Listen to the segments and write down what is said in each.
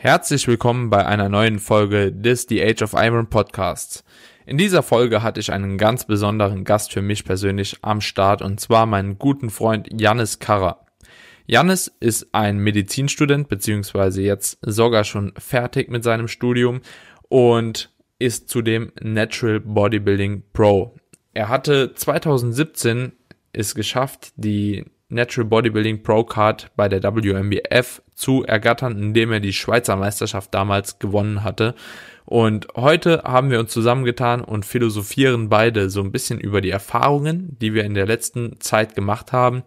Herzlich willkommen bei einer neuen Folge des The Age of Iron Podcasts. In dieser Folge hatte ich einen ganz besonderen Gast für mich persönlich am Start und zwar meinen guten Freund Jannis Karrer. Jannis ist ein Medizinstudent beziehungsweise jetzt sogar schon fertig mit seinem Studium und ist zudem Natural Bodybuilding Pro. Er hatte 2017 es geschafft, die Natural Bodybuilding Pro Card bei der WMBF zu ergattern, indem er die Schweizer Meisterschaft damals gewonnen hatte. Und heute haben wir uns zusammengetan und philosophieren beide so ein bisschen über die Erfahrungen, die wir in der letzten Zeit gemacht haben,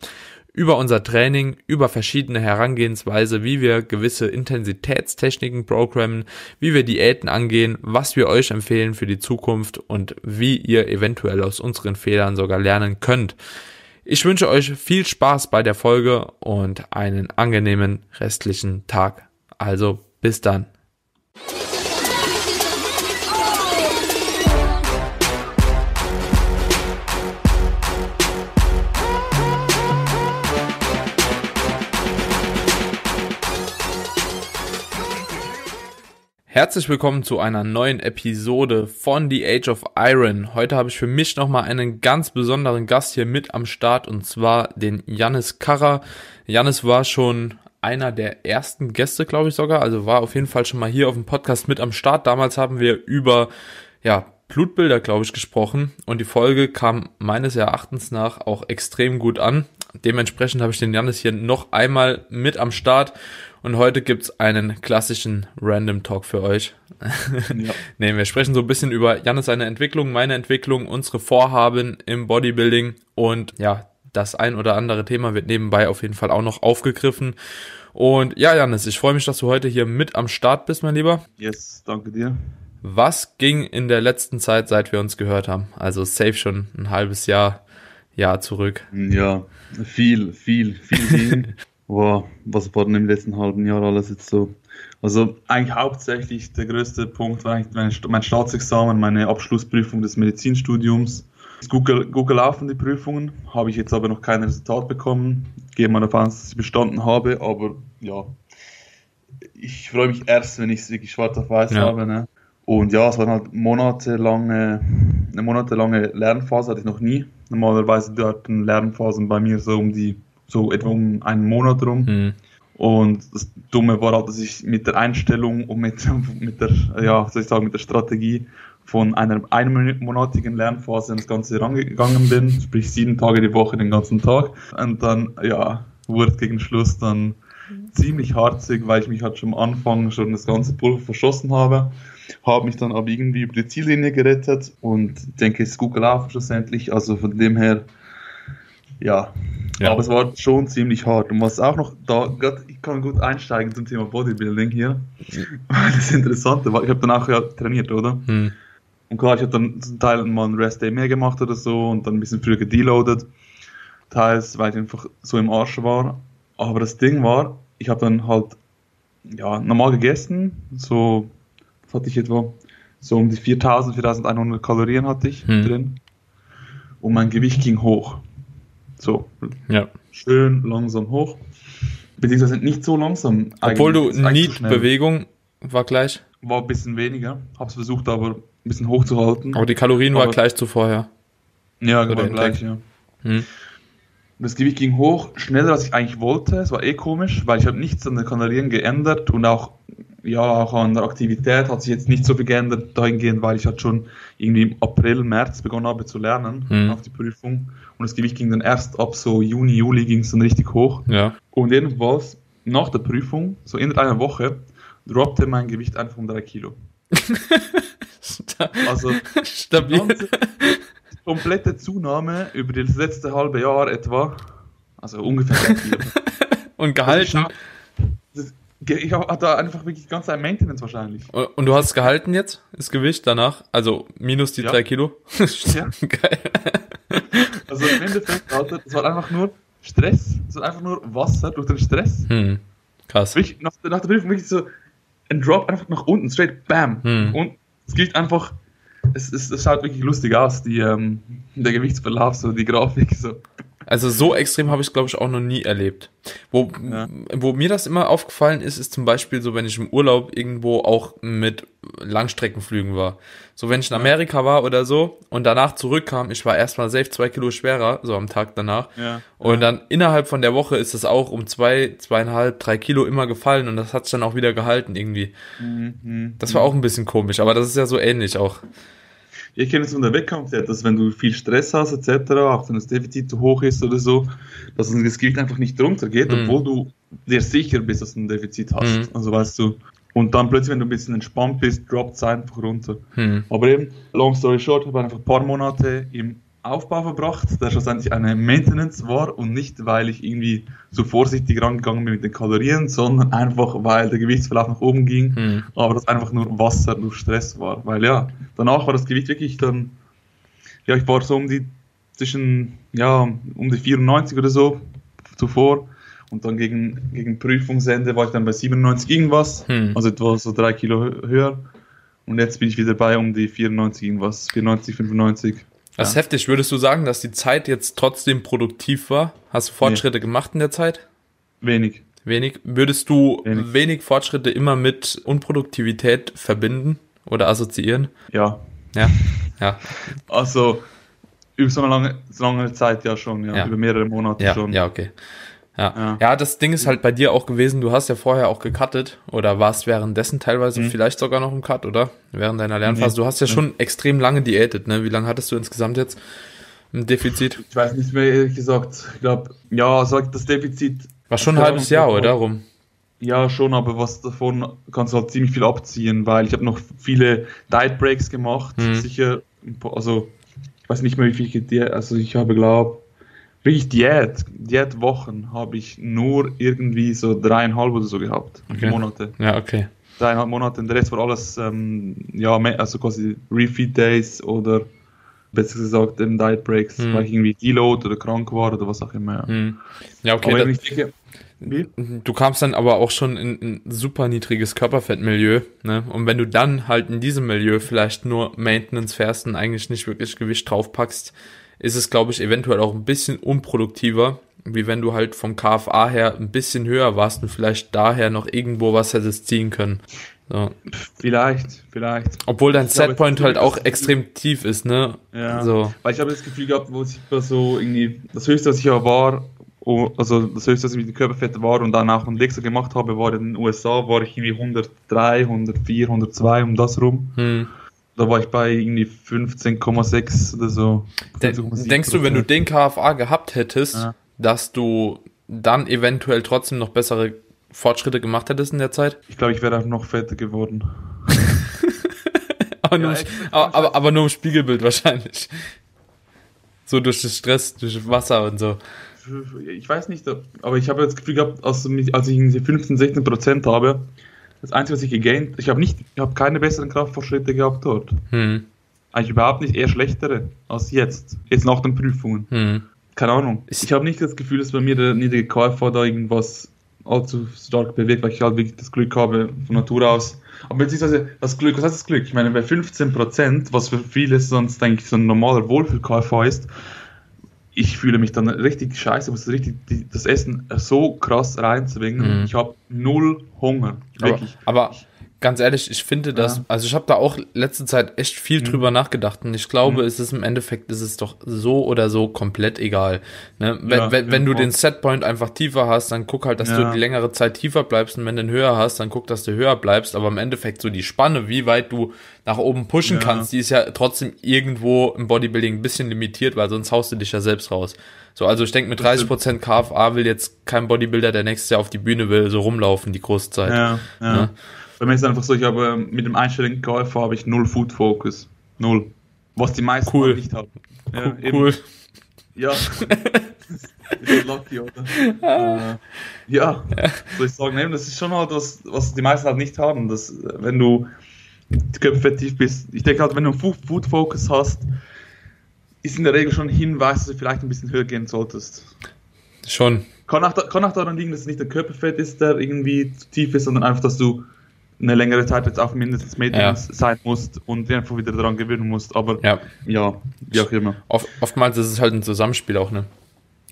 über unser Training, über verschiedene Herangehensweise, wie wir gewisse Intensitätstechniken programmen, wie wir Diäten angehen, was wir euch empfehlen für die Zukunft und wie ihr eventuell aus unseren Fehlern sogar lernen könnt. Ich wünsche euch viel Spaß bei der Folge und einen angenehmen restlichen Tag. Also bis dann. Herzlich willkommen zu einer neuen Episode von The Age of Iron. Heute habe ich für mich nochmal einen ganz besonderen Gast hier mit am Start und zwar den Jannis Karrer. Jannis war schon einer der ersten Gäste, glaube ich sogar, also war auf jeden Fall schon mal hier auf dem Podcast mit am Start. Damals haben wir über, ja, Blutbilder, glaube ich, gesprochen und die Folge kam meines Erachtens nach auch extrem gut an. Dementsprechend habe ich den Jannis hier noch einmal mit am Start und heute gibt's einen klassischen Random Talk für euch. Ja. nee, wir sprechen so ein bisschen über Jannis seine Entwicklung, meine Entwicklung, unsere Vorhaben im Bodybuilding und ja, das ein oder andere Thema wird nebenbei auf jeden Fall auch noch aufgegriffen. Und ja, Janis, ich freue mich, dass du heute hier mit am Start bist, mein Lieber. Yes, danke dir. Was ging in der letzten Zeit, seit wir uns gehört haben? Also safe schon ein halbes Jahr, Jahr zurück. Ja, viel, viel, viel. wow, was war denn im letzten halben Jahr alles jetzt so? Also eigentlich hauptsächlich der größte Punkt war eigentlich mein Staatsexamen, meine Abschlussprüfung des Medizinstudiums. Gut, gut gelaufen, die Prüfungen, habe ich jetzt aber noch kein Resultat bekommen. Gehe mal davon aus, dass ich bestanden habe, aber ja, ich freue mich erst, wenn ich es wirklich schwarz auf weiß ja. habe. Ne? Und ja, es war halt monatelange, eine monatelange Lernphase, hatte ich noch nie. Normalerweise dort Lernphasen bei mir so um die so etwa um einen Monat rum. Mhm. Und das Dumme war halt, dass ich mit der Einstellung und mit, mit der, ja, soll ich sagen, mit der Strategie von einer einmonatigen Lernphase das Ganze rangegangen bin, sprich sieben Tage die Woche den ganzen Tag. Und dann, ja, wurde gegen Schluss dann ziemlich harzig, weil ich mich halt schon am Anfang schon das ganze Pulver verschossen habe. Habe mich dann aber irgendwie über die Ziellinie gerettet und denke, es ist gut gelaufen schlussendlich. Also von dem her, ja, ja. Aber es war schon ziemlich hart. Und was auch noch da, grad, ich kann gut einsteigen zum Thema Bodybuilding hier. Weil das Interessante war, ich habe dann auch ja trainiert, oder? Hm. Und klar, ich habe dann zum Teil mal einen Rest Day mehr gemacht oder so und dann ein bisschen früher gedeloadet. Teils, weil ich einfach so im Arsch war. Aber das Ding war, ich habe dann halt ja, normal gegessen, so, was hatte ich etwa? So um die 4000, 4100 Kalorien hatte ich hm. drin. Und mein Gewicht ging hoch. So. Ja. Schön langsam hoch. Beziehungsweise nicht so langsam. Obwohl du Need-Bewegung war gleich. War ein bisschen weniger. Hab's versucht, aber ein bisschen hochzuhalten. Aber die Kalorien aber, war gleich zu vorher. Ja, genau gleich, ja. Hm. Das Gewicht ging hoch, schneller als ich eigentlich wollte. Es war eh komisch, weil ich habe nichts an den Kalorien geändert und auch ja, auch an der Aktivität hat sich jetzt nicht so viel geändert dahingehend, weil ich halt schon irgendwie im April, März begonnen habe zu lernen mhm. auf die Prüfung. Und das Gewicht ging dann erst ab so Juni, Juli ging es dann richtig hoch. Ja. Und jedenfalls nach der Prüfung, so in einer Woche, droppte mein Gewicht einfach um drei Kilo. also stabil. Die komplette Zunahme über das letzte halbe Jahr etwa, also ungefähr drei Kilo. Und gehalten? Also ich hatte einfach wirklich ganz ein Maintenance wahrscheinlich. Und du hast es gehalten jetzt, das Gewicht danach? Also minus die ja. drei Kilo? ja. Geil. Also im Endeffekt, Alter, es war einfach nur Stress. Es war einfach nur Wasser durch den Stress. Hm. Krass. Wirklich, nach, nach, der Prüfung wirklich so ein Drop einfach nach unten, straight, bam. Hm. Und es gilt einfach, es, es, es schaut wirklich lustig aus, die, ähm, der Gewichtsverlauf, so die Grafik, so. Also so extrem habe ich glaube ich auch noch nie erlebt. Wo, Ja. wo mir das immer aufgefallen ist, ist zum Beispiel so, wenn ich im Urlaub irgendwo auch mit Langstreckenflügen war. So wenn ich in Amerika war oder so und danach zurückkam, ich war erstmal safe zwei Kilo schwerer, so am Tag danach. Ja. Und dann innerhalb von der Woche ist es auch um zwei, zweieinhalb, drei Kilo immer gefallen und das hat sich dann auch wieder gehalten irgendwie. Mhm. Das war auch ein bisschen komisch, aber das ist ja so ähnlich auch. Ich kenne es von der Wettkampf, dass wenn du viel Stress hast, etc., auch wenn das Defizit zu hoch ist oder so, dass das Gewicht einfach nicht runtergeht, Mhm. obwohl du dir sicher bist, dass du ein Defizit hast. Mhm. Also weißt du. Und dann plötzlich, wenn du ein bisschen entspannt bist, droppt es einfach runter. Hm. Aber eben, long story short, habe einfach ein paar Monate im Aufbau verbracht, der schlussendlich eine Maintenance war und nicht, weil ich irgendwie so vorsichtig rangegangen bin mit den Kalorien, sondern einfach, weil der Gewichtsverlauf nach oben ging, Hm. aber das einfach nur Wasser durch Stress war. Weil ja, danach war das Gewicht wirklich dann, ja, ich war so um die, zwischen, ja, um die 94 oder so zuvor und dann gegen, gegen Prüfungsende war ich dann bei 97 irgendwas, Hm. also etwa so drei Kilo hö- höher. Und jetzt bin ich wieder bei um die 94 irgendwas, 94, 95. Das ist heftig. Würdest du sagen, dass die Zeit jetzt trotzdem produktiv war? Hast du Fortschritte gemacht in der Zeit? Wenig. Wenig. Würdest du Wenig. wenig. Fortschritte immer mit Unproduktivität verbinden oder assoziieren? Ja. Ja. Ja. Also über so eine lange, so lange Zeit ja schon, ja. Ja. Über mehrere Monate Ja, schon. ja, okay. Ja. Ja. ja, das Ding ist halt bei dir auch gewesen, du hast ja vorher auch gecuttet oder warst währenddessen teilweise vielleicht sogar noch im Cut, oder? Während deiner Lernphase. Nee. Du hast ja schon extrem lange diätet, ne? Wie lange hattest du insgesamt jetzt ein Defizit? Ich weiß nicht mehr, ehrlich gesagt. Ich glaube, ja, sag das Defizit War schon ein halbes Jahr, oder? Rum. Ja, schon, aber was davon kannst du halt ziemlich viel abziehen, weil ich habe noch viele Diet Breaks gemacht. Mhm. Sicher, also ich weiß nicht mehr, wie viel ich also ich habe glaube wirklich Diät, Diätwochen habe ich nur irgendwie so dreieinhalb oder so gehabt. Okay. Monate. Ja, okay. Dreieinhalb Monate und der Rest war alles, ähm, ja, also quasi Refeed Days oder besser gesagt eben Diet Breaks, Mhm. weil ich irgendwie deload oder krank war oder was auch immer. Ja. Hm. Ja, okay. aber ich denke, wie? Du kamst dann aber auch schon in ein super niedriges Körperfettmilieu, ne? Und wenn du dann halt in diesem Milieu vielleicht nur Maintenance fährst und eigentlich nicht wirklich Gewicht draufpackst, ist es, glaube ich, eventuell auch ein bisschen unproduktiver, wie wenn du halt vom KFA her ein bisschen höher warst und vielleicht daher noch irgendwo was hättest ziehen können. So. Vielleicht, vielleicht. Obwohl dein Setpoint halt auch extrem tief ist, ne? Ja. So. Weil ich habe das Gefühl gehabt, wo ich so irgendwie, das höchste, was ich ja war, oh, also das höchste, was ich mit den Körperfetten war und dann auch einen Lexer gemacht habe, war in den USA, war ich irgendwie 103, 104, 102 um das rum. Hm. Da war ich bei irgendwie 15,6 oder so. De 15,7%. denkst du, wenn du den KFA gehabt hättest, Ja. dass du dann eventuell trotzdem noch bessere Fortschritte gemacht hättest in der Zeit? Ich glaube, ich wäre auch noch fetter geworden. Aber, nur, Ja, im- ich- aber, aber, aber nur im Spiegelbild wahrscheinlich. So durch den Stress, durch Wasser und so. Ich weiß nicht, aber ich habe das Gefühl gehabt, als, ich irgendwie 15, 16 Prozent habe, das Einzige, was ich gegaint, ich habe nicht, ich habe keine besseren Kraftfortschritte gehabt dort. Hm, Eigentlich überhaupt nicht, eher schlechtere als jetzt. Jetzt nach den Prüfungen. hm. Keine Ahnung. Ich habe nicht das Gefühl, dass bei mir der niedrige KFV da irgendwas allzu stark bewegt, weil ich halt wirklich das Glück habe von Natur aus. Aber beziehungsweise das Glück, was heißt das Glück? Ich meine, bei 15%, was für viele sonst, denke ich, so ein normaler Wohlfühl-KFV ist, ich fühle mich dann richtig scheiße, muss richtig die, das Essen so krass reinzwingen. Mhm. Ich habe null Hunger. Aber, Wirklich. aber ganz ehrlich, ich finde das, Ja. Mhm. also ich habe da auch letzte Zeit echt viel drüber nachgedacht und ich glaube, es ist im Endeffekt, ist es doch so oder so komplett egal. Ne? Wenn, Ja, wenn, wenn du den Setpoint einfach tiefer hast, dann guck halt, dass du Ja. die längere Zeit tiefer bleibst und wenn du den höher hast, dann guck, dass du höher bleibst, aber im Endeffekt so die Spanne, wie weit du nach oben pushen kannst, die ist ja trotzdem irgendwo im Bodybuilding ein bisschen limitiert, weil sonst haust du dich ja selbst raus. So, also ich denke, mit 30% KFA will jetzt kein Bodybuilder, der nächstes Jahr auf die Bühne will, so rumlaufen, die große Zeit. Ja. Bei mir ist es einfach so, ich habe ähm, mit dem einstelligen KFV habe ich null Food Focus. Null. Was die meisten Cool. halt nicht haben. Ja. Cool. Ja. ist lucky, oder? äh, ja, soll ich sagen, eben, das ist schon halt was, was die meisten halt nicht haben. Dass, äh, wenn du körperfettiv bist, ich denke halt, wenn du einen Food Focus hast, ist in der Regel schon ein Hinweis, dass du vielleicht ein bisschen höher gehen solltest. Schon. Kann auch, kann auch daran liegen, dass es nicht der Körperfett ist, der irgendwie zu tief ist, sondern einfach, dass du eine längere Zeit jetzt auch mindestens Maintenance sein musst und dir einfach wieder daran gewöhnen musst. Aber Ja. ja, wie auch immer. Oft, oftmals ist es halt ein Zusammenspiel auch, ne?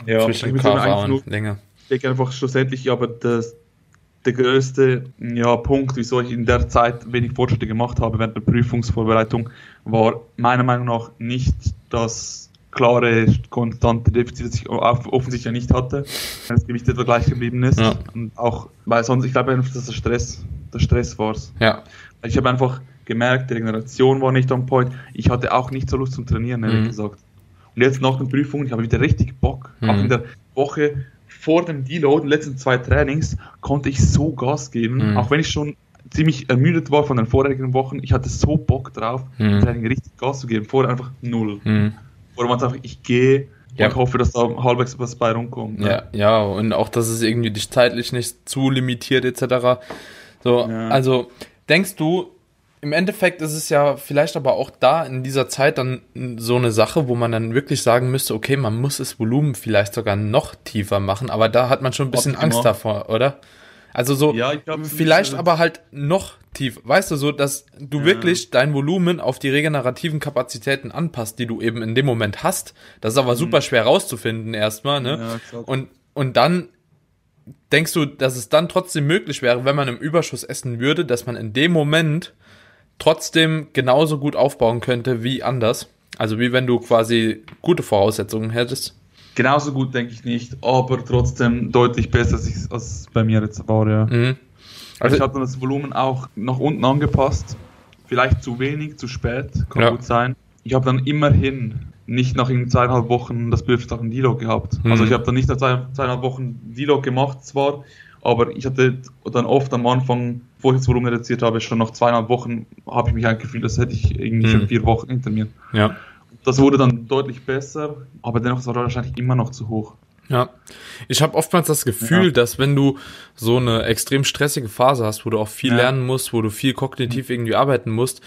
Ja, zwischen eigentlich und nur- Länge. Ich denke einfach schlussendlich, aber das, der größte ja, Punkt, wieso ich in der Zeit wenig Fortschritte gemacht habe während der Prüfungsvorbereitung, war meiner Meinung nach nicht das klare, konstante Defizit, das ich offensichtlich nicht hatte, wenn das Gewicht etwa gleich geblieben ist. Ja. Und auch, weil sonst, ich glaube einfach, dass der Stress, der Stress war Ja, Ich habe einfach gemerkt, die Regeneration war nicht on point. Ich hatte auch nicht so Lust zum Trainieren, ehrlich Mhm. gesagt. Und jetzt nach den Prüfungen, ich habe wieder richtig Bock. Mhm. Auch in der Woche vor dem Deload, den letzten zwei Trainings, konnte ich so Gas geben. Mhm. Auch wenn ich schon ziemlich ermüdet war von den vorherigen Wochen. Ich hatte so Bock drauf, Mhm. Training richtig Gas zu geben. Vorher einfach null. War es einfach, ich gehe Ja. und hoffe, dass da halbwegs was bei rumkommt. Ja, ja, und auch, dass es irgendwie dich zeitlich nicht zu limitiert etc. So, Ja. also denkst du, im Endeffekt ist es ja vielleicht aber auch da in dieser Zeit dann so eine Sache, wo man dann wirklich sagen müsste, okay, man muss das Volumen vielleicht sogar noch tiefer machen, aber da hat man schon ein bisschen Optimal. Angst davor, oder? Also so, Ja, glaub, vielleicht aber halt noch tief, weißt du, so, dass du Ja. wirklich dein Volumen auf die regenerativen Kapazitäten anpasst, die du eben in dem Moment hast. Das ist aber super schwer rauszufinden erstmal, ne? Mhm. Ja. Und, und dann denkst du, dass es dann trotzdem möglich wäre, wenn man im Überschuss essen würde, dass man in dem Moment trotzdem genauso gut aufbauen könnte wie anders? Also wie wenn du quasi gute Voraussetzungen hättest. Genauso gut denke ich nicht, aber trotzdem deutlich besser als, ich, als bei mir jetzt war, ja. Mhm. Also ich Also, habe dann das Volumen auch nach unten angepasst. Vielleicht zu wenig, zu spät, kann Ja. gut sein. Ich habe dann immerhin nicht nach zweieinhalb Wochen das Bedürfnis nach einem Deload gehabt. Mhm. Also ich habe dann nicht nach zwei, zweieinhalb Wochen Deload gemacht zwar, aber ich hatte dann oft am Anfang, bevor ich das Volumen reduziert habe, schon nach zweieinhalb Wochen habe ich mich eigentlich gefühlt, als hätte ich irgendwie Mhm. schon vier Wochen hinter mir. ja. Das wurde dann deutlich besser, aber dennoch war das wahrscheinlich immer noch zu hoch. Ja, ich habe oftmals das Gefühl, Ja. dass wenn du so eine extrem stressige Phase hast, wo du auch viel Ja. lernen musst, wo du viel kognitiv irgendwie arbeiten musst,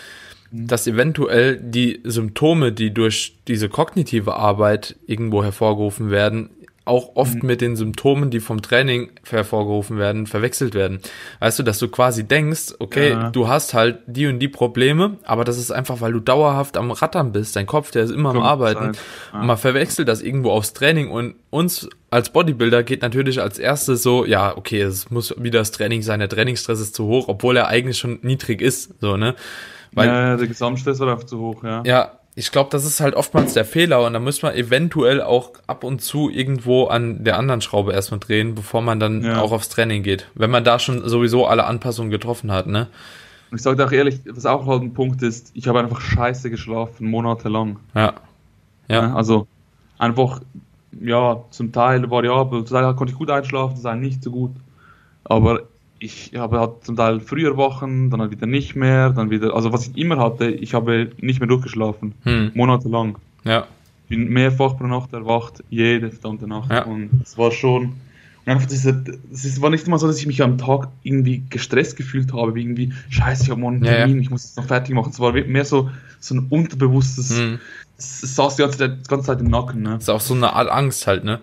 dass eventuell die Symptome, die durch diese kognitive Arbeit irgendwo hervorgerufen werden, auch oft mit den Symptomen, die vom Training hervorgerufen werden, verwechselt werden. Weißt du, dass du quasi denkst, okay, Ja. du hast halt die und die Probleme, aber das ist einfach, weil du dauerhaft am Rattern bist. Dein Kopf, der ist immer am Kommt Arbeiten. sein. Ja. Und man verwechselt das irgendwo aufs Training und uns als Bodybuilder geht natürlich als erstes so, ja, okay, es muss wieder das Training sein, der Trainingsstress ist zu hoch, obwohl er eigentlich schon niedrig ist, so, ne? Weil, ja, ja, der Gesamtstress war zu hoch, ja. Ich glaube, das ist halt oftmals der Fehler und da muss man eventuell auch ab und zu irgendwo an der anderen Schraube erstmal drehen, bevor man dann Ja. auch aufs Training geht. Wenn man da schon sowieso alle Anpassungen getroffen hat, ne? Und ich sage dir auch ehrlich, was auch halt ein Punkt ist, ich habe einfach scheiße geschlafen, monatelang. Ja. Ja. Ja. Also einfach, ja, zum Teil variabel, zum Teil konnte ich gut einschlafen, zum Teil nicht so gut. Aber ich habe halt zum Teil früher Wochen, dann halt wieder nicht mehr, dann wieder, also was ich immer hatte, ich habe nicht mehr durchgeschlafen, Hm. monatelang. Ja. bin mehrfach pro Nacht erwacht, jede verdammte Nacht. Ja. Und es war schon. Einfach diese, es war nicht immer so, dass ich mich am Tag irgendwie gestresst gefühlt habe, wie irgendwie, scheiße, ich habe morgen einen Ja, ja. Termin, ich muss es noch fertig machen. Es war mehr so, so ein unterbewusstes, Hm. es, es saß die ganze, Zeit, die ganze Zeit im Nacken. Ne? Ist auch so eine Art Angst halt, ne?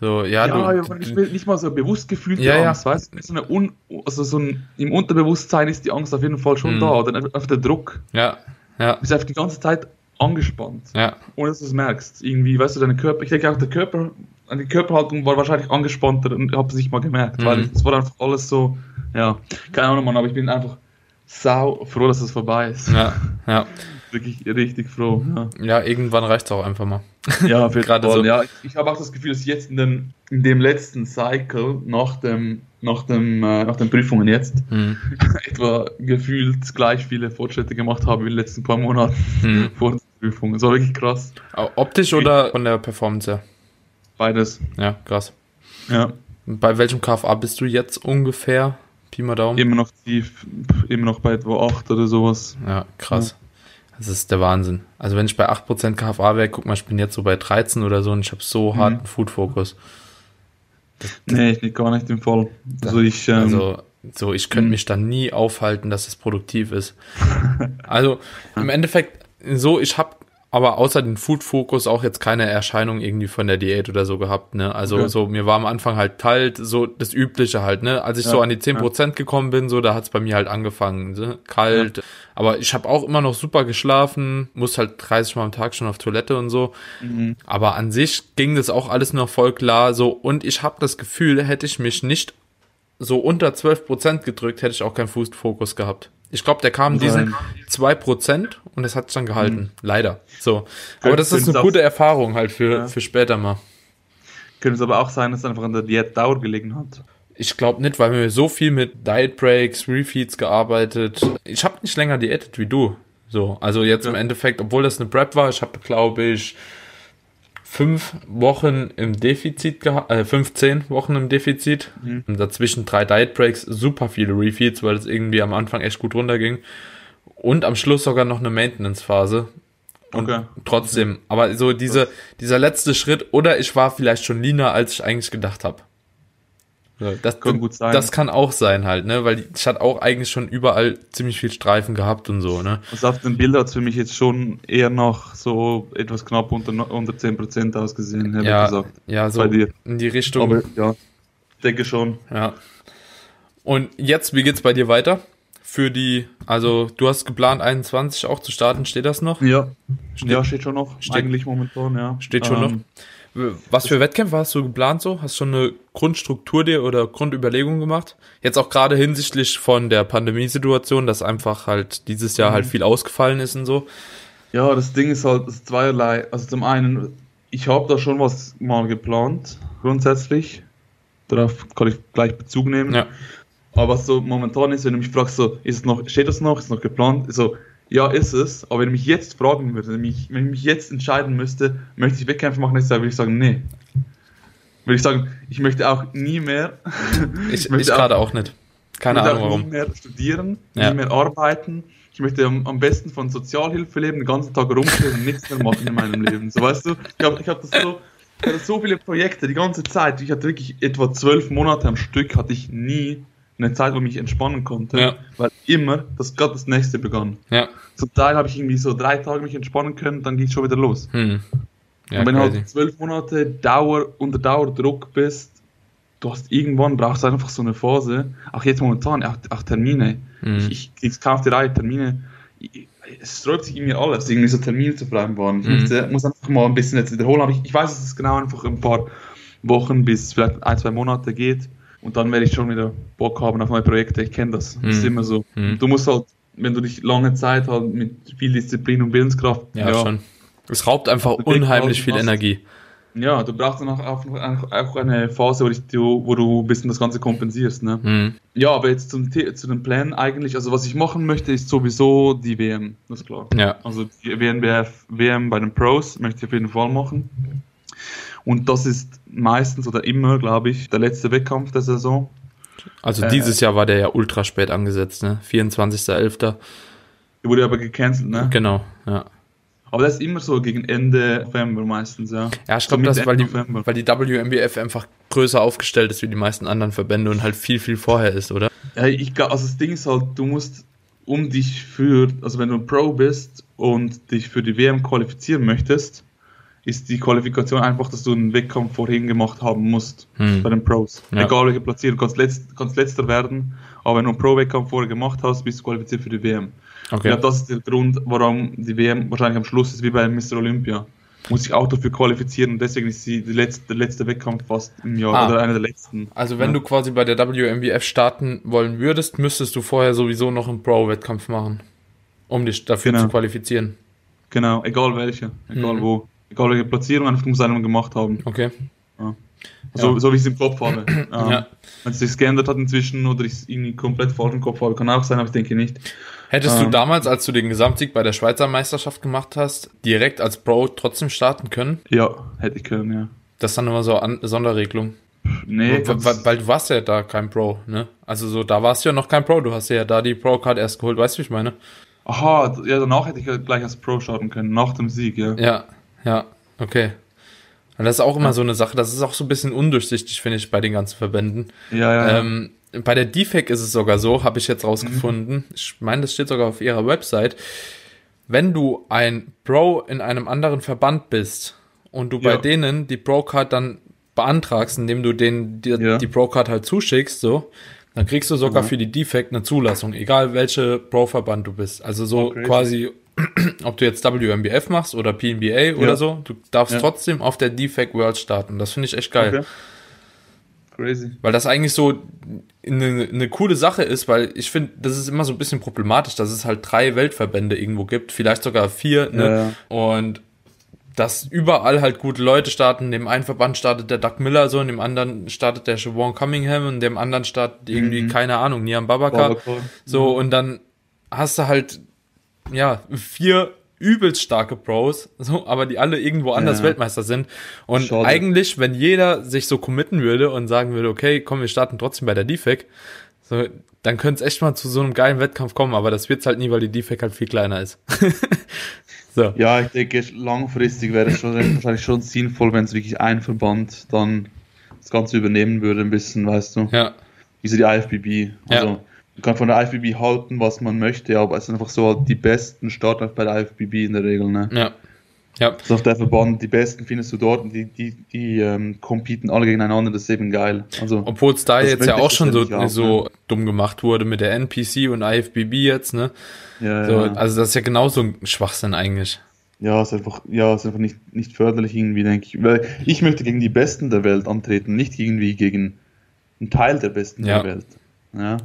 So, ja, Ja, du, aber nicht, nicht mal so bewusst gefühlte Ja, ja. Angst, weißt du? So eine Un, also so ein, Im Unterbewusstsein ist die Angst auf jeden Fall schon Mhm. da, oder einfach der Druck. ja, ja, Du bist einfach die ganze Zeit angespannt. ja, ohne dass du es merkst. Irgendwie, weißt du, deine Körper, ich denke auch, der Körper, die Körperhaltung war wahrscheinlich angespannter und habe es nicht mal gemerkt, Mhm. weil es war einfach alles so, ja, keine Ahnung, Mann, aber ich bin einfach sau froh, dass es vorbei ist. ja, ja. Wirklich richtig froh, ja. Ja, irgendwann reicht's auch einfach mal. Ja, Gerade so. Ja, ich, habe auch das Gefühl, dass ich jetzt in dem, in dem letzten Cycle nach dem, nach dem, äh, nach den Prüfungen jetzt Hm. etwa gefühlt gleich viele Fortschritte gemacht habe wie in den letzten paar Monaten Hm. vor den Prüfungen. Das war wirklich krass. Optisch oder von der Performance her? Beides. Ja, krass. Ja. Bei welchem KFA bist du jetzt ungefähr? Pi mal Daumen? Immer noch tief, immer noch bei etwa 8 oder sowas. Ja, krass. Das ist der Wahnsinn. Also wenn ich bei 8% KFA wäre, guck mal, ich bin jetzt so bei 13 oder so und ich habe so Mhm. harten Food-Fokus. Nee, ich nicht, gar nicht im Fall. Also ich, ähm, Also, so, ich könnte Mhm. mich dann nie aufhalten, dass es produktiv ist. Also, im Endeffekt, so, ich habe aber außer den Food-Fokus auch jetzt keine Erscheinung irgendwie von der Diät oder so gehabt, ne? Also, Okay. so, mir war am Anfang halt kalt, so das Übliche halt, ne? Als ich Ja, so an die 10% gekommen bin, so, da hat's bei mir halt angefangen, ne? Kalt, Aber ich habe auch immer noch super geschlafen, muss halt 30 Mal am Tag schon auf Toilette und so. Mhm. Aber an sich ging das auch alles noch voll klar. So, und ich habe das Gefühl, hätte ich mich nicht so unter 12% gedrückt, hätte ich auch keinen Fußfokus gehabt. Ich glaube, der kam diesen 2% und es hat sich dann gehalten. Leider. So. Aber das ist eine gute Erfahrung halt für, Ja. für später mal. Könnte es aber auch sein, dass es einfach an der Diätdauer gelegen hat. Ich glaube nicht, weil wir so viel mit Diet Breaks, Refeeds gearbeitet. Ich habe nicht länger diätet wie du. So, also jetzt im Ja. Endeffekt, obwohl das eine Prep war, ich habe glaube ich fünf Wochen im Defizit gehabt, äh, 15 Wochen im Defizit. Mhm. Und dazwischen drei Diet Breaks, super viele Refeeds, weil es irgendwie am Anfang echt gut runterging. Und am Schluss sogar noch eine Maintenance-Phase. Und Okay. trotzdem, aber so diese, dieser letzte Schritt, oder ich war vielleicht schon leaner, als ich eigentlich gedacht habe. Das Kann gut sein. Das kann auch sein halt, ne, weil ich hatte auch eigentlich schon überall ziemlich viel Streifen gehabt und so, ne. Also auf dem Bild hat es für mich jetzt schon eher noch so etwas knapp unter, unter 10% ausgesehen, hätte ich Ja, gesagt. ja, so Bei dir. in die Richtung. Aber ja, denke schon. Ja. Und jetzt, wie geht's bei dir weiter? Für die, also du hast geplant 21 auch zu starten, steht das noch? Ja, Steht- ja steht schon noch. steht- eigentlich momentan, ja. Steht schon Ähm, noch. Was für Wettkämpfe hast du geplant so? Hast du schon eine Grundstruktur dir oder Grundüberlegung gemacht? Jetzt auch gerade hinsichtlich von der Pandemiesituation, dass einfach halt dieses Jahr halt viel ausgefallen ist und so. Ja, das Ding ist halt ist zweierlei. Also zum einen, ich habe da schon was mal geplant, grundsätzlich. Darauf kann ich gleich Bezug nehmen. Ja. Aber was so momentan ist, wenn du mich fragst, so, ist es noch, steht das noch, ist es noch geplant? So, ja, ist es. Aber wenn du mich jetzt fragen würde, wenn, mich, wenn ich mich jetzt entscheiden müsste, möchte ich Wettkämpfe machen, nächstes Jahr, würde ich sagen, nee. Würde ich sagen, ich möchte auch nie mehr. Ich, ich möchte auch- gerade auch nicht. Keine ich möchte Ahnung auch warum. Nie mehr studieren, Ja. nie mehr arbeiten. Ich möchte am, am besten von Sozialhilfe leben, den ganzen Tag rumstehen und nichts mehr machen in meinem Leben. So, weißt du, ich habe ich hab das so, ich hatte so viele Projekte die ganze Zeit. Ich hatte wirklich etwa zwölf Monate am Stück, hatte ich nie eine Zeit, wo ich mich entspannen konnte, Ja. weil immer das gerade das nächste begann. Ja. Zum Teil habe ich irgendwie so drei Tage mich entspannen können, dann ging es schon wieder los. Hm. Ja, und wenn du crazy. halt zwölf Monate Dauer, unter Dauerdruck bist, du hast irgendwann brauchst du einfach so eine Phase, auch jetzt momentan, auch, auch Termine. Hm. Ich, ich krieg's kaum auf die Reihe, Termine. Ich- Es sträubt sich in mir alles, irgendwie so Termine zu vereinbaren. Ich Mhm. möchte, muss einfach mal ein bisschen jetzt wiederholen, aber ich, ich weiß, dass es genau einfach ein paar Wochen bis vielleicht ein, zwei Monate geht. Und dann werde ich schon wieder Bock haben auf neue Projekte. Ich kenne das. Das ist Mhm. immer so. Mhm. Du musst halt, wenn du dich lange Zeit halt mit viel Disziplin und Willenskraft, Ja, schon. Es raubt einfach unheimlich viel was- Energie. ja, du brauchst dann auch, auch, eine Phase, wo, dich, du, wo du ein bisschen das Ganze kompensierst. Ne? Hm. Ja, aber jetzt zum, zu den Plänen eigentlich, also was ich machen möchte, ist sowieso die WM, das ist klar. Ja. Also die WNBF, WM bei den Pros möchte ich auf jeden Fall machen. Und das ist meistens oder immer, glaube ich, der letzte Wettkampf der Saison. Also Äh, dieses Jahr war der ja ultra spät angesetzt, ne? 24.11. Der wurde aber gecancelt, ne? Genau, ja. Aber das ist immer so gegen Ende November meistens, ja. Ja, ich So glaube, Mitte, das, weil die, weil die WMBF einfach größer aufgestellt ist wie die meisten anderen Verbände und halt viel, viel vorher ist, oder? Ja, ich glaub, also das Ding ist halt, du musst um dich für, also wenn du ein Pro bist und dich für die WM qualifizieren möchtest, ist die Qualifikation einfach, dass du einen Wettkampf vorhin gemacht haben musst Hm. bei den Pros. Ja. Egal welche Platzierung, du kannst, letzt, kannst letzter werden, aber wenn du einen Pro-Wettkampf vorher gemacht hast, bist du qualifiziert für die WM. Ich Okay. glaube, das ist der Grund, warum die WM wahrscheinlich am Schluss ist wie bei Mr. Olympia. Muss sich auch dafür qualifizieren und deswegen ist sie die letzte, der letzte Wettkampf fast im Jahr Ah. oder einer der letzten. Also wenn ja. du quasi bei der WMBF starten wollen würdest, müsstest du vorher sowieso noch einen Pro-Wettkampf machen, um dich dafür Genau. zu qualifizieren. Genau, egal welche, egal Mhm. wo, egal Platzierung, einfach du musst einen gemacht haben. Okay. So, Ja. so wie ich es im Kopf habe. ähm, Ja. Wenn es sich geändert hat inzwischen oder ich es irgendwie komplett falsch im Kopf habe, kann auch sein, aber ich denke nicht. Hättest du Ähm. damals, als du den Gesamtsieg bei der Schweizer Meisterschaft gemacht hast, direkt als Pro trotzdem starten können? Ja, hätte ich können, ja. Das ist dann immer so eine Sonderregelung. Nee, weil, weil, weil du warst ja da kein Pro, ne? Also so, da warst du ja noch kein Pro, du hast ja da die Pro-Card erst geholt, weißt du, wie ich meine? aha, ja, danach hätte ich ja gleich als Pro starten können, nach dem Sieg, ja. Ja, ja, okay. Und das ist auch immer so eine Sache, das ist auch so ein bisschen undurchsichtig, finde ich, bei den ganzen Verbänden. Ja, ja. Ähm, bei der DFAC ist es sogar so, habe ich jetzt Mhm. rausgefunden. Ich meine, das steht sogar auf ihrer Website. Wenn du ein Pro in einem anderen Verband bist und du bei Ja. denen die Pro-Card dann beantragst, indem du denen die, Ja. die Pro-Card halt zuschickst, so, Dann kriegst du sogar für die Defect eine Zulassung, egal welche Pro-Verband du bist. Also so Okay. quasi, ob du jetzt WMBF machst oder PNBA oder so, du darfst Ja. trotzdem auf der Defect World starten. Das finde ich echt geil. Okay. Crazy. Weil das eigentlich so eine, eine coole Sache ist, weil ich finde, das ist immer so ein bisschen problematisch, dass es halt drei Weltverbände irgendwo gibt, vielleicht sogar vier, ne? Und dass überall halt gute Leute starten. In dem einen Verband startet der Doug Miller so, in dem anderen startet der Siobhan Cunningham und in dem anderen startet irgendwie, keine Ahnung, Niam Babaka. Babaka. So, und dann hast du halt, ja, vier übelst starke Pros, so, aber die alle irgendwo anders Ja. Weltmeister sind. Und Schade. eigentlich, wenn jeder sich so committen würde und sagen würde, okay, komm, wir starten trotzdem bei der DFEC, so, dann könnte es echt mal zu so einem geilen Wettkampf kommen, aber das wird's halt nie, weil die DFEC halt viel kleiner ist. so. Ja, ich denke, langfristig wäre es schon wahrscheinlich schon sinnvoll, wenn es wirklich ein Verband dann das Ganze übernehmen würde, ein bisschen, weißt du. Ja, Wie so die IFBB. Also, Ja. man kann von der IFBB halten, was man möchte, aber es sind einfach so halt die besten starten auch bei der IFBB in der Regel, ne? ja. Ja, Also auf der Verband, die besten findest du dort und die, die, die ähm, competen alle gegeneinander, das ist eben geil. Also, obwohl es da jetzt ja auch schon so, auch, so dumm gemacht wurde mit der NPC und IFBB jetzt, ne? ja, So, ja. Also das ist ja genauso ein Schwachsinn eigentlich. Ja, ist einfach, ja, ist einfach nicht, nicht förderlich irgendwie, denke ich. Weil ich möchte gegen die Besten der Welt antreten, nicht irgendwie gegen einen Teil der Besten Ja. der Welt. Ja,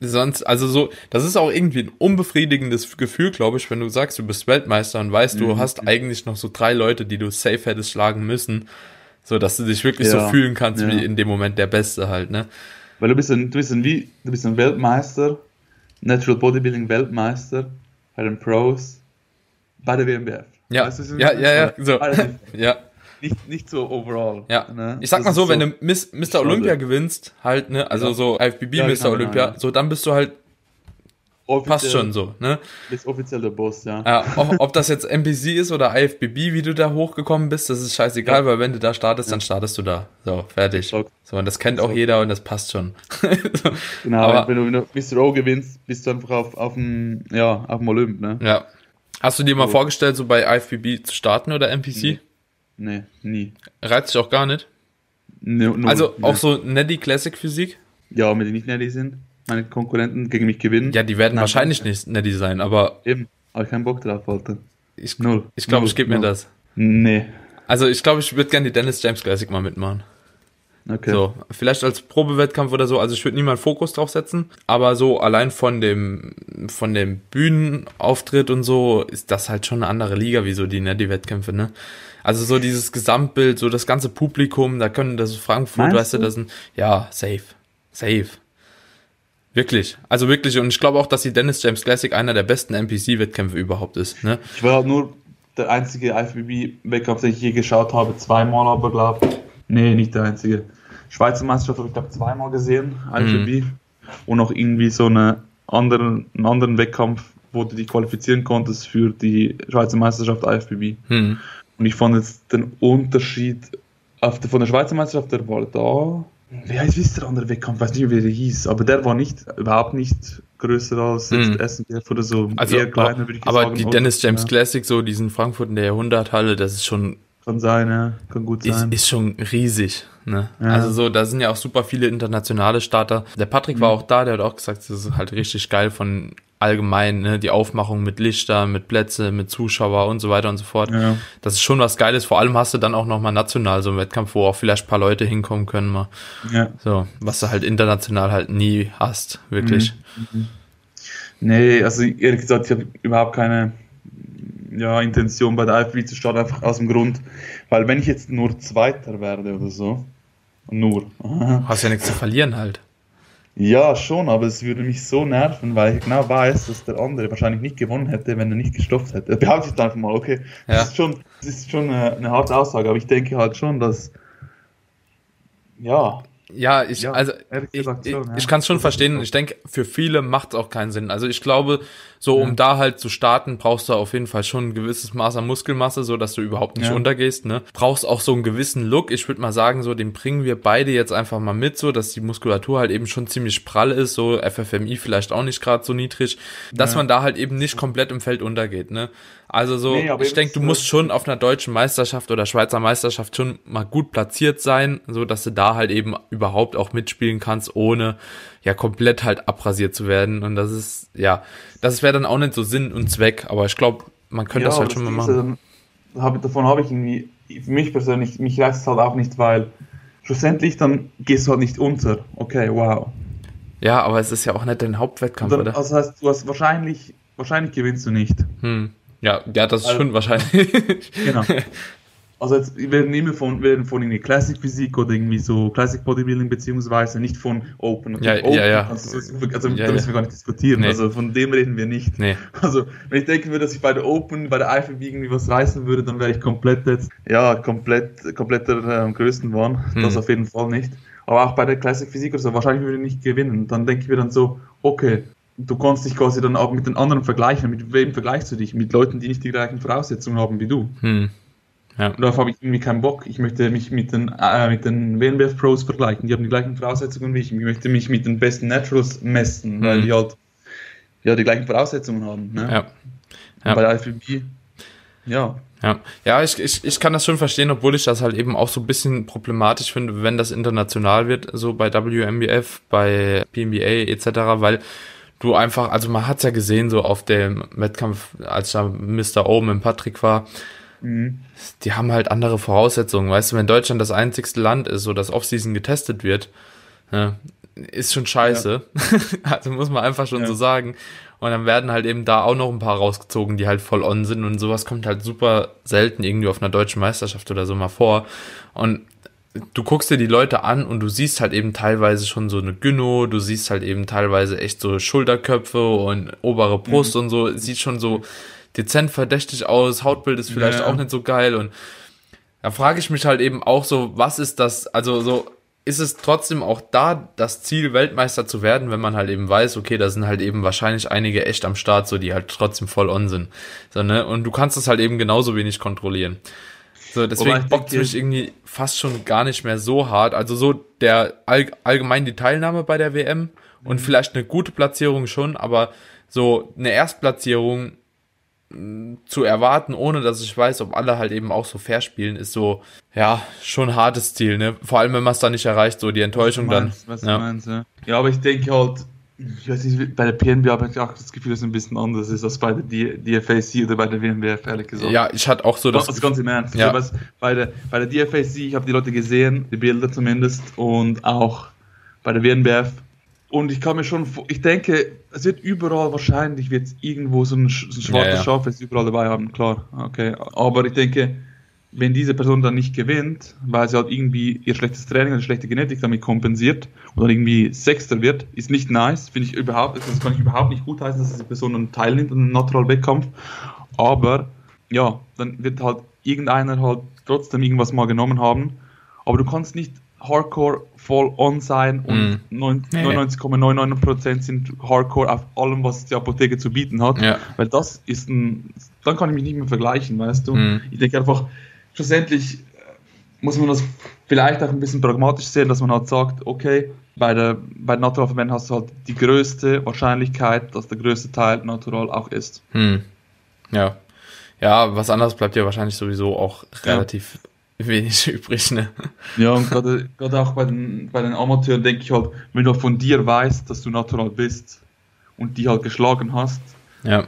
Sonst, also so, das ist auch irgendwie ein unbefriedigendes Gefühl, glaube ich, wenn du sagst, du bist Weltmeister und weißt, du Mhm. hast eigentlich noch so drei Leute, die du safe hättest schlagen müssen, so dass du dich wirklich so Ja, fühlen kannst, ja. wie in dem Moment der Beste halt, ne? weil du bist ein, du bist ein, wie, du bist ein Weltmeister, Natural Bodybuilding Weltmeister bei den Pros, bei der WMBF. Ja, Weißt du, ja, ja, ja, so. Ja, nicht, nicht so overall. ja. ne? Ich sag Das mal so, wenn du Miss, Mr. Schade. Olympia gewinnst, halt, ne, also Ja. so IFBB Ja, Mr. genau, Olympia, genau, ja. so dann bist du halt, offiziell, passt schon so, ne? Bist offiziell der Boss, ja. Ja, ob, ob das jetzt NPC ist oder IFBB, wie du da hochgekommen bist, das ist scheißegal, Ja. weil wenn du da startest, dann startest du da. So, fertig. So. So, und das kennt auch So. jeder und das passt schon. so, Genau, aber- wenn, du, wenn du Mr. O gewinnst, bist du einfach auf, auf dem, ja, auf dem Olymp, ne? ja. Hast du dir mal So. vorgestellt, so bei IFBB zu starten oder NPC? Nee, nie. Reizt dich auch gar nicht. Nur, nur, Also auch so Neddy Classic Physik? Ja, wenn die nicht Nelly sind, meine Konkurrenten gegen mich gewinnen. Ja, die werden Nein, wahrscheinlich nicht Neddy sein, aber Eben, habe ich keinen Bock drauf, Alter. ich, Null. ich glaube, ich gebe mir das. Nee. Also ich glaube, ich würde gerne die Dennis James Classic mal mitmachen. Okay. So, vielleicht als Probewettkampf oder so. Also ich würde nie mal einen Fokus drauf setzen, aber so allein von dem von dem Bühnenauftritt und so ist das halt schon eine andere Liga wie so die Netty-Wettkämpfe, ne? Also so dieses Gesamtbild, so das ganze Publikum, da können das Frankfurt, Meinst weißt du, das sind ja safe, safe. Wirklich, also wirklich und ich glaube auch, dass die Dennis James Classic einer der besten NPC-Wettkämpfe überhaupt ist, ne? Ich war halt nur der einzige IFBB-Wettkampf, den ich je geschaut habe. Zweimal aber, glaube Nee, nicht der einzige. Schweizer Meisterschaft habe ich, glaube zweimal gesehen, IFBB. Und noch irgendwie so eine anderen, einen anderen Wettkampf, wo du dich qualifizieren konntest für die Schweizer Meisterschaft IFBB. Hm. Und ich fand jetzt den Unterschied auf der, von der Schweizer Meisterschaft, der war da. Wie heißt wie ist der andere Wettkampf? Ich weiß nicht, wie der hieß, aber der war nicht, überhaupt nicht größer als jetzt Mhm. SNBF oder so. Also, Eher kleiner, würde ich aber sagen. die oder? Dennis James Ja, Classic, so diesen Frankfurt in der Jahrhunderthalle, das ist schon Kann sein, ja. Kann gut ist, sein. ist schon riesig. Ne? Ja. Also so, da sind ja auch super viele internationale Starter. Der Patrick Mhm. war auch da, der hat auch gesagt, das ist halt richtig geil von allgemein, ne? die Aufmachung mit Lichter, mit Plätze, mit Zuschauer und so weiter und so fort. ja. Das ist schon was Geiles. Vor allem hast du dann auch nochmal national so einen Wettkampf, wo auch vielleicht ein paar Leute hinkommen können mal. ja. So, was du halt international halt nie hast, wirklich. Nee, also ehrlich gesagt, ich habe überhaupt keine ja, Intention bei der IFB zu starten, einfach aus dem Grund, weil wenn ich jetzt nur Zweiter werde oder so, nur, Hast ja nichts zu verlieren halt. ja schon, aber es würde mich so nerven, weil ich genau weiß, dass der andere wahrscheinlich nicht gewonnen hätte, wenn er nicht gestopft hätte. Behaupte ich einfach mal, okay, Ja. das ist schon, das ist schon eine, eine harte Aussage, aber ich denke halt schon, dass, ja, Ja, ich, Ja, also ich, ich, ja. ich kann es schon verstehen. Ich denke, für viele macht es auch keinen Sinn. Also ich glaube, so um da halt zu starten, brauchst du auf jeden Fall schon ein gewisses Maß an Muskelmasse, so dass du überhaupt nicht Ja. untergehst. Ne? Brauchst auch so einen gewissen Look. Ich würde mal sagen, so den bringen wir beide jetzt einfach mal mit, so dass die Muskulatur halt eben schon ziemlich prall ist, so FFMI vielleicht auch nicht gerade so niedrig, dass Ja. man da halt eben nicht komplett im Feld untergeht. Ne? Also so, Nee, ich denke, du musst schon auf einer deutschen Meisterschaft oder Schweizer Meisterschaft schon mal gut platziert sein, so dass du da halt eben überhaupt auch mitspielen kannst, ohne ja komplett halt abrasiert zu werden. Und das ist, ja, das wäre dann auch nicht so Sinn und Zweck, aber ich glaube, man könnte ja, das halt schon mal machen. Dann, hab, davon habe ich irgendwie, für mich persönlich, mich reißt es halt auch nicht, weil schlussendlich dann gehst du halt nicht unter. Okay, wow. Ja, aber es ist ja auch nicht dein Hauptwettkampf, dann, oder? Also heißt, du hast wahrscheinlich, wahrscheinlich gewinnst du nicht. Hm. Ja, ja, das ist also, schon wahrscheinlich. Genau. Also jetzt wir werden immer von, werden von irgendwie Classic Physik oder irgendwie so Classic Bodybuilding beziehungsweise nicht von Open. Und ja, Open, ja, ja. Also, also ja, da müssen wir gar nicht diskutieren. Nee. Also von dem reden wir nicht. Nee. Also wenn ich denken würde, dass ich bei der Open, bei der IFB irgendwie was reißen würde, dann wäre ich komplett jetzt, ja, komplett, komplett der äh, größten One. Hm. Das auf jeden Fall nicht. Aber auch bei der Classic Physik oder so, wahrscheinlich würde ich nicht gewinnen. Dann denke ich mir dann so, okay, du kannst dich quasi dann auch mit den anderen vergleichen. Mit wem vergleichst du dich? Mit Leuten, die nicht die gleichen Voraussetzungen haben wie du. Hm. Ja. Und darauf habe ich irgendwie keinen Bock. Ich möchte mich mit den, äh, mit den WNBF Pros vergleichen. Die haben die gleichen Voraussetzungen wie ich. Ich möchte mich mit den besten Naturals messen, mhm. weil die halt ja, die gleichen Voraussetzungen haben. Ne? Ja. ja. Bei der IFBB, ja. Ja, ja ich, ich, ich kann das schon verstehen, obwohl ich das halt eben auch so ein bisschen problematisch finde, wenn das international wird, so bei WMBF, bei PNBA etc., weil du einfach, also man hat's ja gesehen, so auf dem Wettkampf, als da Mr. O mit Patrick war, Mhm. Die haben halt andere Voraussetzungen. Weißt du, wenn Deutschland das einzigste Land ist, wo das Offseason getestet wird, ja, ist schon scheiße. Ja. also muss man einfach schon ja. so sagen. Und dann werden halt eben da auch noch ein paar rausgezogen, die halt voll on sind und sowas kommt halt super selten irgendwie auf einer deutschen Meisterschaft oder so mal vor. Und du guckst dir die Leute an und du siehst halt eben teilweise schon so eine Gynno, du siehst halt eben teilweise echt so Schulterköpfe und obere Brust mhm. und so, sieht schon so, dezent verdächtig aus, Hautbild ist vielleicht ja. auch nicht so geil und da frage ich mich halt eben auch so, was ist das, also so, ist es trotzdem auch da das Ziel, Weltmeister zu werden, wenn man halt eben weiß, okay, da sind halt eben wahrscheinlich einige echt am Start, so die halt trotzdem voll on sind. So, ne? Und du kannst das halt eben genauso wenig kontrollieren. So, deswegen bockt es mich irgendwie fast schon gar nicht mehr so hart. Also so der all, allgemein die Teilnahme bei der WM und mhm. vielleicht eine gute Platzierung schon, aber so eine Erstplatzierung zu erwarten, ohne dass ich weiß, ob alle halt eben auch so fair spielen, ist so, ja, schon ein hartes Ziel, ne? Vor allem, wenn man es dann nicht erreicht, so die Enttäuschung meinst, dann. Ja. Meinst, ja. ja, aber ich denke halt, ich weiß nicht, bei der PNB habe ich auch das Gefühl, dass es ein bisschen anders ist als bei der DFAC oder bei der WMWF, ehrlich gesagt. Ja, ich hatte auch so das. Also ganz im Ernst. Ja. Was, bei, der, bei der DFAC, ich habe die Leute gesehen, die Bilder zumindest, und auch bei der WMWF und ich kann mir schon, ich denke, es wird überall wahrscheinlich wird irgendwo so ein, so ein schwarzes ja, ja. Schaf jetzt überall dabei haben, klar, okay. Aber ich denke, wenn diese Person dann nicht gewinnt, weil sie halt irgendwie ihr schlechtes Training oder schlechte Genetik damit kompensiert oder irgendwie Sechster wird, ist nicht nice, finde ich überhaupt, das kann ich überhaupt nicht gut heißen, dass diese Person dann teilnimmt an einem Natural-Wettkampf. Aber ja, dann wird halt irgendeiner halt trotzdem irgendwas mal genommen haben. Aber du kannst nicht Hardcore voll on sein und mm. 99,99% sind Hardcore auf allem, was die Apotheke zu bieten hat. Ja. Weil das ist ein, dann kann ich mich nicht mehr vergleichen, weißt du. Mm. Ich denke einfach, schlussendlich äh, muss man das vielleicht auch ein bisschen pragmatisch sehen, dass man halt sagt, okay, bei der bei Natural Verbänden hast du halt die größte Wahrscheinlichkeit, dass der größte Teil Natural auch ist. Hm. Ja. Ja, was anderes bleibt ja wahrscheinlich sowieso auch relativ wenig übrig, ne? Ja, und gerade, gerade auch bei den, bei den Amateuren denke ich halt, wenn du von dir weißt, dass du natural bist und die halt geschlagen hast, ja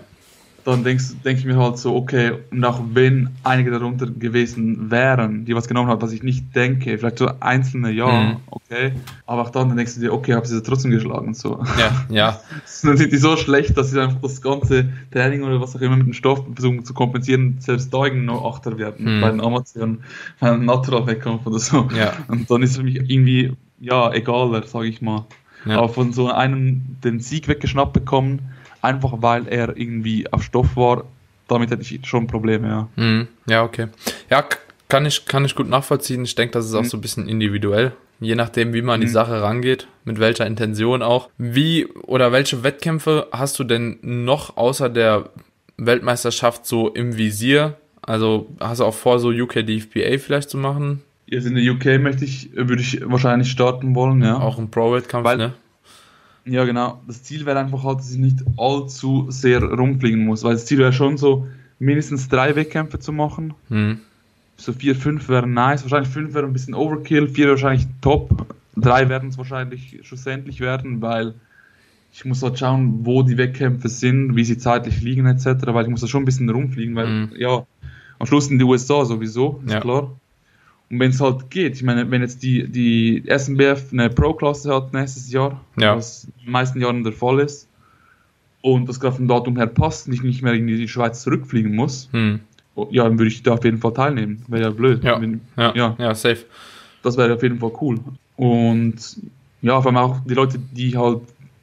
dann denke denk ich mir halt so, okay, und auch wenn einige darunter gewesen wären, die was genommen haben, was ich nicht denke, vielleicht so einzelne, ja, mhm. okay, aber auch dann, dann denkst du dir, okay, habe sie trotzdem geschlagen, so. Ja, ja. dann sind die so schlecht, dass sie einfach das ganze Training oder was auch immer mit dem Stoff versuchen zu kompensieren, selbst da irgendwie noch Achter werden, mhm. bei den Amazon, bei einem Natural-Wettkampf oder so. Ja. Und dann ist es für mich irgendwie, ja, egaler, sage ich mal. Ja. Aber von so einem den Sieg weggeschnappt bekommen, einfach weil er irgendwie auf Stoff war, damit hätte ich schon Probleme, ja. Mhm. Ja, okay. Ja, kann ich, kann ich gut nachvollziehen. Ich denke, das ist auch mhm. so ein bisschen individuell. Je nachdem, wie man an die mhm. Sache rangeht, mit welcher Intention auch. Wie oder welche Wettkämpfe hast du denn noch außer der Weltmeisterschaft so im Visier? Also hast du auch vor, so UK DFPA vielleicht zu machen? Jetzt in der UK möchte ich, würde ich wahrscheinlich starten wollen, ja. Auch im Pro-Wettkampf, ne? Ja, genau. Das Ziel wäre einfach halt, dass ich nicht allzu sehr rumfliegen muss, weil das Ziel wäre schon so, mindestens drei Wettkämpfe zu machen. Hm. So vier, fünf wären nice. Wahrscheinlich fünf wäre ein bisschen Overkill, vier wahrscheinlich top. drei werden es wahrscheinlich schlussendlich werden, weil ich muss halt schauen, wo die Wettkämpfe sind, wie sie zeitlich liegen etc., weil ich muss da schon ein bisschen rumfliegen, weil Mhm. ja, am Schluss in die USA sowieso, ist Ja. klar. Und wenn es halt geht, ich meine, wenn jetzt die, die SNBF eine Pro-Klasse hat nächstes Jahr, Ja. was in den meisten Jahren der Fall ist, und das gerade vom Datum her passt, nicht, nicht mehr in die Schweiz zurückfliegen muss, Hm. oh, ja, dann würde ich da auf jeden Fall teilnehmen. Wäre ja blöd. Ja. Wenn, Ja, Ja. ja, safe. das wäre auf jeden Fall cool. Und ja, vor allem auch die Leute, die halt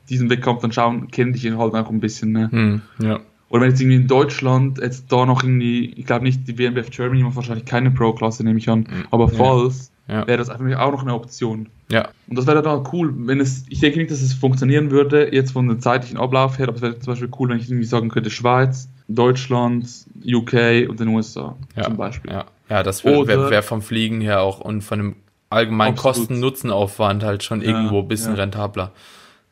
diesen Wettkampf dann schauen, kennen dich halt auch ein bisschen. Ne? Hm. Ja. Oder wenn jetzt irgendwie in Deutschland jetzt da noch irgendwie, ich glaube nicht, die WMBF Germany macht wahrscheinlich keine Pro-Klasse, nehme ich an, aber Ja. falls, Ja. wäre das einfach auch noch eine Option. Ja. Und das wäre dann cool, wenn es, ich denke nicht, dass es funktionieren würde, jetzt von dem zeitlichen Ablauf her, aber es wäre zum Beispiel cool, wenn ich irgendwie sagen könnte, Schweiz, Deutschland, UK und den USA Ja. zum Beispiel. Ja, ja das wäre wär, wär vom Fliegen her auch und von dem allgemeinen. Kosten-Nutzen-Aufwand halt schon irgendwo ein bisschen rentabler.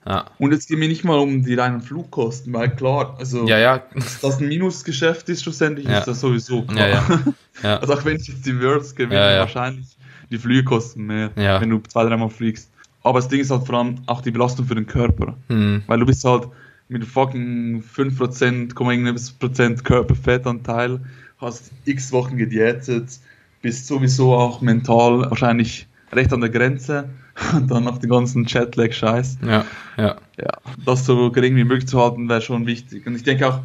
Ja, Und jetzt geht mir nicht mal um die reinen Flugkosten, weil klar, also ja, ja, dass das ein Minusgeschäft ist, schlussendlich ist das sowieso klar. Also auch wenn ich jetzt die Worlds gewinne, wahrscheinlich die Flüge kosten mehr, wenn du zwei, dreimal fliegst. Aber das Ding ist halt vor allem auch die Belastung für den Körper. Hm. Weil du bist halt mit fucking 5%, Komma irgendwas Prozent Körperfettanteil, hast x Wochen gediätet, bist sowieso auch mental wahrscheinlich recht an der Grenze und dann noch den ganzen Jetlag-Scheiß. ja, ja, Ja, das so gering wie möglich zu halten, wäre schon wichtig. Und ich denke auch,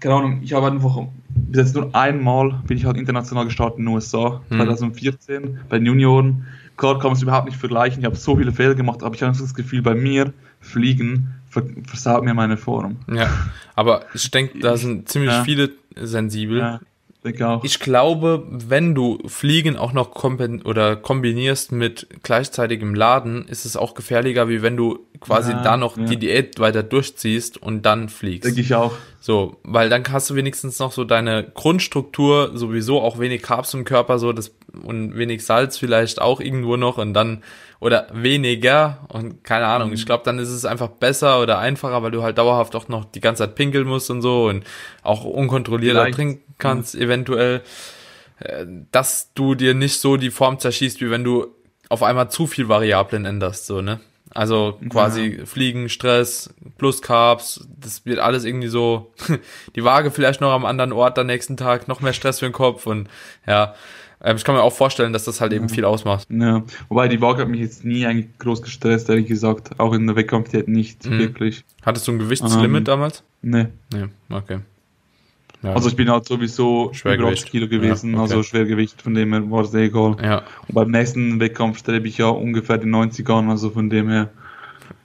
keine Ahnung, ich habe einfach bis jetzt nur einmal bin ich halt international gestartet in den USA, Hm. 2014, bei den Junioren. Klar kann man es überhaupt nicht vergleichen, ich habe so viele Fehler gemacht, aber ich habe das Gefühl, bei mir fliegen ver versaut mir meine Form. ja. Aber ich denke, da sind ziemlich Ja. viele sensibel. Ja, denke auch. Ich glaube, wenn du Fliegen auch noch kompen oder kombinierst mit gleichzeitigem Laden, ist es auch gefährlicher, wie wenn du quasi Ja, da noch ja. die Diät weiter durchziehst und dann fliegst. denke ich auch. So, weil dann hast du wenigstens noch so deine Grundstruktur, sowieso auch wenig Carbs im Körper, so das und wenig Salz vielleicht auch irgendwo noch und dann oder weniger und keine Ahnung. Mhm. Ich glaube, dann ist es einfach besser oder einfacher, weil du halt dauerhaft auch noch die ganze Zeit pinkeln musst und so und auch unkontrollierter Vielleicht, trinken kannst, eventuell, äh, dass du dir nicht so die Form zerschießt, wie wenn du auf einmal zu viel Variablen änderst, so, ne? Also quasi Fliegen, Stress, plus Carbs, das wird alles irgendwie so, die Waage vielleicht noch am anderen Ort am nächsten Tag, noch mehr Stress für den Kopf und ja, ähm, ich kann mir auch vorstellen, dass das halt eben viel ausmacht. Ja. Wobei die Waage hat mich jetzt nie eigentlich groß gestresst, ehrlich gesagt. Auch in der Wettkampfdiät nicht Mhm. wirklich. Hattest du ein Gewichtslimit Ähm, damals? Nee. Nee, okay. Ja, Also ich bin halt sowieso über Schwergewicht. 80 Kilo gewesen, Ja, okay. also Schwergewicht, von dem her war es eh egal. ja Und beim nächsten Wettkampf strebe ich ja ungefähr die 90 an, also von dem her.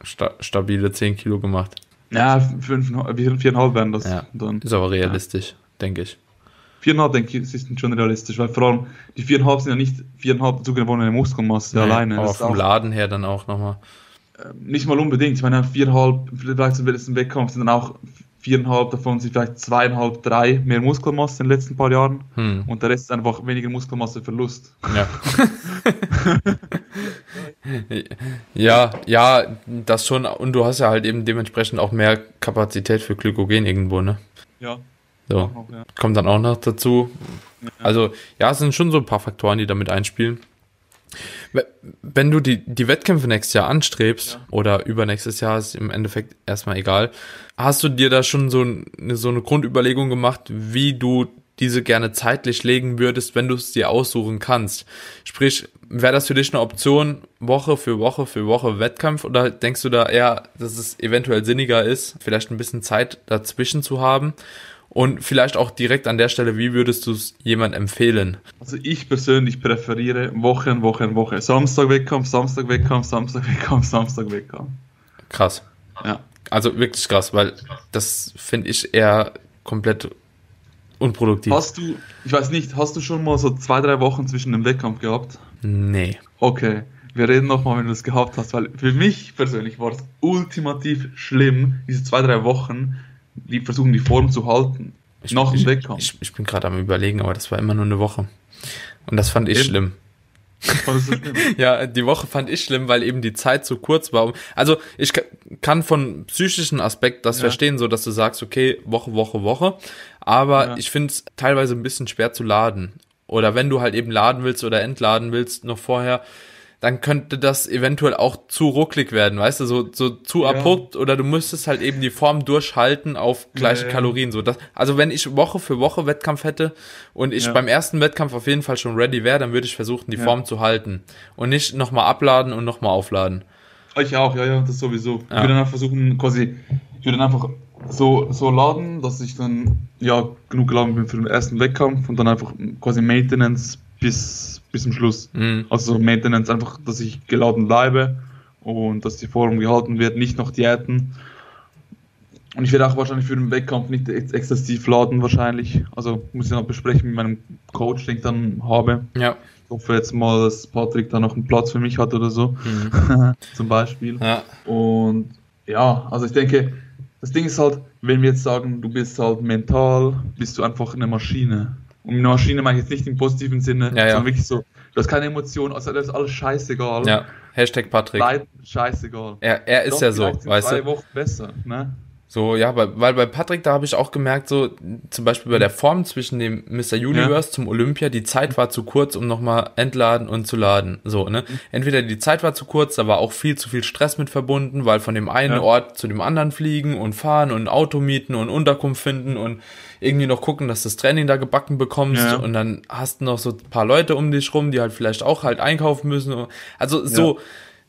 sta stabile 10 Kilo gemacht. Ja, fünf, vier- viereinhalb werden das Ja. dann. Ist aber realistisch, denke ich. Viereinhalb, denke ich, ist schon realistisch, weil vor allem die viereinhalb sind ja nicht viereinhalb zugewonnene Muskelmasse alleine. Aber vom auch, Laden her dann auch nochmal. äh, nicht mal unbedingt. Ich meine, viereinhalb, vielleicht zum letzten Wettkampf sind dann auch viereinhalb davon sind vielleicht zweieinhalb, drei mehr Muskelmasse in den letzten paar Jahren. Hm. Und der Rest ist einfach weniger Muskelmasseverlust. Ja. ja, ja, das schon. Und du hast ja halt eben dementsprechend auch mehr Kapazität für Glykogen irgendwo, ne? Ja, So. auch ja. Kommt dann auch noch dazu. Also, ja, es sind schon so ein paar Faktoren, die damit einspielen. We- Wenn du die, die Wettkämpfe nächstes Jahr anstrebst Ja. oder übernächstes Jahr ist im Endeffekt erstmal egal, hast du dir da schon so, so eine Grundüberlegung gemacht, wie du diese gerne zeitlich legen würdest, wenn du es dir aussuchen kannst? Sprich, wäre das für dich eine Option, Woche für Woche für Woche Wettkampf oder denkst du da eher, dass es eventuell sinniger ist, vielleicht ein bisschen Zeit dazwischen zu haben? Und vielleicht auch direkt an der Stelle, wie würdest du es jemand empfehlen? Also ich persönlich präferiere Woche an Woche an Woche. Samstag Wettkampf, Samstag Wettkampf, Samstag Wettkampf, Samstag Wettkampf. Krass. Ja. Also wirklich krass, weil das finde ich eher komplett unproduktiv. Hast du, ich weiß nicht, hast du schon mal so zwei, drei Wochen zwischen dem Wettkampf gehabt? Nee. Okay, wir reden nochmal, wenn du es gehabt hast, weil für mich persönlich war es ultimativ schlimm, diese zwei, drei Wochen, die versuchen, die Form zu halten. Ich, nach dem ich, Wettkampf. ich, ich bin gerade am überlegen, aber das war immer nur eine Woche. Und das fand ich Eben. schlimm. Du schlimm? Ja, die Woche fand ich schlimm, weil eben die Zeit so kurz war. Also ich ka- kann von psychischen Aspekt das Ja. verstehen, so dass du sagst, okay, Woche, Woche, Woche. Aber Ja. ich finde es teilweise ein bisschen schwer zu laden. Oder wenn du halt eben laden willst oder entladen willst noch vorher, dann könnte das eventuell auch zu rucklig werden, weißt du, so, so zu Ja. abrupt oder du müsstest halt eben die Form durchhalten auf gleiche Ja. Kalorien. So, das, also wenn ich Woche für Woche Wettkampf hätte und ich Ja. beim ersten Wettkampf auf jeden Fall schon ready wäre, dann würde ich versuchen, die. Form zu halten und nicht nochmal abladen und nochmal aufladen. Ich auch, ja, ja, das sowieso. Ich würde dann einfach versuchen, quasi, ich würde dann einfach so, so laden, dass ich dann, ja, genug geladen bin für den ersten Wettkampf und dann einfach quasi Maintenance bis, bis zum Schluss. Mhm. Also so Maintenance einfach, dass ich geladen bleibe und dass die Form gehalten wird, nicht noch Diäten. Und ich werde auch wahrscheinlich für den Wettkampf nicht ex exzessiv laden, wahrscheinlich. Also muss ich noch besprechen mit meinem Coach, den ich dann habe. Ja. Ich hoffe jetzt mal, dass Patrick da noch einen Platz für mich hat oder so, Mhm. zum Beispiel. Ja. Und ja, also ich denke, das Ding ist halt, wenn wir jetzt sagen, du bist halt mental, bist du einfach eine Maschine. Und eine Maschine meine ich jetzt nicht im positiven Sinne, Ja, ja. sondern wirklich so, du hast keine Emotionen, also das ist alles scheißegal. ja. Hashtag Patrick. Leid, scheißegal. Er, er ist Doch, ja so, weißt zwei du. Wochen besser, ne? So, ja, weil, weil bei Patrick, da habe ich auch gemerkt, so zum Beispiel bei der Form zwischen dem Mr. Universe zum Olympia, die Zeit war zu kurz, um nochmal entladen und zu laden. So, ne? Entweder die Zeit war zu kurz, da war auch viel zu viel Stress mit verbunden, weil von dem einen Ja. Ort zu dem anderen fliegen und fahren und Auto mieten und Unterkunft finden und irgendwie noch gucken, dass das Training da gebacken bekommst Ja. und dann hast du noch so ein paar Leute um dich rum, die halt vielleicht auch halt einkaufen müssen. Also so,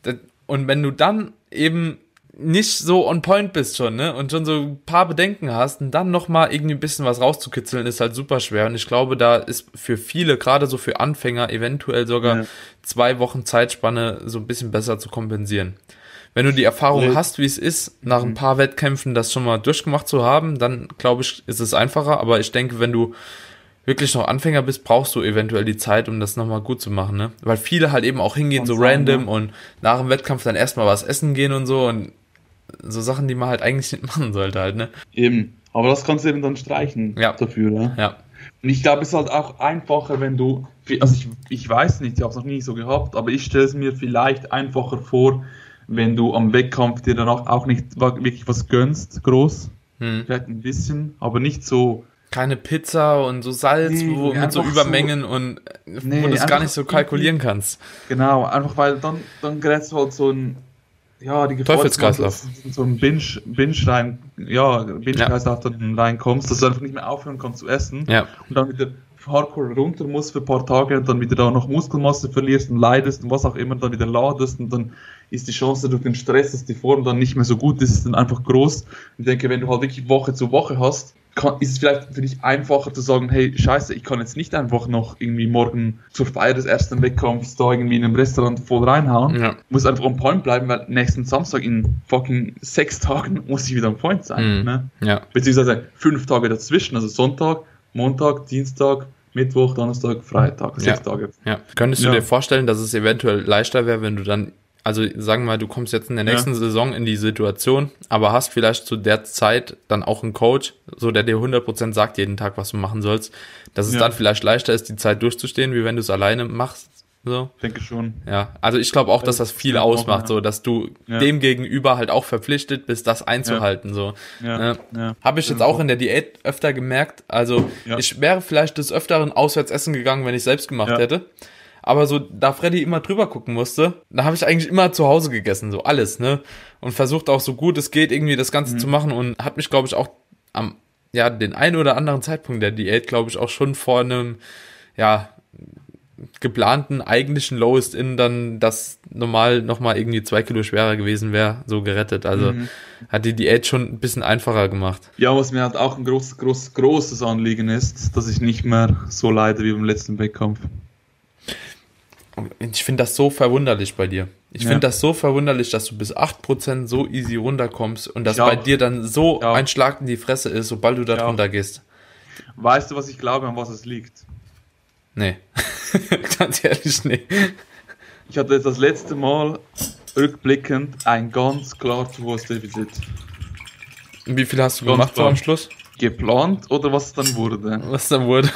das- und wenn du dann eben nicht so on point bist schon, ne? Und schon so ein paar Bedenken hast und dann nochmal irgendwie ein bisschen was rauszukitzeln, ist halt super schwer. Und ich glaube, da ist für viele, gerade so für Anfänger, eventuell sogar Ja. zwei Wochen Zeitspanne so ein bisschen besser zu kompensieren. Wenn du die Erfahrung Ja. hast, wie es ist, nach ein paar Wettkämpfen das schon mal durchgemacht zu haben, dann glaube ich, ist es einfacher. Aber ich denke, wenn du wirklich noch Anfänger bist, brauchst du eventuell die Zeit, um das nochmal gut zu machen, ne? Weil viele halt eben auch hingehen, Kann so sein, random ja. und nach dem Wettkampf dann erstmal was essen gehen und so und so Sachen, die man halt eigentlich nicht machen sollte halt, ne? Eben. Aber das kannst du eben dann streichen Ja. dafür, ja. Ja. Und ich glaube, es ist halt auch einfacher, wenn du, also ich, ich weiß nicht, ich habe es noch nie so gehabt, aber ich stelle es mir vielleicht einfacher vor, wenn du am Wettkampf dir danach auch nicht wirklich was gönnst, groß, Hm. vielleicht ein bisschen, aber nicht so, Keine Pizza und so Salz Nee, wo, mit so Übermengen und äh, wo Nee, du es gar nicht so kalkulieren kannst. genau, einfach weil dann, dann gerätst du halt so ein, ja, die Gefahr, Teufelskreislauf. dass du in so ein Binge, Binge rein, ja, Binge Ja. Dann reinkommst, dass du einfach nicht mehr aufhören kannst zu essen. Ja. und dann wieder hardcore runter musst für ein paar Tage und dann wieder da noch Muskelmasse verlierst und leidest und was auch immer, dann wieder ladest und dann ist die Chance durch den Stress, dass die Form dann nicht mehr so gut ist, dann einfach groß. Ich denke, wenn du halt wirklich Woche zu Woche hast, kann, ist es vielleicht für dich einfacher zu sagen, hey, scheiße, ich kann jetzt nicht einfach noch irgendwie morgen zur Feier des ersten Wettkampfs da irgendwie in einem Restaurant voll reinhauen. Ja. Muss einfach on point bleiben, weil nächsten Samstag in fucking sechs Tagen muss ich wieder on point sein. Mhm. Ne? Ja. beziehungsweise fünf Tage dazwischen, also Sonntag, Montag, Dienstag, Mittwoch, Donnerstag, Freitag, sechs Ja. Tage. Ja. Könntest du Ja. dir vorstellen, dass es eventuell leichter wäre, wenn du dann, also sagen wir mal, du kommst jetzt in der Ja. nächsten Saison in die Situation, aber hast vielleicht zu der Zeit dann auch einen Coach, so der dir 100% sagt jeden Tag, was du machen sollst, dass es Ja. dann vielleicht leichter ist, die Zeit durchzustehen, wie wenn du es alleine machst. So. Ich denke schon. Ja, also ich glaube auch, dass das viel ausmacht, ja. so dass du Ja. dem gegenüber halt auch verpflichtet bist, das einzuhalten. So. Ja, Ja. ja. Habe ich jetzt auch in der Diät öfter gemerkt. Also Ja. ich wäre vielleicht des Öfteren auswärts essen gegangen, wenn ich selbst gemacht Ja. hätte. Aber so, da Freddy immer drüber gucken musste, da habe ich eigentlich immer zu Hause gegessen, so alles, ne? Und versucht auch so gut es geht, irgendwie das Ganze Mhm. zu machen und hat mich, glaube ich, auch am, ja, den einen oder anderen Zeitpunkt der Diät, glaube ich, auch schon vor einem, ja, geplanten eigentlichen Lowest In dann das normal nochmal irgendwie zwei Kilo schwerer gewesen wäre, so gerettet. Also Mhm. hat die Diät schon ein bisschen einfacher gemacht. Ja, was mir halt auch ein groß, groß, großes Anliegen ist, dass ich nicht mehr so leide wie beim letzten Wettkampf. Ich finde das so verwunderlich bei dir. Ich Ja. finde das so verwunderlich, dass du bis 8% so easy runterkommst und dass bei dir dann so ein Schlag in die Fresse ist, sobald du da drunter gehst. Weißt du, was ich glaube, an was es liegt? Nee. Ganz ehrlich, nee. Ich hatte jetzt das letzte Mal rückblickend ein ganz klar zu hohes Defizit. Und wie viel hast du Ganz gemacht klar. am Schluss? Geplant oder was es dann wurde? Was dann wurde?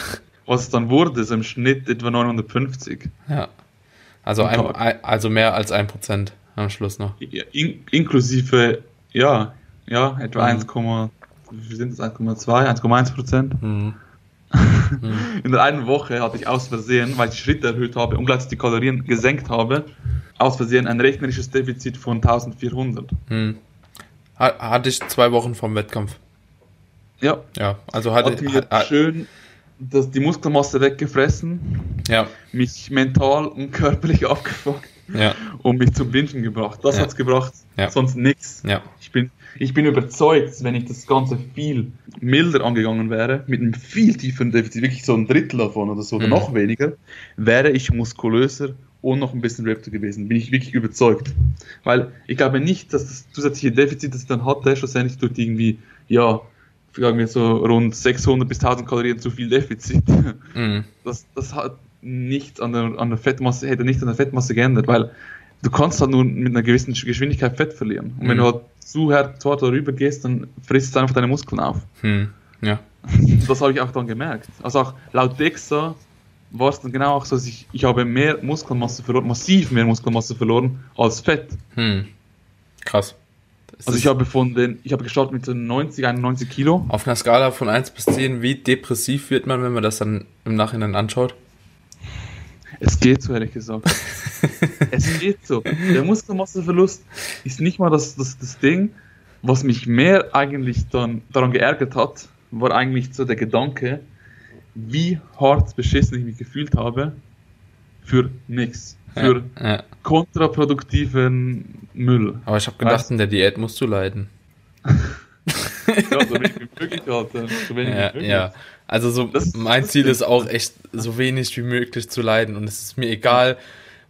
Was es dann wurde, ist im Schnitt etwa 950. Ja. Also, ein, also mehr als 1% am Schluss noch. In, inklusive, ja, ja, etwa Mhm. 1, wie viel sind das? 1,2, 1,1 Prozent. Mhm. In der einen Woche hatte ich aus Versehen, weil ich Schritte erhöht habe und gleichzeitig die Kalorien gesenkt habe, aus Versehen ein rechnerisches Defizit von 1400. Hm. Ha- Hatte ich zwei Wochen vom Wettkampf. Ja, Ja, also hatte hat, hat, schön das, die Muskelmasse weggefressen, ja, mich mental und körperlich abgefuckt ja, und mich zum Bingen gebracht. Das Ja. hat's gebracht, Ja. sonst nichts. ja. Ich bin, ich bin überzeugt, wenn ich das Ganze viel milder angegangen wäre, mit einem viel tieferen Defizit, wirklich so ein Drittel davon oder so, oder Mhm. noch weniger, wäre ich muskulöser und noch ein bisschen Raptor gewesen. Bin ich wirklich überzeugt. Weil ich glaube nicht, dass das zusätzliche Defizit, das ich dann hatte, schlussendlich durch die irgendwie, ja, sagen wir so rund 600 bis 1000 Kalorien zu viel Defizit, Mhm. das, das hat nichts an der, an der Fettmasse, hätte nichts an der Fettmasse geändert, weil du kannst halt nur mit einer gewissen Geschwindigkeit Fett verlieren. Und wenn Mhm. du halt zu hart, zu hart darüber gehst, dann frisst es einfach deine Muskeln auf. Hm. Ja. Das habe ich auch dann gemerkt. Also auch laut DEXA war es dann genau auch so, dass ich, ich habe mehr Muskelmasse verloren, massiv mehr Muskelmasse verloren als Fett. Hm. Krass. Also ich habe von den, ich habe gestartet mit so 90, 91 Kilo. auf einer Skala von 1 bis 10, wie depressiv wird man, wenn man das dann im Nachhinein anschaut? Es geht so, ehrlich gesagt. es geht so. Der Muskelmasseverlust ist nicht mal das, das, das Ding, was mich mehr eigentlich dann daran geärgert hat, war eigentlich so der Gedanke, wie hart beschissen ich mich gefühlt habe für nichts. Für ja, ja. Kontraproduktiven Müll. Aber ich habe gedacht, Weißt- in der Diät musst du leiden. Ja, so wenig wie möglich, Alter. So wenig Ja, wie möglich. ja. Also so Das mein Ziel ist- auch echt so wenig wie möglich zu leiden und es ist mir egal,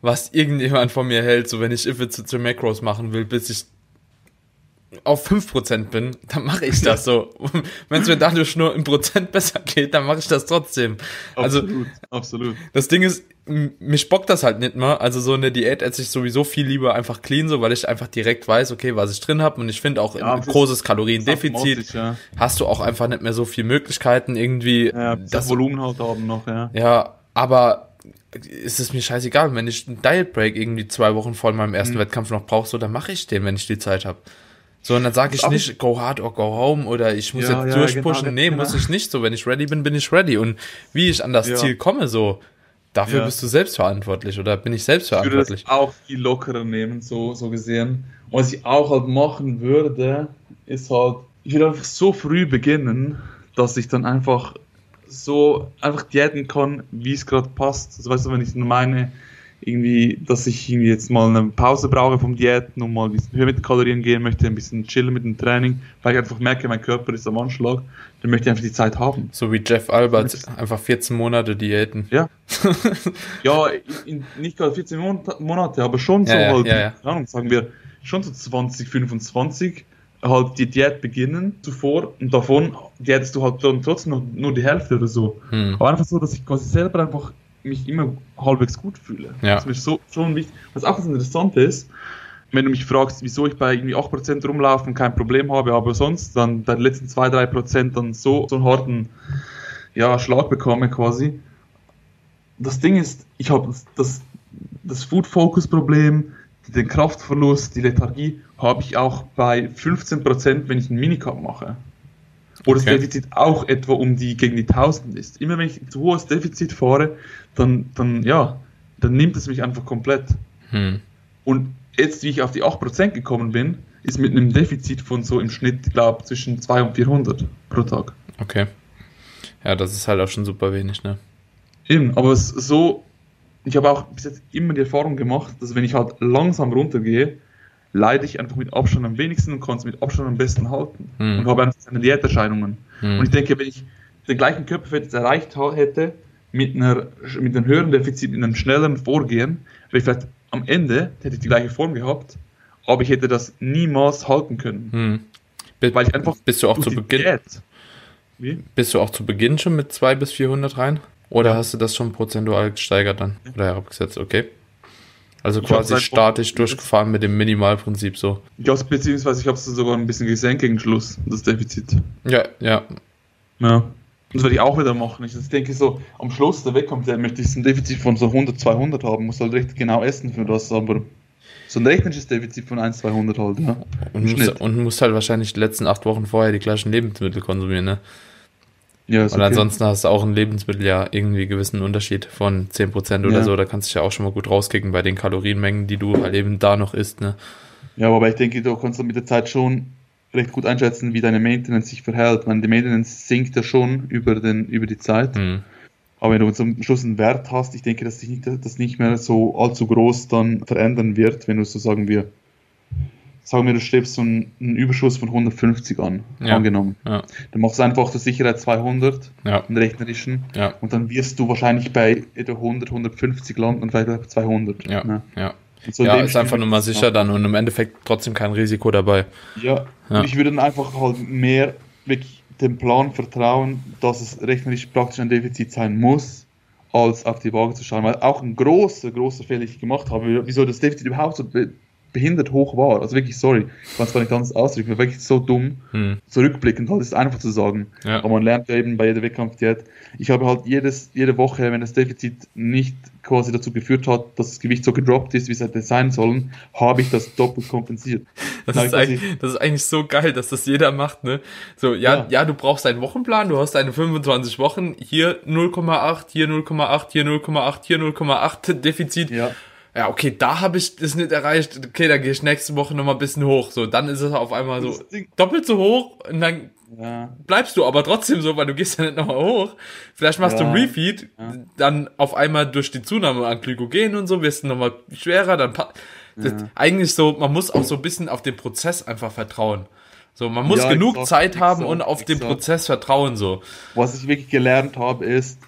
was irgendjemand von mir hält, so wenn ich If zu Macros machen will, bis ich auf 5% bin, dann mache ich das so. Wenn es mir dadurch nur im Prozent besser geht, dann mache ich das trotzdem. Also Absolut, absolut. das Ding ist, mich bockt das halt nicht mehr. Also so eine Diät esse ich sowieso viel lieber einfach clean, so weil ich einfach direkt weiß, okay, was ich drin habe. Und ich finde auch Ja, ein großes Kaloriendefizit Automatisch, Ja, hast du auch einfach nicht mehr so viele Möglichkeiten irgendwie. ja das Volumen halt haben noch, ja. ja, aber es ist mir scheißegal, wenn ich einen Diet Break irgendwie zwei Wochen vor meinem Mhm. ersten Wettkampf noch brauche, so dann mache ich den, wenn ich die Zeit habe. So, und dann sage ich nicht, go hard or go home oder ich muss Ja, jetzt ja, durchpushen. genau, nee, genau. muss ich nicht. So, wenn ich ready bin, bin ich ready. Und wie ich an das Ja. Ziel komme, so, dafür bist du selbst verantwortlich oder bin ich selbst Ich würde das verantwortlich. auch viel lockerer nehmen, so, so gesehen. Und was ich auch halt machen würde, ist halt, ich würde einfach so früh beginnen, dass ich dann einfach so einfach diäten kann, wie es gerade passt. Also weißt du, wenn ich meine, irgendwie, dass ich irgendwie jetzt mal eine Pause brauche vom Diäten und mal ein bisschen höher mit den Kalorien gehen möchte, ein bisschen chillen mit dem Training, weil ich einfach merke, mein Körper ist am Anschlag, dann möchte ich einfach die Zeit haben. So wie Jeff Albert, einfach 14 Monate Diäten. Ja. ja, in, nicht gerade 14 Monat- Monate, aber schon so Ja, ja, halt, ja, Ahnung, sagen wir, schon so 20, 25 halt die Diät beginnen zuvor und davon diätest du halt dann trotzdem noch nur die Hälfte oder so. Hm. Aber einfach so, dass ich quasi selber einfach mich immer halbwegs gut fühle. Ja. Das ist mir so, schon wichtig. Was auch das Interessante ist, wenn du mich fragst, wieso ich bei irgendwie 8% rumlaufe und kein Problem habe, aber sonst dann bei den letzten 2-3% dann so, so einen harten ja, Schlag bekomme quasi. Das Ding ist, ich habe das, das, das Food-Focus-Problem, den Kraftverlust, die Lethargie, habe ich auch bei 15%, wenn ich einen Minicup mache. Wo das Okay. Defizit auch etwa um die gegen die 1000 ist. Immer wenn ich ein zu hohes Defizit fahre, dann, dann, ja, dann nimmt es mich einfach komplett. Hm. Und jetzt, wie ich auf die 8% gekommen bin, ist mit einem Defizit von so im Schnitt, glaube zwischen 200 und 400 pro Tag. Okay. Ja, das ist halt auch schon super wenig, ne? Eben, aber es ist so, ich habe auch bis jetzt immer die Erfahrung gemacht, dass wenn ich halt langsam runtergehe, leide ich einfach mit Abstand am wenigsten und kann es mit Abstand am besten halten. Hm. Und habe einfach keine Diäterscheinungen. Hm. Und ich denke, wenn ich den gleichen Körperfett jetzt erreicht hätte, mit, einer, mit einem höheren Defizit, mit einem schnelleren Vorgehen, wäre ich vielleicht am Ende, hätte ich die gleiche Form gehabt, aber ich hätte das niemals halten können. Hm. Bi- Weil ich einfach bist du auch zu Beginn, bist du auch zu Beginn schon mit 200 bis 400 rein? Oder hast du das schon prozentual gesteigert dann? Oder herabgesetzt, okay. Also quasi statisch durchgefahren mit dem Minimalprinzip so. Ja, beziehungsweise ich habe es sogar ein bisschen gesenkt gegen Schluss, das Defizit. Ja, ja. Ja. Das werde ich auch wieder machen. Ich denke so, am Schluss der Wettkampf, der möchte ich ein Defizit von so 100, 200 haben, muss halt recht genau essen für das, aber so ein rechnerisches Defizit von 1, 200 halt, ja. Und Im musst, Schnitt. und musst halt wahrscheinlich die letzten acht Wochen vorher die gleichen Lebensmittel konsumieren, ne? Ja, Und okay. ansonsten hast du auch ein Lebensmittel ja irgendwie gewissen Unterschied von 10% oder Ja. so. Da kannst du dich ja auch schon mal gut rauskicken bei den Kalorienmengen, die du halt eben da noch isst. Ne? Ja, aber ich denke, du kannst dann mit der Zeit schon recht gut einschätzen, wie deine Maintenance sich verhält. Man, die Maintenance sinkt ja schon über, den, über die Zeit. Hm. Aber wenn du zum Schluss einen Wert hast, ich denke, dass sich das nicht mehr so allzu groß dann verändern wird, wenn du so sagen wir, sagen wir, du strebst so einen, einen Überschuss von 150 an, Ja. angenommen. Ja, Dann machst du einfach zur Sicherheit 200, ja, einen rechnerischen, ja, und dann wirst du wahrscheinlich bei etwa 100, 150 landen und vielleicht bei 200. ja, ne? ja. Und so Ja, ist einfach nur mal sicher dann und im Endeffekt trotzdem kein Risiko dabei. Ja, Ja. ich würde dann einfach halt mehr wirklich dem Plan vertrauen, dass es rechnerisch praktisch ein Defizit sein muss, als auf die Waage zu schauen. Weil auch ein großer, großer Fehler, den ich gemacht habe, wieso das Defizit überhaupt so behindert hoch war. Also wirklich, sorry, ich kann es gar nicht anders ausdrücken, war wirklich so dumm. Hm. Zurückblickend halt ist einfach zu sagen. Ja. Aber man lernt ja eben bei jeder Wettkampfdiät. Ich habe halt jedes, jede Woche, wenn das Defizit nicht quasi dazu geführt hat, dass das Gewicht so gedroppt ist, wie es hätte sein sollen, habe ich das doppelt kompensiert. Das ist, eigentlich, das ist eigentlich so geil, dass das jeder macht, ne? So, ja, ja, Ja. du brauchst einen Wochenplan, du hast deine 25 Wochen, hier 0,8, hier 0,8, hier 0,8, hier 0,8 Defizit. Ja. Ja, okay, da habe ich das nicht erreicht. Okay, dann gehe ich nächste Woche nochmal ein bisschen hoch. So, dann ist es auf einmal so doppelt so hoch und dann Ja. bleibst du aber trotzdem so, weil du gehst ja nicht nochmal hoch. Vielleicht machst du Ja. ein Refeed, dann auf einmal durch die Zunahme an Glykogen und so wirst du nochmal schwerer, dann das, eigentlich so, man muss auch so ein bisschen auf den Prozess einfach vertrauen. So, man muss Ja, genug exakt, Zeit haben exakt, und auf den exakt. Prozess vertrauen, so. Was ich wirklich gelernt habe, ist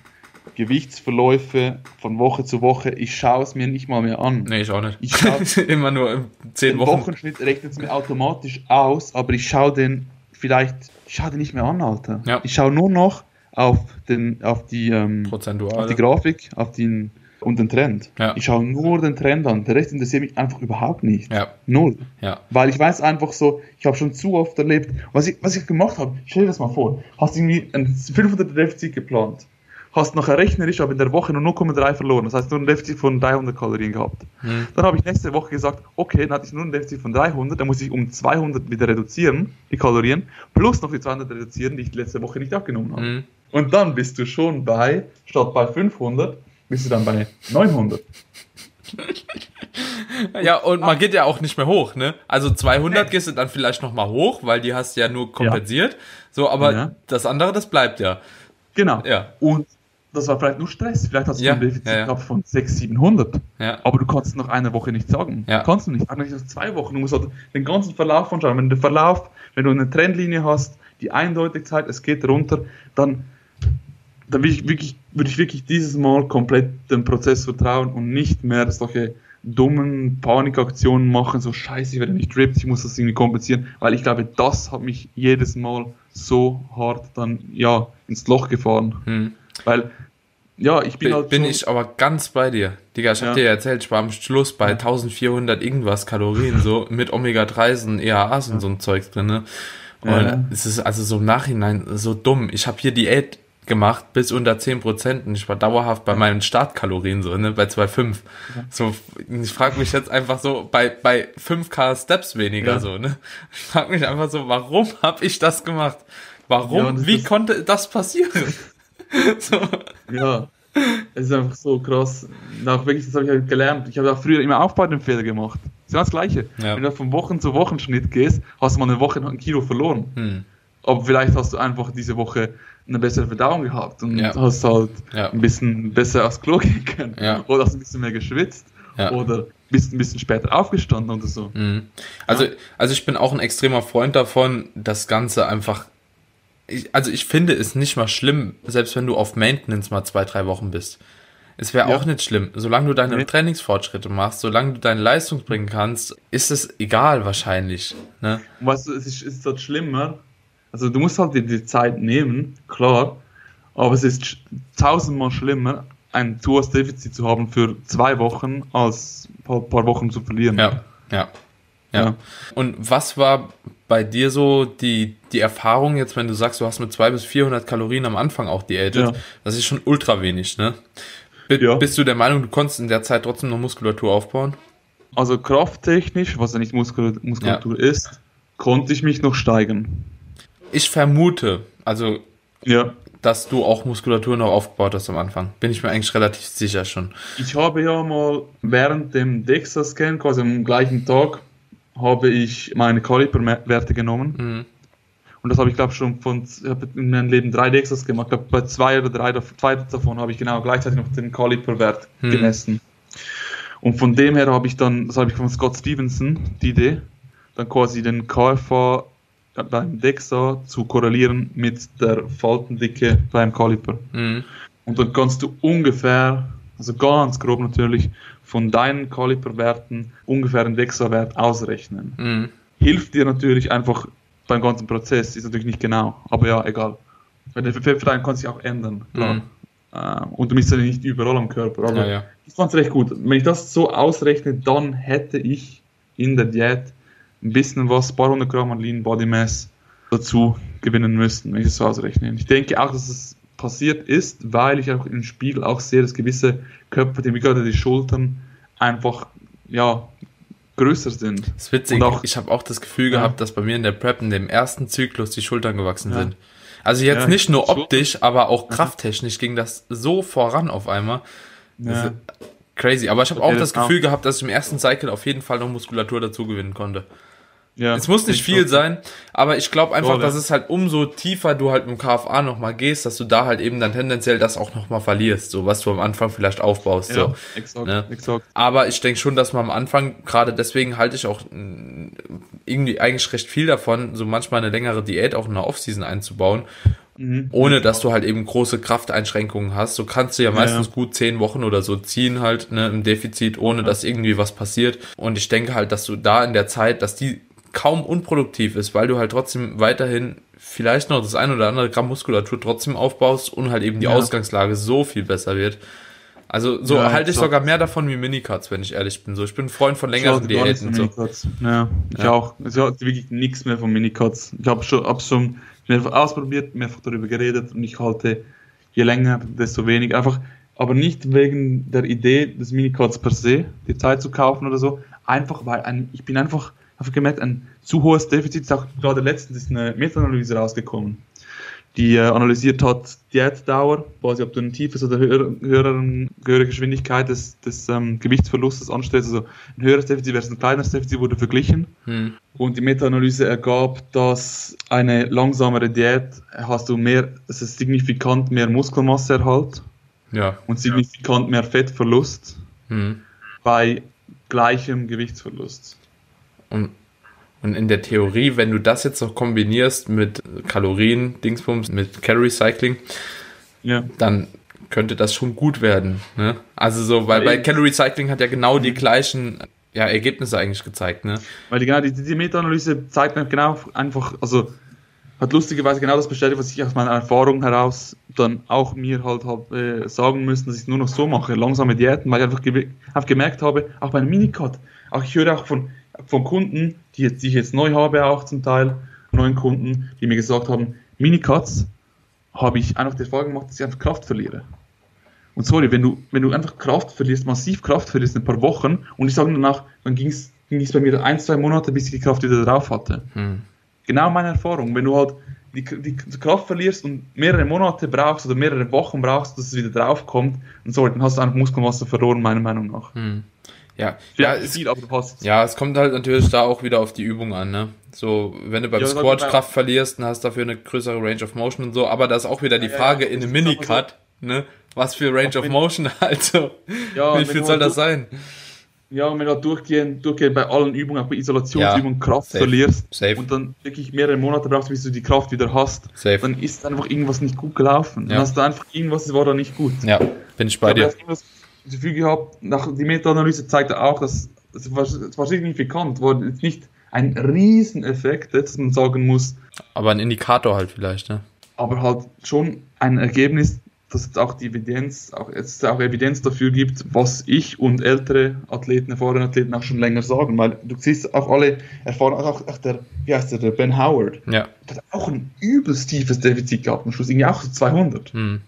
Gewichtsverläufe von Woche zu Woche. Ich schaue es mir nicht mal mehr an. Nee, ich auch nicht. Ich schau- Immer nur zehn Wochen. Wochenschnitt rechnet es mir automatisch aus, aber ich schaue den vielleicht, ich schaue den nicht mehr an, Alter. Ja. Ich schaue nur noch auf den, auf die, ähm, auf die Grafik, auf den und den Trend. Ja. Ich schaue nur den Trend an. Der Rest interessiert mich einfach überhaupt nicht. Ja, Null. ja. Weil ich weiß einfach so, ich habe schon zu oft erlebt, was ich, was ich gemacht habe, stell dir das mal vor, hast irgendwie ein 500 Defizit geplant, hast nachher rechnerisch aber in der Woche nur 0,3 verloren, das heißt nur ein Defizit von 300 Kalorien gehabt. Hm. Dann habe ich nächste Woche gesagt, okay, dann hatte ich nur ein Defizit von 300, dann muss ich um 200 wieder reduzieren, die Kalorien, plus noch die 200 reduzieren, die ich letzte Woche nicht abgenommen habe. Hm. Und dann bist du schon bei, statt bei 500, bist du dann bei 900. Ja, und man geht ja auch nicht mehr hoch, ne? Also 200 gehst du dann vielleicht noch mal hoch, weil die hast du ja nur kompensiert. So, aber Ja. das andere, das bleibt ja. Genau. Ja. Und das war vielleicht nur Stress. Vielleicht hast du Ja, ein Defizit ja, ja. gehabt von 600, 700. Ja. Aber du kannst es nach einer Woche nicht sagen. Ja. Kannst du nicht. Eigentlich nach zwei Wochen. Du musst halt den ganzen Verlauf anschauen. Wenn du Verlauf, wenn du eine Trendlinie hast, die eindeutig zeigt, es geht runter, dann, dann würde ich, wirklich, würde ich wirklich dieses Mal komplett dem Prozess vertrauen und nicht mehr solche dummen Panikaktionen machen, so scheiße, ich werde nicht drippt, ich muss das irgendwie kompensieren, weil ich glaube, das hat mich jedes Mal so hart dann, ja, ins Loch gefahren. Hm. Weil, ja, ich bin Bin, halt bin ich aber ganz bei dir. Digga, ich hab Ja. dir ja erzählt, ich war am Schluss bei 1400 irgendwas Kalorien, so mit Omega-3s und EAAs und so ein Zeug drin, ne? Und Ja. es ist also so im Nachhinein so dumm. Ich habe hier Diät gemacht bis unter 10% und ich war dauerhaft bei meinen Startkalorien so, ne, bei 2,5. So, ich frage mich jetzt einfach so, bei, bei 5k Steps weniger Ja. so, ne? Ich frage mich einfach so, warum habe ich das gemacht? Warum? Ja, das Wie ist- konnte das passieren? so. Ja, es ist einfach so krass. Auch wirklich, das habe ich halt gelernt. Ich habe auch früher immer auch bei den Fehler gemacht. Das ist genau das Gleiche. Ja. Wenn du von Wochen zu Wochenschnitt gehst, hast du mal eine Woche noch ein Kilo verloren. Hm. Aber vielleicht hast du einfach diese Woche eine bessere Verdauung gehabt und Ja. hast halt Ja. ein bisschen besser aufs Klo gehen können. Ja. Oder hast ein bisschen mehr geschwitzt. Ja. Oder bist ein bisschen später aufgestanden oder so. Mhm. Also, also ich bin auch ein extremer Freund davon, das Ganze einfach. Ich, also ich finde es nicht mal schlimm, selbst wenn du auf Maintenance mal zwei, drei Wochen bist. Es wäre Ja. auch nicht schlimm. Solange du deine Nee. Trainingsfortschritte machst, solange du deine Leistung bringen kannst, ist es egal wahrscheinlich. Ne? Weißt du, es ist, ist halt schlimmer. Also du musst halt dir die Zeit nehmen, klar. Aber es ist tausendmal schlimmer, ein zu hohes Defizit zu haben für zwei Wochen, als ein paar, paar Wochen zu verlieren. Ja, ja, ja. Ja. Und was war bei dir so die, die Erfahrung jetzt, wenn du sagst, du hast mit 200 bis 400 Kalorien am Anfang auch diätet? Ja. Das ist schon ultra wenig, ne? Bi- Ja. Bist du der Meinung, du konntest in der Zeit trotzdem noch Muskulatur aufbauen? Also krafttechnisch, was ja nicht Muskul Muskulatur ist, konnte ich mich noch steigern. Ich vermute, also Ja. dass du auch Muskulatur noch aufgebaut hast am Anfang. Bin ich mir eigentlich relativ sicher schon. Ich habe ja mal während dem DEXA-Scan, quasi am gleichen Tag, habe ich meine Kaliberwerte genommen. Mhm. Und das habe ich, glaube ich, schon von, habe in meinem Leben drei DEXAs gemacht. Ich glaube, bei zwei oder drei, zwei davon habe ich genau gleichzeitig noch den Kaliberwert mhm. gemessen. Und von dem her habe ich dann, das habe ich von Scott Stevenson, die Idee, dann quasi den KFA beim DEXA zu korrelieren mit der Faltendicke beim Kaliper. Mhm. Und dann kannst du ungefähr, also ganz grob natürlich, von deinen Kaliperwerten ungefähr einen DEXA-Wert ausrechnen. Mhm. Hilft dir natürlich einfach beim ganzen Prozess, ist natürlich nicht genau, aber ja, egal. Weil der Pfeffrein kann sich auch ändern, klar. Mhm. Uh, und du bist ja nicht überall am Körper. Aber ja, ja. ich fand es recht gut. Wenn ich das so ausrechne, dann hätte ich in der Diät ein bisschen was, ein paar hundert Gramm an Lean Body Mass dazu gewinnen müssten, wenn ich es so ausrechne. Ich denke auch, dass es passiert ist, weil ich auch im Spiegel auch sehe, dass gewisse Köpfe, wie gerade die Schultern, einfach ja, größer sind. Das ist witzig. Auch, ich habe auch das Gefühl ja. gehabt, dass bei mir in der Prep in dem ersten Zyklus die Schultern gewachsen ja. sind. Also jetzt ja, nicht nur optisch, aber auch krafttechnisch ging das so voran auf einmal. Crazy. Aber ich habe auch das Gefühl gehabt, dass ich im ersten Cycle auf jeden Fall noch Muskulatur dazu gewinnen konnte. Ja, es muss nicht viel sein, aber ich glaube einfach, oh, dass es halt umso tiefer du halt im KFA nochmal gehst, dass du da halt eben dann tendenziell das auch nochmal verlierst, so was du am Anfang vielleicht aufbaust. Ja, so, exakt, ne? exakt. Aber ich denke schon, dass man am Anfang, gerade deswegen halte ich auch mm, irgendwie eigentlich recht viel davon, so manchmal eine längere Diät auch in der Offseason einzubauen. Mhm. Ohne dass du halt eben große Krafteinschränkungen hast. So kannst du ja meistens ja. gut zehn Wochen oder so ziehen halt ne, im Defizit, ohne ja. dass irgendwie was passiert. Und ich denke halt, dass du da in der Zeit, dass die kaum unproduktiv ist, weil du halt trotzdem weiterhin vielleicht noch das ein oder andere Gramm Muskulatur trotzdem aufbaust und halt eben die ja. Ausgangslage so viel besser wird. Also so ja, halte ich sogar mehr davon wie Minicuts, wenn ich ehrlich bin. So, ich bin ein Freund von längeren Diäten. So. Ja, ich ja. auch. Ich habe wirklich nichts mehr von Minicuts. Ich habe schon, hab's schon mehrfach ausprobiert, mehrfach darüber geredet und ich halte je länger, desto weniger. Einfach, aber nicht wegen der Idee des Minicuts per se, die Zeit zu kaufen oder so. Einfach weil ein, ich bin einfach habe gemerkt, ein zu hohes Defizit. Ist auch gerade letztens ist eine Meta-Analyse rausgekommen, die äh, analysiert hat Diätdauer, quasi ob du ein tiefes oder höher, höhere, höhere Geschwindigkeit des, des ähm, Gewichtsverlustes anstellst. Also ein höheres Defizit versus ein kleineres Defizit wurde verglichen. Hm. Und die Meta-Analyse ergab, dass eine langsamere Diät hast du mehr, es ist signifikant mehr Muskelmasseerhalt ja. und signifikant mehr Fettverlust hm. bei gleichem Gewichtsverlust. Und, und in der Theorie, wenn du das jetzt noch kombinierst mit Kalorien, Dingsbums, mit Calorie Cycling, ja. dann könnte das schon gut werden. Ne? Also so, weil bei Calorie Cycling hat ja genau die gleichen ja, Ergebnisse eigentlich gezeigt. Ne? Weil die, genau, die, die Meta-Analyse zeigt mir genau einfach, also hat lustigerweise genau das bestätigt, was ich aus meiner Erfahrung heraus dann auch mir halt habe äh, sagen müssen, dass ich es nur noch so mache, langsame Diäten, weil ich einfach, ge einfach gemerkt habe, auch bei einem Minicut, auch ich höre auch von von Kunden, die, jetzt, die ich jetzt neu habe, auch zum Teil, neuen Kunden, die mir gesagt haben, Minicuts habe ich einfach die Erfahrung gemacht, dass ich einfach Kraft verliere. Und sorry, wenn du, wenn du einfach Kraft verlierst, massiv Kraft verlierst in ein paar Wochen, und ich sage danach, dann ging es ging bei mir ein, zwei Monate, bis ich die Kraft wieder drauf hatte. Hm. Genau meine Erfahrung. Wenn du halt die, die, Kraft verlierst und mehrere Monate brauchst oder mehrere Wochen brauchst, dass es wieder drauf kommt, und sorry, dann hast du einfach Muskelmasse verloren, meiner Meinung nach. Hm. Ja, ja, es, ja, es kommt halt natürlich da auch wieder auf die Übung an, ne? So, wenn du beim ja, Squat Kraft verlierst, dann hast du dafür eine größere Range of Motion und so, aber da ist auch wieder die ja, Frage ja, in einem Minicut, so, ne? Was für Range of Motion, also, wie viel soll das sein? Ja, wenn du durchgehend, durchgehend bei allen Übungen, auch bei Isolationsübungen Kraft safe, verlierst safe. und dann wirklich mehrere Monate brauchst, bis du die Kraft wieder hast, safe. dann ist einfach irgendwas nicht gut gelaufen. Dann hast du einfach irgendwas, das war da nicht gut. Ja, bin ich bei ich dir das Gefühl gehabt, nach, die Meta-Analyse zeigte auch, dass es war, es war signifikant, war jetzt nicht ein Rieseneffekt, dass man sagen muss. Aber ein Indikator halt vielleicht, ne? Aber halt schon ein Ergebnis, dass es auch die Evidenz, auch jetzt auch Evidenz dafür gibt, was ich und ältere Athleten, erfahrene Athleten auch schon länger sagen, weil du siehst auch alle erfahren, auch, auch der, wie heißt der, der Ben Howard, ja. der hat auch ein übelst tiefes Defizit gehabt am Schluss, irgendwie auch so 200. Hm.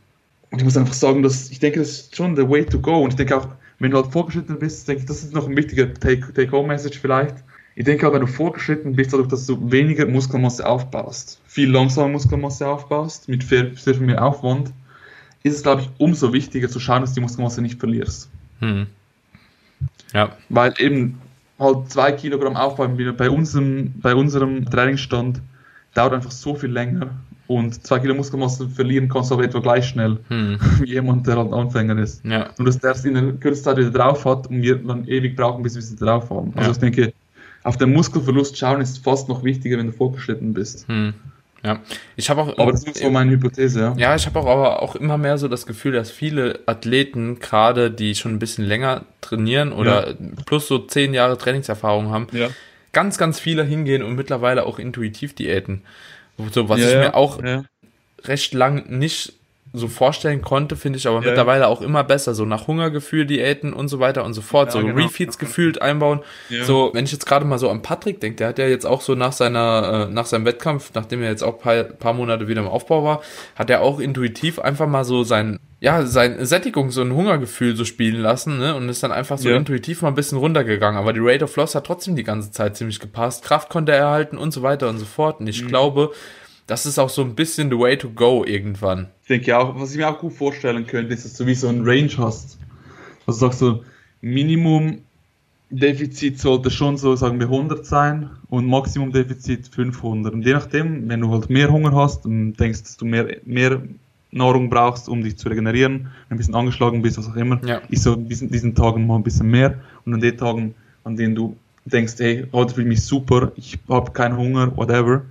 Und ich muss einfach sagen, dass ich denke, das ist schon the way to go. Und ich denke auch, wenn du halt vorgeschritten bist, denke ich, das ist noch ein wichtiger Take-Home-Message vielleicht. ich denke aber, wenn du fortgeschritten bist, dadurch, dass du weniger Muskelmasse aufbaust, viel langsamer Muskelmasse aufbaust, mit sehr, sehr viel mehr Aufwand, ist es, glaube ich, umso wichtiger zu schauen, dass du die Muskelmasse nicht verlierst. Hm. Ja. Weil eben halt zwei Kilogramm aufbauen bei unserem, bei unserem Trainingsstand dauert einfach so viel länger und zwei Kilo Muskelmasse verlieren kannst du aber etwa gleich schnell hm. wie jemand, der halt Anfänger ist. Ja. Und dass der es in der kürzesten Zeit wieder drauf hat und wir dann ewig brauchen, bis wir es drauf haben. Also ja. ich denke, auf den Muskelverlust schauen ist fast noch wichtiger, wenn du vorgeschritten bist. Hm. Ja, ich habe auch. Aber das ist so meine Hypothese, ja. Ja, ich habe auch aber auch immer mehr so das Gefühl, dass viele Athleten, gerade die schon ein bisschen länger trainieren oder ja. plus so zehn Jahre Trainingserfahrung haben, ja. ganz, ganz viele hingehen und mittlerweile auch intuitiv Diäten. So, was ja, ich mir auch recht lang nicht so vorstellen konnte, finde ich aber ja, mittlerweile auch immer besser. So nach Hungergefühl, Diäten und so weiter und so fort. Ja, so genau. Refeeds gefühlt einbauen. Ja. So, wenn ich jetzt gerade mal so an Patrick denke, der hat ja jetzt auch so nach seiner, äh, nach seinem Wettkampf, nachdem er jetzt auch paar, paar Monate wieder im Aufbau war, hat er auch intuitiv einfach mal so sein, ja, sein Sättigungs- und Hungergefühl so spielen lassen, ne? Und ist dann einfach so intuitiv mal ein bisschen runtergegangen. Aber die Rate of Loss hat trotzdem die ganze Zeit ziemlich gepasst. Kraft konnte er erhalten und so weiter und so fort. Und ich mhm. glaube, das ist auch so ein bisschen the way to go irgendwann. Ich denke auch, was ich mir auch gut vorstellen könnte, ist, dass du wie so ein Range hast. Also sagst du, Minimum Defizit sollte schon so, sagen wir, 100 sein und Maximum Defizit 500. Und je nachdem, wenn du halt mehr Hunger hast und denkst, dass du mehr, mehr Nahrung brauchst, um dich zu regenerieren, ein bisschen angeschlagen bist, was auch immer, ja. ist so diesen, diesen Tagen mal ein bisschen mehr. Und an den Tagen, an denen du denkst, hey, heute fühle ich mich super, ich habe keinen Hunger, whatever,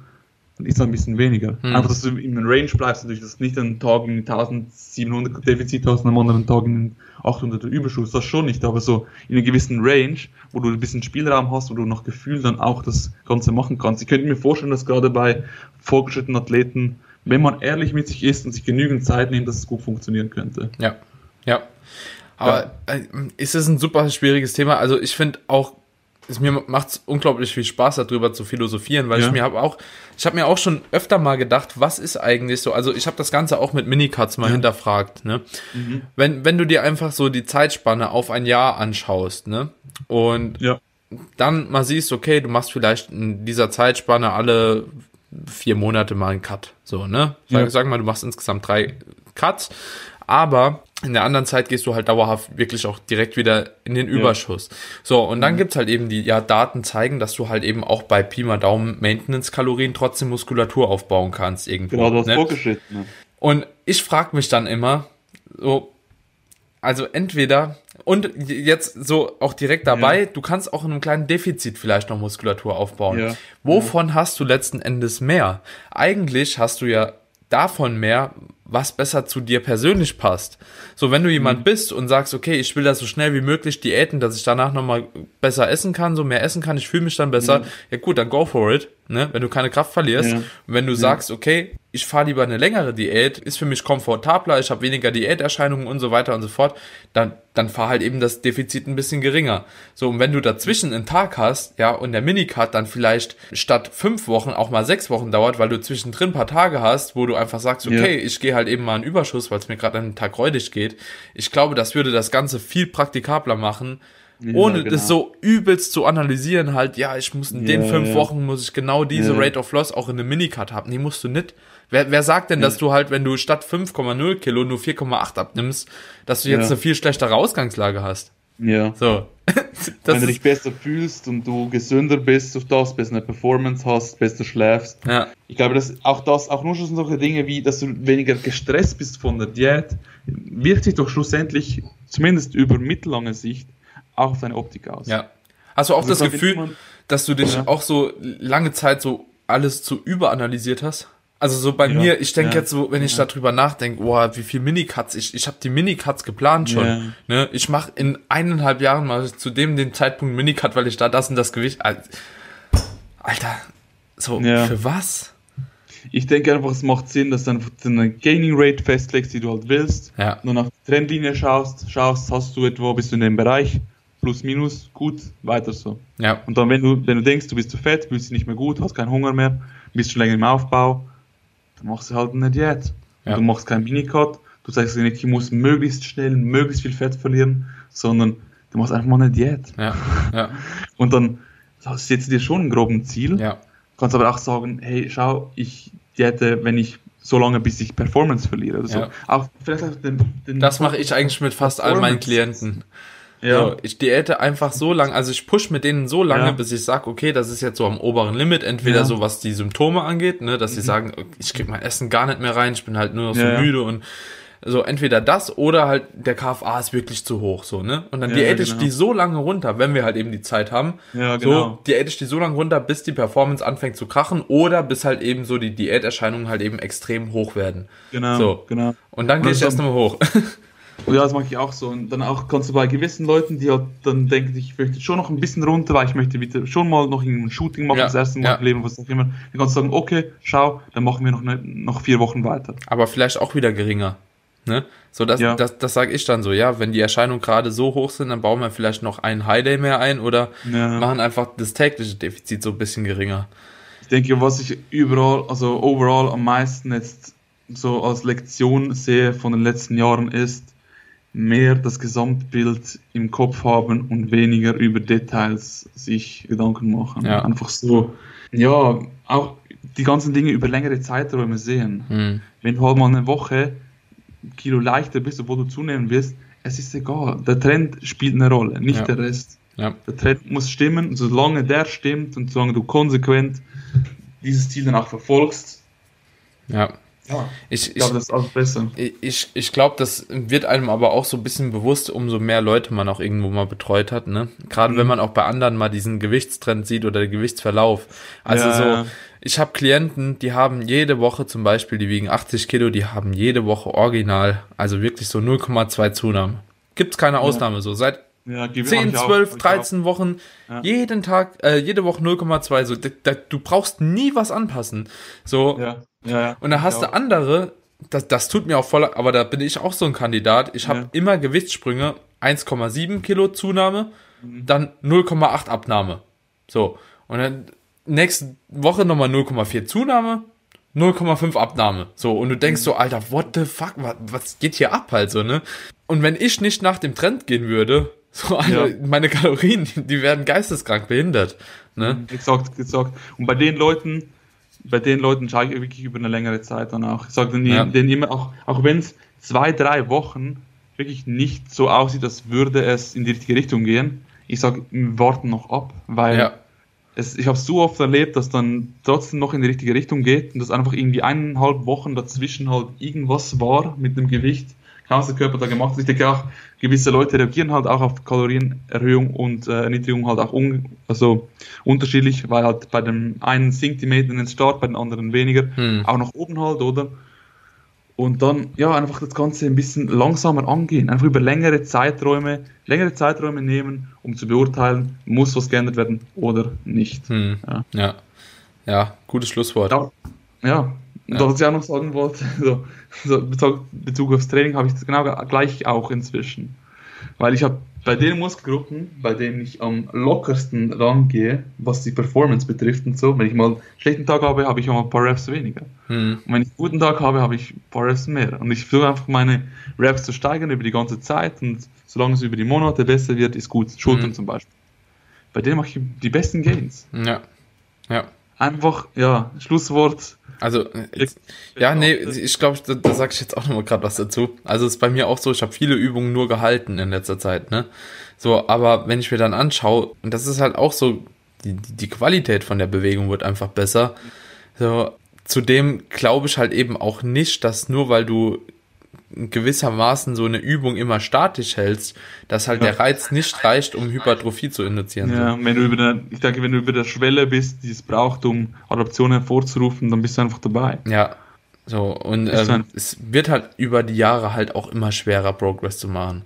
dann ist es ein bisschen weniger. Hm. Einfach, dass du in einem Range bleibst, natürlich, dass du nicht einen Tag in 1700 Defizit hast und am anderen Tag in 800 Überschuss, das schon nicht, aber so in einer gewissen Range, wo du ein bisschen Spielraum hast, wo du nach Gefühl dann auch das Ganze machen kannst. Ich könnte mir vorstellen, dass gerade bei fortgeschrittenen Athleten, wenn man ehrlich mit sich ist und sich genügend Zeit nimmt, dass es gut funktionieren könnte. Ja, ja. Aber ja. Äh, ist es ein super schwieriges Thema? Also ich finde auch es mir macht unglaublich viel Spaß darüber zu philosophieren, weil ja. ich mir habe auch ich habe mir auch schon öfter mal gedacht, was ist eigentlich so, also ich habe das ganze auch mit Minicuts mal ja. hinterfragt, ne? Mhm. Wenn wenn du dir einfach so die Zeitspanne auf ein Jahr anschaust, ne? Und ja. dann mal siehst, okay, du machst vielleicht in dieser Zeitspanne alle vier Monate mal einen Cut, so, ne? Sag, sag mal, du machst insgesamt drei Cuts, aber in der anderen Zeit gehst du halt dauerhaft wirklich auch direkt wieder in den Überschuss. Ja. So, und dann mhm. gibt's halt eben die, ja, Daten zeigen, dass du halt eben auch bei Pi mal Daumen Maintenance-Kalorien trotzdem Muskulatur aufbauen kannst irgendwo. Genau, das ne? vorgeschritten. Ne? Und ich frag mich dann immer, so, also entweder, und jetzt so auch direkt dabei, ja. du kannst auch in einem kleinen Defizit vielleicht noch Muskulatur aufbauen. Ja. Wovon ja. hast du letzten Endes mehr? Eigentlich hast du ja davon mehr, was besser zu dir persönlich passt. So, wenn du jemand mhm. bist und sagst, okay, ich will das so schnell wie möglich diäten, dass ich danach nochmal besser essen kann, so mehr essen kann, ich fühle mich dann besser, mhm. ja gut, dann go for it, ne? Wenn du keine Kraft verlierst. Ja. Wenn du ja. sagst, okay, ich fahre lieber eine längere Diät, ist für mich komfortabler, ich habe weniger Diäterscheinungen und so weiter und so fort, dann, dann fahr halt eben das Defizit ein bisschen geringer. So, und wenn du dazwischen einen Tag hast, ja, und der Minicut dann vielleicht statt fünf Wochen auch mal sechs Wochen dauert, weil du zwischendrin ein paar Tage hast, wo du einfach sagst, okay, ja. ich gehe halt eben mal einen Überschuss, weil es mir gerade an den Tag räudig geht. Ich glaube, das würde das Ganze viel praktikabler machen, ja, ohne genau. das so übelst zu analysieren, halt, ja, ich muss in ja, den fünf ja. Wochen muss ich genau diese Rate of Loss auch in einem Minicut haben. Nee, musst du nicht. Wer, wer sagt denn, dass du halt, wenn du statt 5,0 Kilo nur 4,8 abnimmst, dass du jetzt eine viel schlechtere Ausgangslage hast? Ja. So. wenn du dich besser fühlst und du gesünder bist auf das, bessere Performance hast, besser schläfst. Ja. Ich glaube, dass auch das, auch nur schon solche Dinge wie, dass du weniger gestresst bist von der Diät, wirkt sich doch schlussendlich, zumindest über mittellange Sicht, auch auf deine Optik aus. Ja. Hast du auch also das Gefühl, dass du dich ja. auch so lange Zeit so alles zu überanalysiert hast? Also so bei ja, mir, ich denke ja, jetzt so, wenn ich ja. darüber nachdenke, boah, wie viel Minicuts, ich, ich habe die Minicuts geplant schon. Ne? Ich mache in eineinhalb Jahren mal zu dem den Zeitpunkt Minicut, weil ich da das und das Gewicht. Alter, so für was? Ich denke einfach, es macht Sinn, dass du einfach eine Gaining Rate festlegst, die du halt willst. Ja. Nur nach Trendlinie schaust, schaust, hast du etwa, bist du in dem Bereich, plus minus, gut, weiter so. Ja. Und dann, wenn du, wenn du denkst, du bist zu fett, fühlst dich nicht mehr gut, hast keinen Hunger mehr, bist schon länger im Aufbau, dann machst du halt eine Diät. Ja. Du machst keinen Minicut, du sagst nicht, ich muss möglichst schnell, möglichst viel Fett verlieren, sondern du machst einfach mal eine Diät. Ja. Ja. Und dann setze dir schon einen groben Ziel. Ja. Kannst aber auch sagen, hey, schau, ich hätte, wenn ich so lange, bis ich Performance verliere oder so. Ja. Auch vielleicht auch den, den Das mache ich eigentlich mit fast all meinen. Klienten. Ja. So, ich diäte einfach so lang, also ich push mit denen so lange, Ja. bis ich sage, okay, das ist jetzt so am oberen Limit, entweder Ja. so was die Symptome angeht, ne, dass sie sagen, ich krieg mein Essen gar nicht mehr rein, ich bin halt nur noch so Ja, müde und so entweder das oder halt der KFA ist wirklich zu hoch, so, ne? Und dann Ja, diäte ich genau. die so lange runter, wenn wir halt eben die Zeit haben, Ja, so genau. diäte ich die so lange runter, bis die Performance anfängt zu krachen oder bis halt eben so die Diäterscheinungen halt eben extrem hoch werden. Genau, So. genau. Und dann gehe ich erst nochmal hoch. Ja, das mache ich auch so. Und dann auch kannst du bei gewissen Leuten, die halt dann denken, ich möchte schon noch ein bisschen runter, weil ich möchte wieder schon mal noch ein Shooting machen, Ja, das erste Mal ja. im Leben, was auch immer. Dann kannst du sagen, okay, schau, dann machen wir noch, ne, noch vier Wochen weiter. aber vielleicht auch wieder geringer. Ne? So, das, Ja. das, das sage ich dann so, ja, wenn die Erscheinungen gerade so hoch sind, dann bauen wir vielleicht noch einen High Day mehr ein oder Ja. machen einfach das tägliche Defizit so ein bisschen geringer. Ich denke, was ich überall, also overall am meisten jetzt so als Lektion sehe von den letzten Jahren ist, mehr das Gesamtbild im Kopf haben und weniger über Details sich Gedanken machen. Ja. Einfach so, ja, auch die ganzen Dinge über längere Zeiträume sehen. Hm. Wenn du halt mal eine Woche Kilo leichter bist, obwohl du zunehmen wirst, es ist egal. Der Trend spielt eine Rolle, nicht Ja. der Rest. Ja. Der Trend muss stimmen, und solange der stimmt und solange du konsequent dieses Ziel dann auch verfolgst, Ja. Ja, Ich, ich ich, glaube, das ist alles besser. ich, ich glaube, das wird einem aber auch so ein bisschen bewusst, umso mehr Leute man auch irgendwo mal betreut hat, ne? Gerade Mhm. wenn man auch bei anderen mal diesen Gewichtstrend sieht oder den Gewichtsverlauf. Also Ja, so, ja. ich habe Klienten, die haben jede Woche zum Beispiel, die wiegen 80 Kilo, die haben jede Woche original, also wirklich so 0,2 Zunahme. Gibt's keine Ausnahme so. Seit Ja, gebe- hab 10, ich auch, 12, hab ich 13 Wochen, Ja. jeden Tag, äh, jede Woche 0,2. So, da, da, du brauchst nie was anpassen. So, Auch. Ja, ja, ja. und dann hast du andere, das, das tut mir auch voll, aber da bin ich auch so ein Kandidat. Ich habe Ja. immer Gewichtssprünge, 1,7 Kilo Zunahme, Mhm. dann 0,8 Abnahme. So. Und dann nächste Woche nochmal 0,4 Zunahme, 0,5 Abnahme. So. Und du denkst so, Alter, what the fuck, was, was geht hier ab halt so, ne? Und wenn ich nicht nach dem Trend gehen würde, so, Alter, Ja. meine Kalorien, die, die werden geisteskrank behindert, ne? Exakt, exakt. Und bei den Leuten, bei den Leuten schaue ich wirklich über eine längere Zeit dann auch. Ich sage denen, Ja. denen immer, auch, auch wenn es zwei, drei Wochen wirklich nicht so aussieht, als würde es in die richtige Richtung gehen, ich sage, warten noch ab, weil Ja. es, ich habe so oft erlebt, dass dann trotzdem noch in die richtige Richtung geht und dass einfach irgendwie eineinhalb Wochen dazwischen halt irgendwas war mit dem Gewicht, kaum was der Körper da gemacht hat. Ich denke auch, gewisse Leute reagieren halt auch auf Kalorienerhöhung und äh, Erniedrigung halt auch un also unterschiedlich, weil halt bei dem einen sinkt die Maintenance stark, bei den anderen weniger, Hm. auch nach oben halt, oder? Und dann, ja, einfach das Ganze ein bisschen langsamer angehen, einfach über längere Zeiträume, längere Zeiträume nehmen, um zu beurteilen, muss was geändert werden oder nicht. Hm. Ja. Ja. Ja, gutes Schlusswort. Ja, ja. Und Ja. was ich auch noch sagen wollte, so, so Bezug, Bezug aufs Training habe ich das genau gleich auch inzwischen. Weil ich habe bei den Muskelgruppen, bei denen ich am lockersten rangehe, was die Performance betrifft und so, wenn ich mal einen schlechten Tag habe, habe ich auch mal ein paar Reps weniger. Hm. Und wenn ich einen guten Tag habe, habe ich ein paar Reps mehr. Und ich versuche einfach meine Reps zu steigern über die ganze Zeit und solange es über die Monate besser wird, ist gut. Schultern Mhm. zum Beispiel. Bei denen mache ich die besten Gains. Ja. Ja. Einfach, ja, Schlusswort. Also, jetzt, ja, nee, ich glaube, da, da sage ich jetzt auch noch mal gerade was dazu. Also, es ist bei mir auch so, ich habe viele Übungen nur gehalten in letzter Zeit, ne? So, aber wenn ich mir dann anschaue, und das ist halt auch so, die, die Qualität von der Bewegung wird einfach besser. So, zudem glaube ich halt eben auch nicht, dass nur weil du gewissermaßen so eine Übung immer statisch hältst, dass halt Ja. der Reiz nicht reicht, um Hypertrophie zu induzieren. Ja, wenn du über der, ich denke, wenn du über der Schwelle bist, die es braucht, um Adaption hervorzurufen, dann bist du einfach dabei. Ja, so und ähm, es wird halt über die Jahre halt auch immer schwerer, Progress zu machen.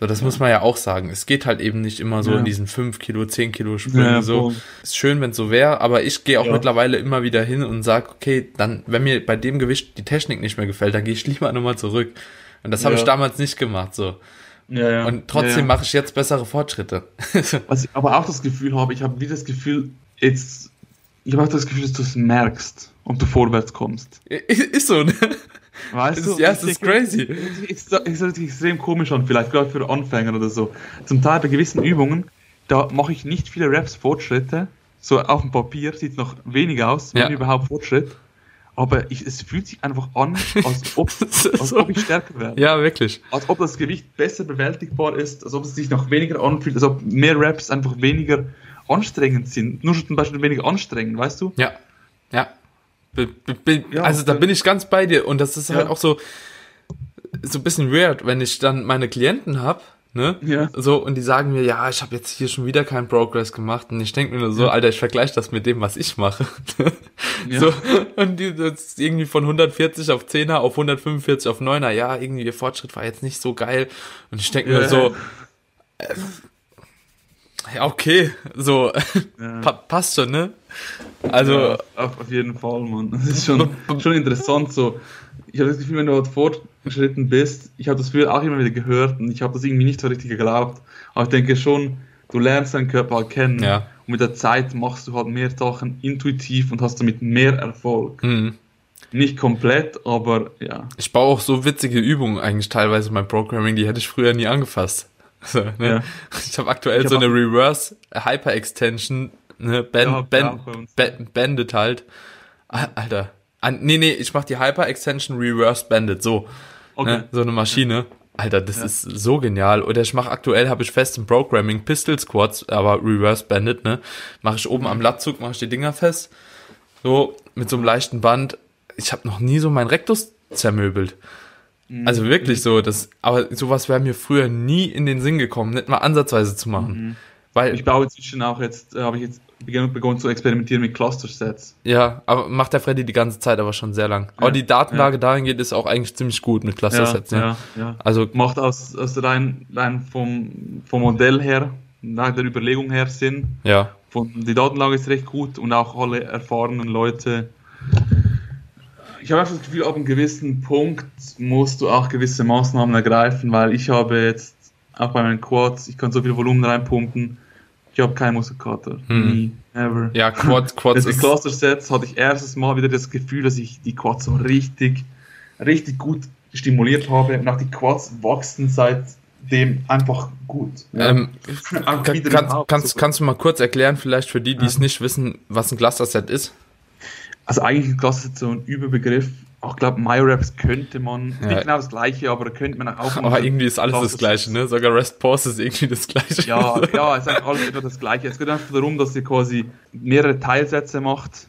So, das muss man ja auch sagen. Es geht halt eben nicht immer so Ja. in diesen 5 Kilo, 10 Kilo Sprüngen Ja, so. Ist schön, wenn es so wäre, aber ich gehe auch Ja. mittlerweile immer wieder hin und sag, okay, dann, wenn mir bei dem Gewicht die Technik nicht mehr gefällt, dann gehe ich lieber nochmal zurück. Und das habe Ja. ich damals nicht gemacht, so. Ja, ja. Und trotzdem ja, ja. mache ich jetzt bessere Fortschritte. Was ich aber auch das Gefühl habe, ich habe wie das Gefühl, jetzt, ich habe auch das Gefühl, dass du es merkst und du vorwärts kommst. ist so, ne? Weißt Es du? ist- ja, Ich ist crazy. Es hört sich extrem komisch an, vielleicht gerade für Anfänger oder so. Zum Teil bei gewissen Übungen, da mache ich nicht viele Reps Fortschritte, so auf dem Papier sieht es noch wenig aus, Ja. wenn überhaupt Fortschritt. Aber ich, es fühlt sich einfach an, als ob, als ob ich stärker werde. Ja, wirklich. Als ob das Gewicht besser bewältigbar ist, als ob es sich noch weniger anfühlt, als ob mehr Raps einfach weniger anstrengend sind. Nur schon zum Beispiel weniger anstrengend, weißt du? Ja. Ja. Be, Ja, also da ja. bin ich ganz bei dir. Und das ist halt Ja. auch so, so ein bisschen weird, wenn ich dann meine Klienten hab, ne? Ja. So, und die sagen mir, ja, ich habe jetzt hier schon wieder keinen Progress gemacht. Und ich denke mir nur so, Alter, ich vergleiche das mit dem, was ich mache. Ja. So, und die das ist irgendwie von 140 auf 10er auf 145 auf 9er. Ja, irgendwie ihr Fortschritt war jetzt nicht so geil. Und ich denke mir Ja. so, äh, ja, okay, so, Ja. pa passt schon, ne? Also, ja, auf, jeden Fall, Mann. Das ist schon, schon interessant so. Ich habe das Gefühl, wenn du halt fortgeschritten bist, ich habe das früher auch immer wieder gehört und ich habe das irgendwie nicht so richtig geglaubt. Aber ich denke schon, du lernst deinen Körper halt kennen Ja. und mit der Zeit machst du halt mehr Sachen intuitiv und hast damit mehr Erfolg. hm. Nicht komplett, aber ja. Ich baue auch so witzige Übungen eigentlich teilweise beim Programming, die hätte ich früher nie angefasst. So, ne? Ja. Ich habe aktuell Ich so hab eine Reverse Hyper Extension, ne, Band, Ja, uns. Band, Bandit halt. Ah, Alter. Ah, nee, nee, ich mach die Hyper Extension Reverse Bandit, so. Okay. Ne, so eine Maschine. Alter, das ist so genial. Oder ich mache aktuell, habe ich fest im Programming Pistol Squats, aber Reverse Bandit, ne? Mache ich oben am Latzug, mache ich die Dinger fest. So, mit so einem leichten Band. Ich habe noch nie so meinen Rektus zermöbelt. Also wirklich so, das, aber sowas wäre mir früher nie in den Sinn gekommen, nicht mal ansatzweise zu machen. Weil, Ich baue inzwischen auch jetzt, äh, habe ich jetzt begonnen zu experimentieren mit Cluster-Sets. ja, aber macht der Freddy die ganze Zeit aber schon sehr lang. Aber die Datenlage dahingehend ist auch eigentlich ziemlich gut mit Cluster-Sets, ne? ja, ja. Also, macht aus, aus rein, rein vom, vom Modell her, nach der Überlegung her Sinn. ja. Von, die Datenlage ist recht gut und auch alle erfahrenen Leute. Ich habe einfach das Gefühl, ab einem gewissen Punkt musst du auch gewisse Maßnahmen ergreifen, weil ich habe jetzt auch bei meinen Quads, ich kann so viel Volumen reinpumpen, ich habe keinen Muskelkater. Hm. Nie, ever. Ja, Quad, Quads Jetzt ist, Cluster Sets hatte ich erstes Mal wieder das Gefühl, dass ich die Quads so richtig, richtig gut stimuliert habe und auch die Quads wachsen seitdem einfach gut. Ähm, kann, wieder kannst, kannst, kannst du mal kurz erklären, vielleicht für die, die es Ja. nicht wissen, was ein Cluster-Set ist? Also eigentlich ist Cluster Set so ein Überbegriff. Auch ich glaube, MyRaps könnte man, Ja. nicht genau das gleiche, aber da könnte man auch Aber irgendwie ist alles das Gleiche, ne? Sogar Rest Pause ist irgendwie das Gleiche. Ja, ja, es ist alles etwa das Gleiche. Es geht einfach darum, dass ihr quasi mehrere Teilsätze macht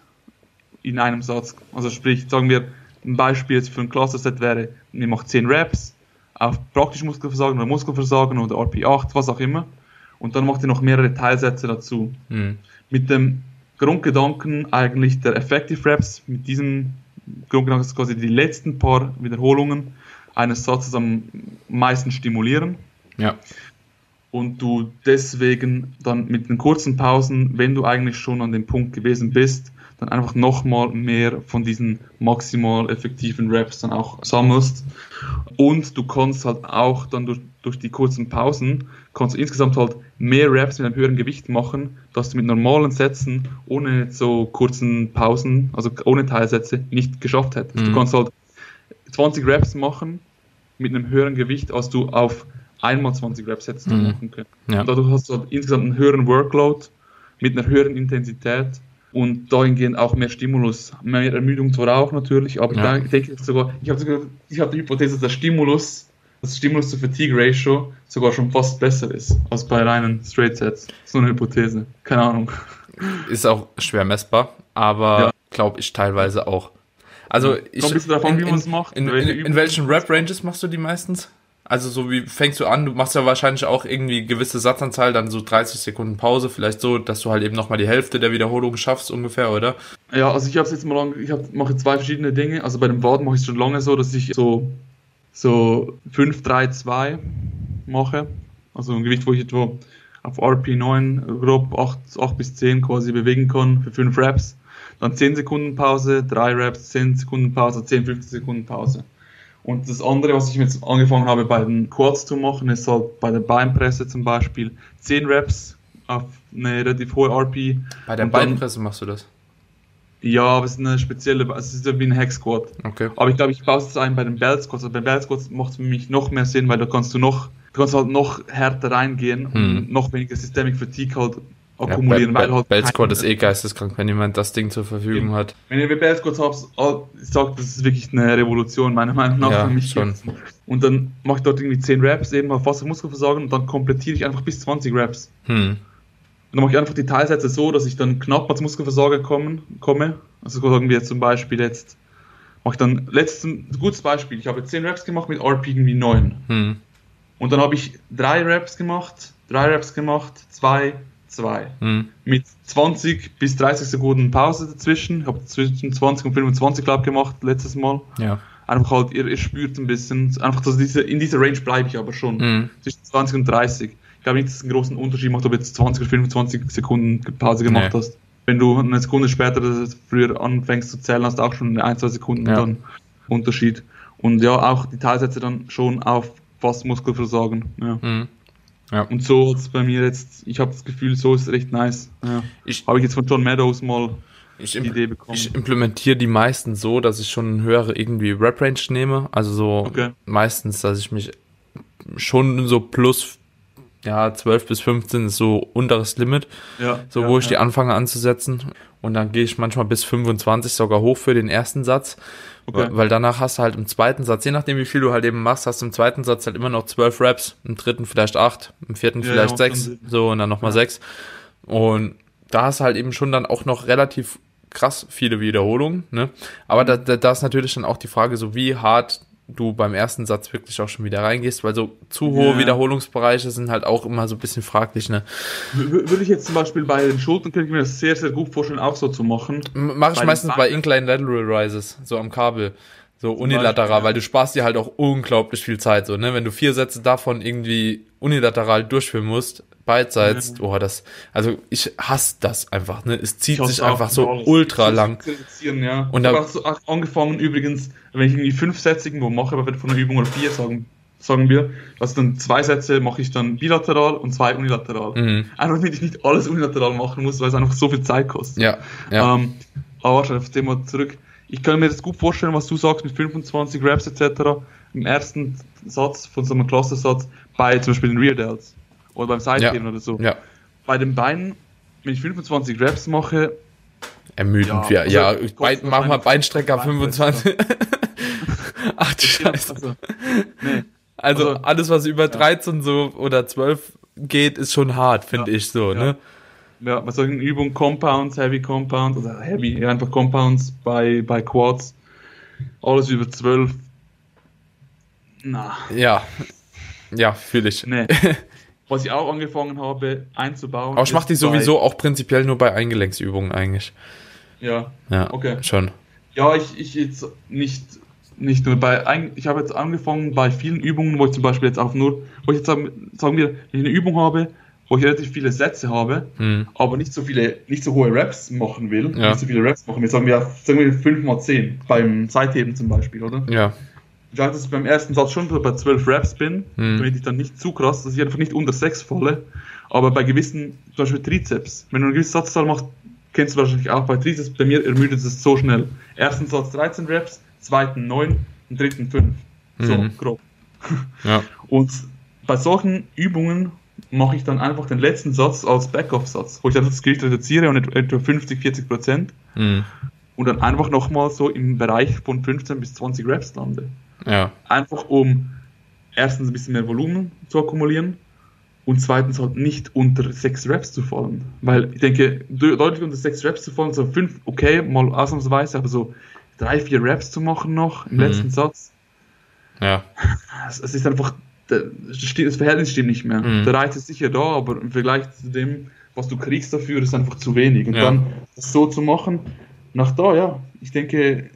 in einem Satz. Also sprich, sagen wir, ein Beispiel jetzt für ein Cluster-Set wäre, ihr macht 10 Reps auf praktisch Muskelversagen oder Muskelversagen oder RP8, was auch immer. Und dann macht ihr noch mehrere Teilsätze dazu. Hm. Mit dem Grundgedanken eigentlich der Effective Reps, mit diesem Grundgedanken ist quasi die letzten paar Wiederholungen eines Satzes am meisten stimulieren Ja. und du deswegen dann mit den kurzen Pausen, wenn du eigentlich schon an dem Punkt gewesen bist, dann einfach nochmal mehr von diesen maximal effektiven Reps dann auch sammelst. Und du kannst halt auch dann durch, durch die kurzen Pausen, kannst du insgesamt halt mehr Reps mit einem höheren Gewicht machen, dass du mit normalen Sätzen ohne so kurzen Pausen, also ohne Teilsätze, nicht geschafft hättest. Mhm. Du kannst halt 20 Reps machen mit einem höheren Gewicht, als du auf einmal 20 Reps hättest Mhm. machen können. Ja. Und dadurch hast du halt insgesamt einen höheren Workload mit einer höheren Intensität und dahingehend auch mehr Stimulus. Mehr Ermüdung zwar auch natürlich, aber Ja. ich denke sogar, ich habe sogar, ich habe die Hypothese, dass der Stimulus, das Stimulus zu Fatigue Ratio sogar schon fast besser ist als bei reinen Straight Sets. Das ist nur eine Hypothese. Keine Ahnung. Ist auch schwer messbar, aber Ja. glaube ich teilweise auch. Also ich, Kommt ein bisschen davon, in, wie man es macht, In, in, in welchen Rap-Ranges machst du die meistens? Also so wie fängst du an? Du machst ja wahrscheinlich auch irgendwie gewisse Satzanzahl, dann so 30 Sekunden Pause, vielleicht so, dass du halt eben nochmal die Hälfte der Wiederholung schaffst ungefähr, oder? Ja, also ich habe jetzt mal lang, ich mache zwei verschiedene Dinge. Also bei dem Waden mache ich es schon lange so, dass ich so, so 5, 3, 2 mache. Also ein Gewicht, wo ich etwa auf RP9 grob 8, 8 bis 10 quasi bewegen kann für 5 Reps. Dann 10 Sekunden Pause, 3 Reps, 10 Sekunden Pause, 10, 15 Sekunden Pause. Und das andere, was ich jetzt angefangen habe bei den Quads zu machen, ist halt bei der Beinpresse zum Beispiel 10 Reps auf eine relativ hohe RP. Bei der Beinpresse machst du das. Ja, aber es ist eine spezielle, es ist ja wie ein Hack Squat. Okay. Aber ich glaube, ich baue es ein bei den Belt Squats. Also bei Belt Squats macht es für mich noch mehr Sinn, weil da kannst du noch, du kannst halt noch härter reingehen Hm. und noch weniger Systemic Fatigue halt akkumulieren. Ja, weil halt Bell Squad ist eh geisteskrank, wenn jemand das Ding zur Verfügung hat. Wenn ihr Bell Squads habt, oh, ich sag, das ist wirklich eine Revolution, meiner Meinung nach. Ja, für mich schon. jetzt. Und dann mache ich dort irgendwie 10 Raps, eben auf Wasser Muskelversagen und dann komplettiere ich einfach bis 20 Raps. Hm. Und dann mache ich einfach die Teilsätze so, dass ich dann knapp als Muskelversager kommen, komme. Also sagen wir jetzt zum Beispiel jetzt, mache ich dann letztes, ein gutes Beispiel, ich habe 10 Raps gemacht mit RP irgendwie 9. Hm. Und dann habe ich drei Raps gemacht, drei Raps gemacht, zwei, zwei. Hm. Mit 20 bis 30 Sekunden Pause dazwischen. Ich habe zwischen 20 und 25 Club gemacht letztes Mal. Ja. Einfach halt, ihr, ihr spürt ein bisschen, einfach, dass diese, in dieser Range bleibe ich aber schon. Hm. Zwischen 20 und 30. Ich glaube nicht, dass es einen großen Unterschied macht, ob du jetzt 20 oder 25 Sekunden Pause gemacht Nee. hast. Wenn du eine Sekunde später früher anfängst zu zählen, hast du auch schon ein, zwei Sekunden Ja. dann Unterschied. Und ja, auch die Teilsätze dann schon auf fast Muskelversagen. Ja. Hm. Und so ist bei mir jetzt, ich habe das Gefühl, so ist es recht nice. Ja. Habe ich jetzt von John Meadows mal ich, die Idee bekommen. ich implementiere die meisten so, dass ich schon eine höhere irgendwie Rap-Range nehme. Also so Okay. meistens, dass ich mich schon so plus ja, 12 bis 15 ist so unteres Limit, ja, so ja, wo ich die ja. anfange anzusetzen. Und dann gehe ich manchmal bis 25 sogar hoch für den ersten Satz. Okay. Weil danach hast du halt im zweiten Satz, je nachdem wie viel du halt eben machst, hast du im zweiten Satz halt immer noch zwölf Raps, im dritten vielleicht acht, im vierten Ja, vielleicht ja, sechs, so und dann nochmal Ja. sechs. Und da hast du halt eben schon dann auch noch relativ krass viele Wiederholungen, ne? Aber da, da, da ist natürlich dann auch die Frage, so wie hart du beim ersten Satz wirklich auch schon wieder reingehst, weil so zu hohe Ja. Wiederholungsbereiche sind halt auch immer so ein bisschen fraglich, ne? Würde ich jetzt zum Beispiel bei den Schultern, könnte ich mir das sehr, sehr gut vorstellen, auch so zu machen. Mache ich Bei meistens bei Incline Lateral Rises, so am Kabel. So unilateral, weil du sparst dir halt auch unglaublich viel Zeit, so, ne? Wenn du vier Sätze davon irgendwie unilateral durchführen musst, beidseits, oh, das, also ich hasse das einfach, ne? Es zieht Ich sich einfach so ultra Ich lang. Ja. Und da- da so angefangen übrigens, wenn ich irgendwie fünf Sätze irgendwo mache, aber von einer Übung oder vier sagen, sagen wir, also dann zwei Sätze mache ich dann bilateral und zwei unilateral. Mhm. Einfach damit ich nicht alles unilateral machen muss, weil es einfach so viel Zeit kostet. Ja, ja. Ähm, aber warte, auf das Thema zurück. Ich kann mir das gut vorstellen, was du sagst mit 25 Raps etc. Im ersten Satz von so einem Cluster-Satz bei zum Beispiel den Rear Delts oder beim Seitheben oder so. ja. Bei den Beinen, wenn ich 25 Raps mache, Ermüdend, Ja, ja. Ja, also, kostet Bein, mach mal Beinstrecker Beinstrecker. 25. Ach du Scheiße. also, nee, Also also- alles, was über 13 so oder 12 geht, ist schon hart, finde Ja, ich so, ja. ne? Ja, bei solchen Übungen Compounds, Heavy Compounds oder Heavy, ja, einfach Compounds bei, bei Quads, alles über 12. Na, Ja. Ja, fühle ich. nee. Was ich auch angefangen habe einzubauen. Aber ich mache die sowieso auch prinzipiell nur bei Eingelenksübungen eigentlich. Ja, Ja, Okay. schon. Ja, ich, ich jetzt nicht, nicht nur bei, ich habe jetzt angefangen bei vielen Übungen, wo ich zum Beispiel jetzt auch nur, wo ich jetzt sagen, sagen wir, wenn ich eine Übung habe, wo ich relativ viele Sätze habe, Hm. aber nicht so viele, nicht so hohe Raps machen will, Ja. nicht so viele Raps machen will, sagen wir, sagen wir 5 mal 10 beim Seitheben zum Beispiel, oder? Ja. Ich sage, dass ich beim ersten Satz schon bei 12 Raps bin, Hm. damit ich dann nicht zu krass, dass ich einfach nicht unter 6 falle, aber bei gewissen, zum Beispiel Trizeps, wenn du eine gewisse Satzzahl machst, kennst du wahrscheinlich auch bei Trizeps, bei mir ermüdet es so schnell. Ersten Satz 13 Raps, zweiten 9 und dritten 5. So, Mhm. grob. Ja. Und bei solchen Übungen mache ich dann einfach den letzten Satz als Backoff-Satz, wo ich dann das Gewicht reduziere und et- etwa 50, 40 Prozent Hm. und dann einfach nochmal so im Bereich von 15 bis 20 Reps lande. Ja. Einfach um erstens ein bisschen mehr Volumen zu akkumulieren und zweitens halt nicht unter 6 Reps zu fallen. Weil ich denke, de- deutlich unter 6 Reps zu fallen, so 5, okay, mal ausnahmsweise, aber so 3, 4 Reps zu machen noch im Mhm. letzten Satz, Ja. es, es ist einfach, das Verhältnis stimmt nicht mehr. Mhm. Der Reiz ist sicher da, aber im Vergleich zu dem, was du kriegst dafür, ist einfach zu wenig. Und Ja. dann das so zu machen, nach da, ja, ich denke,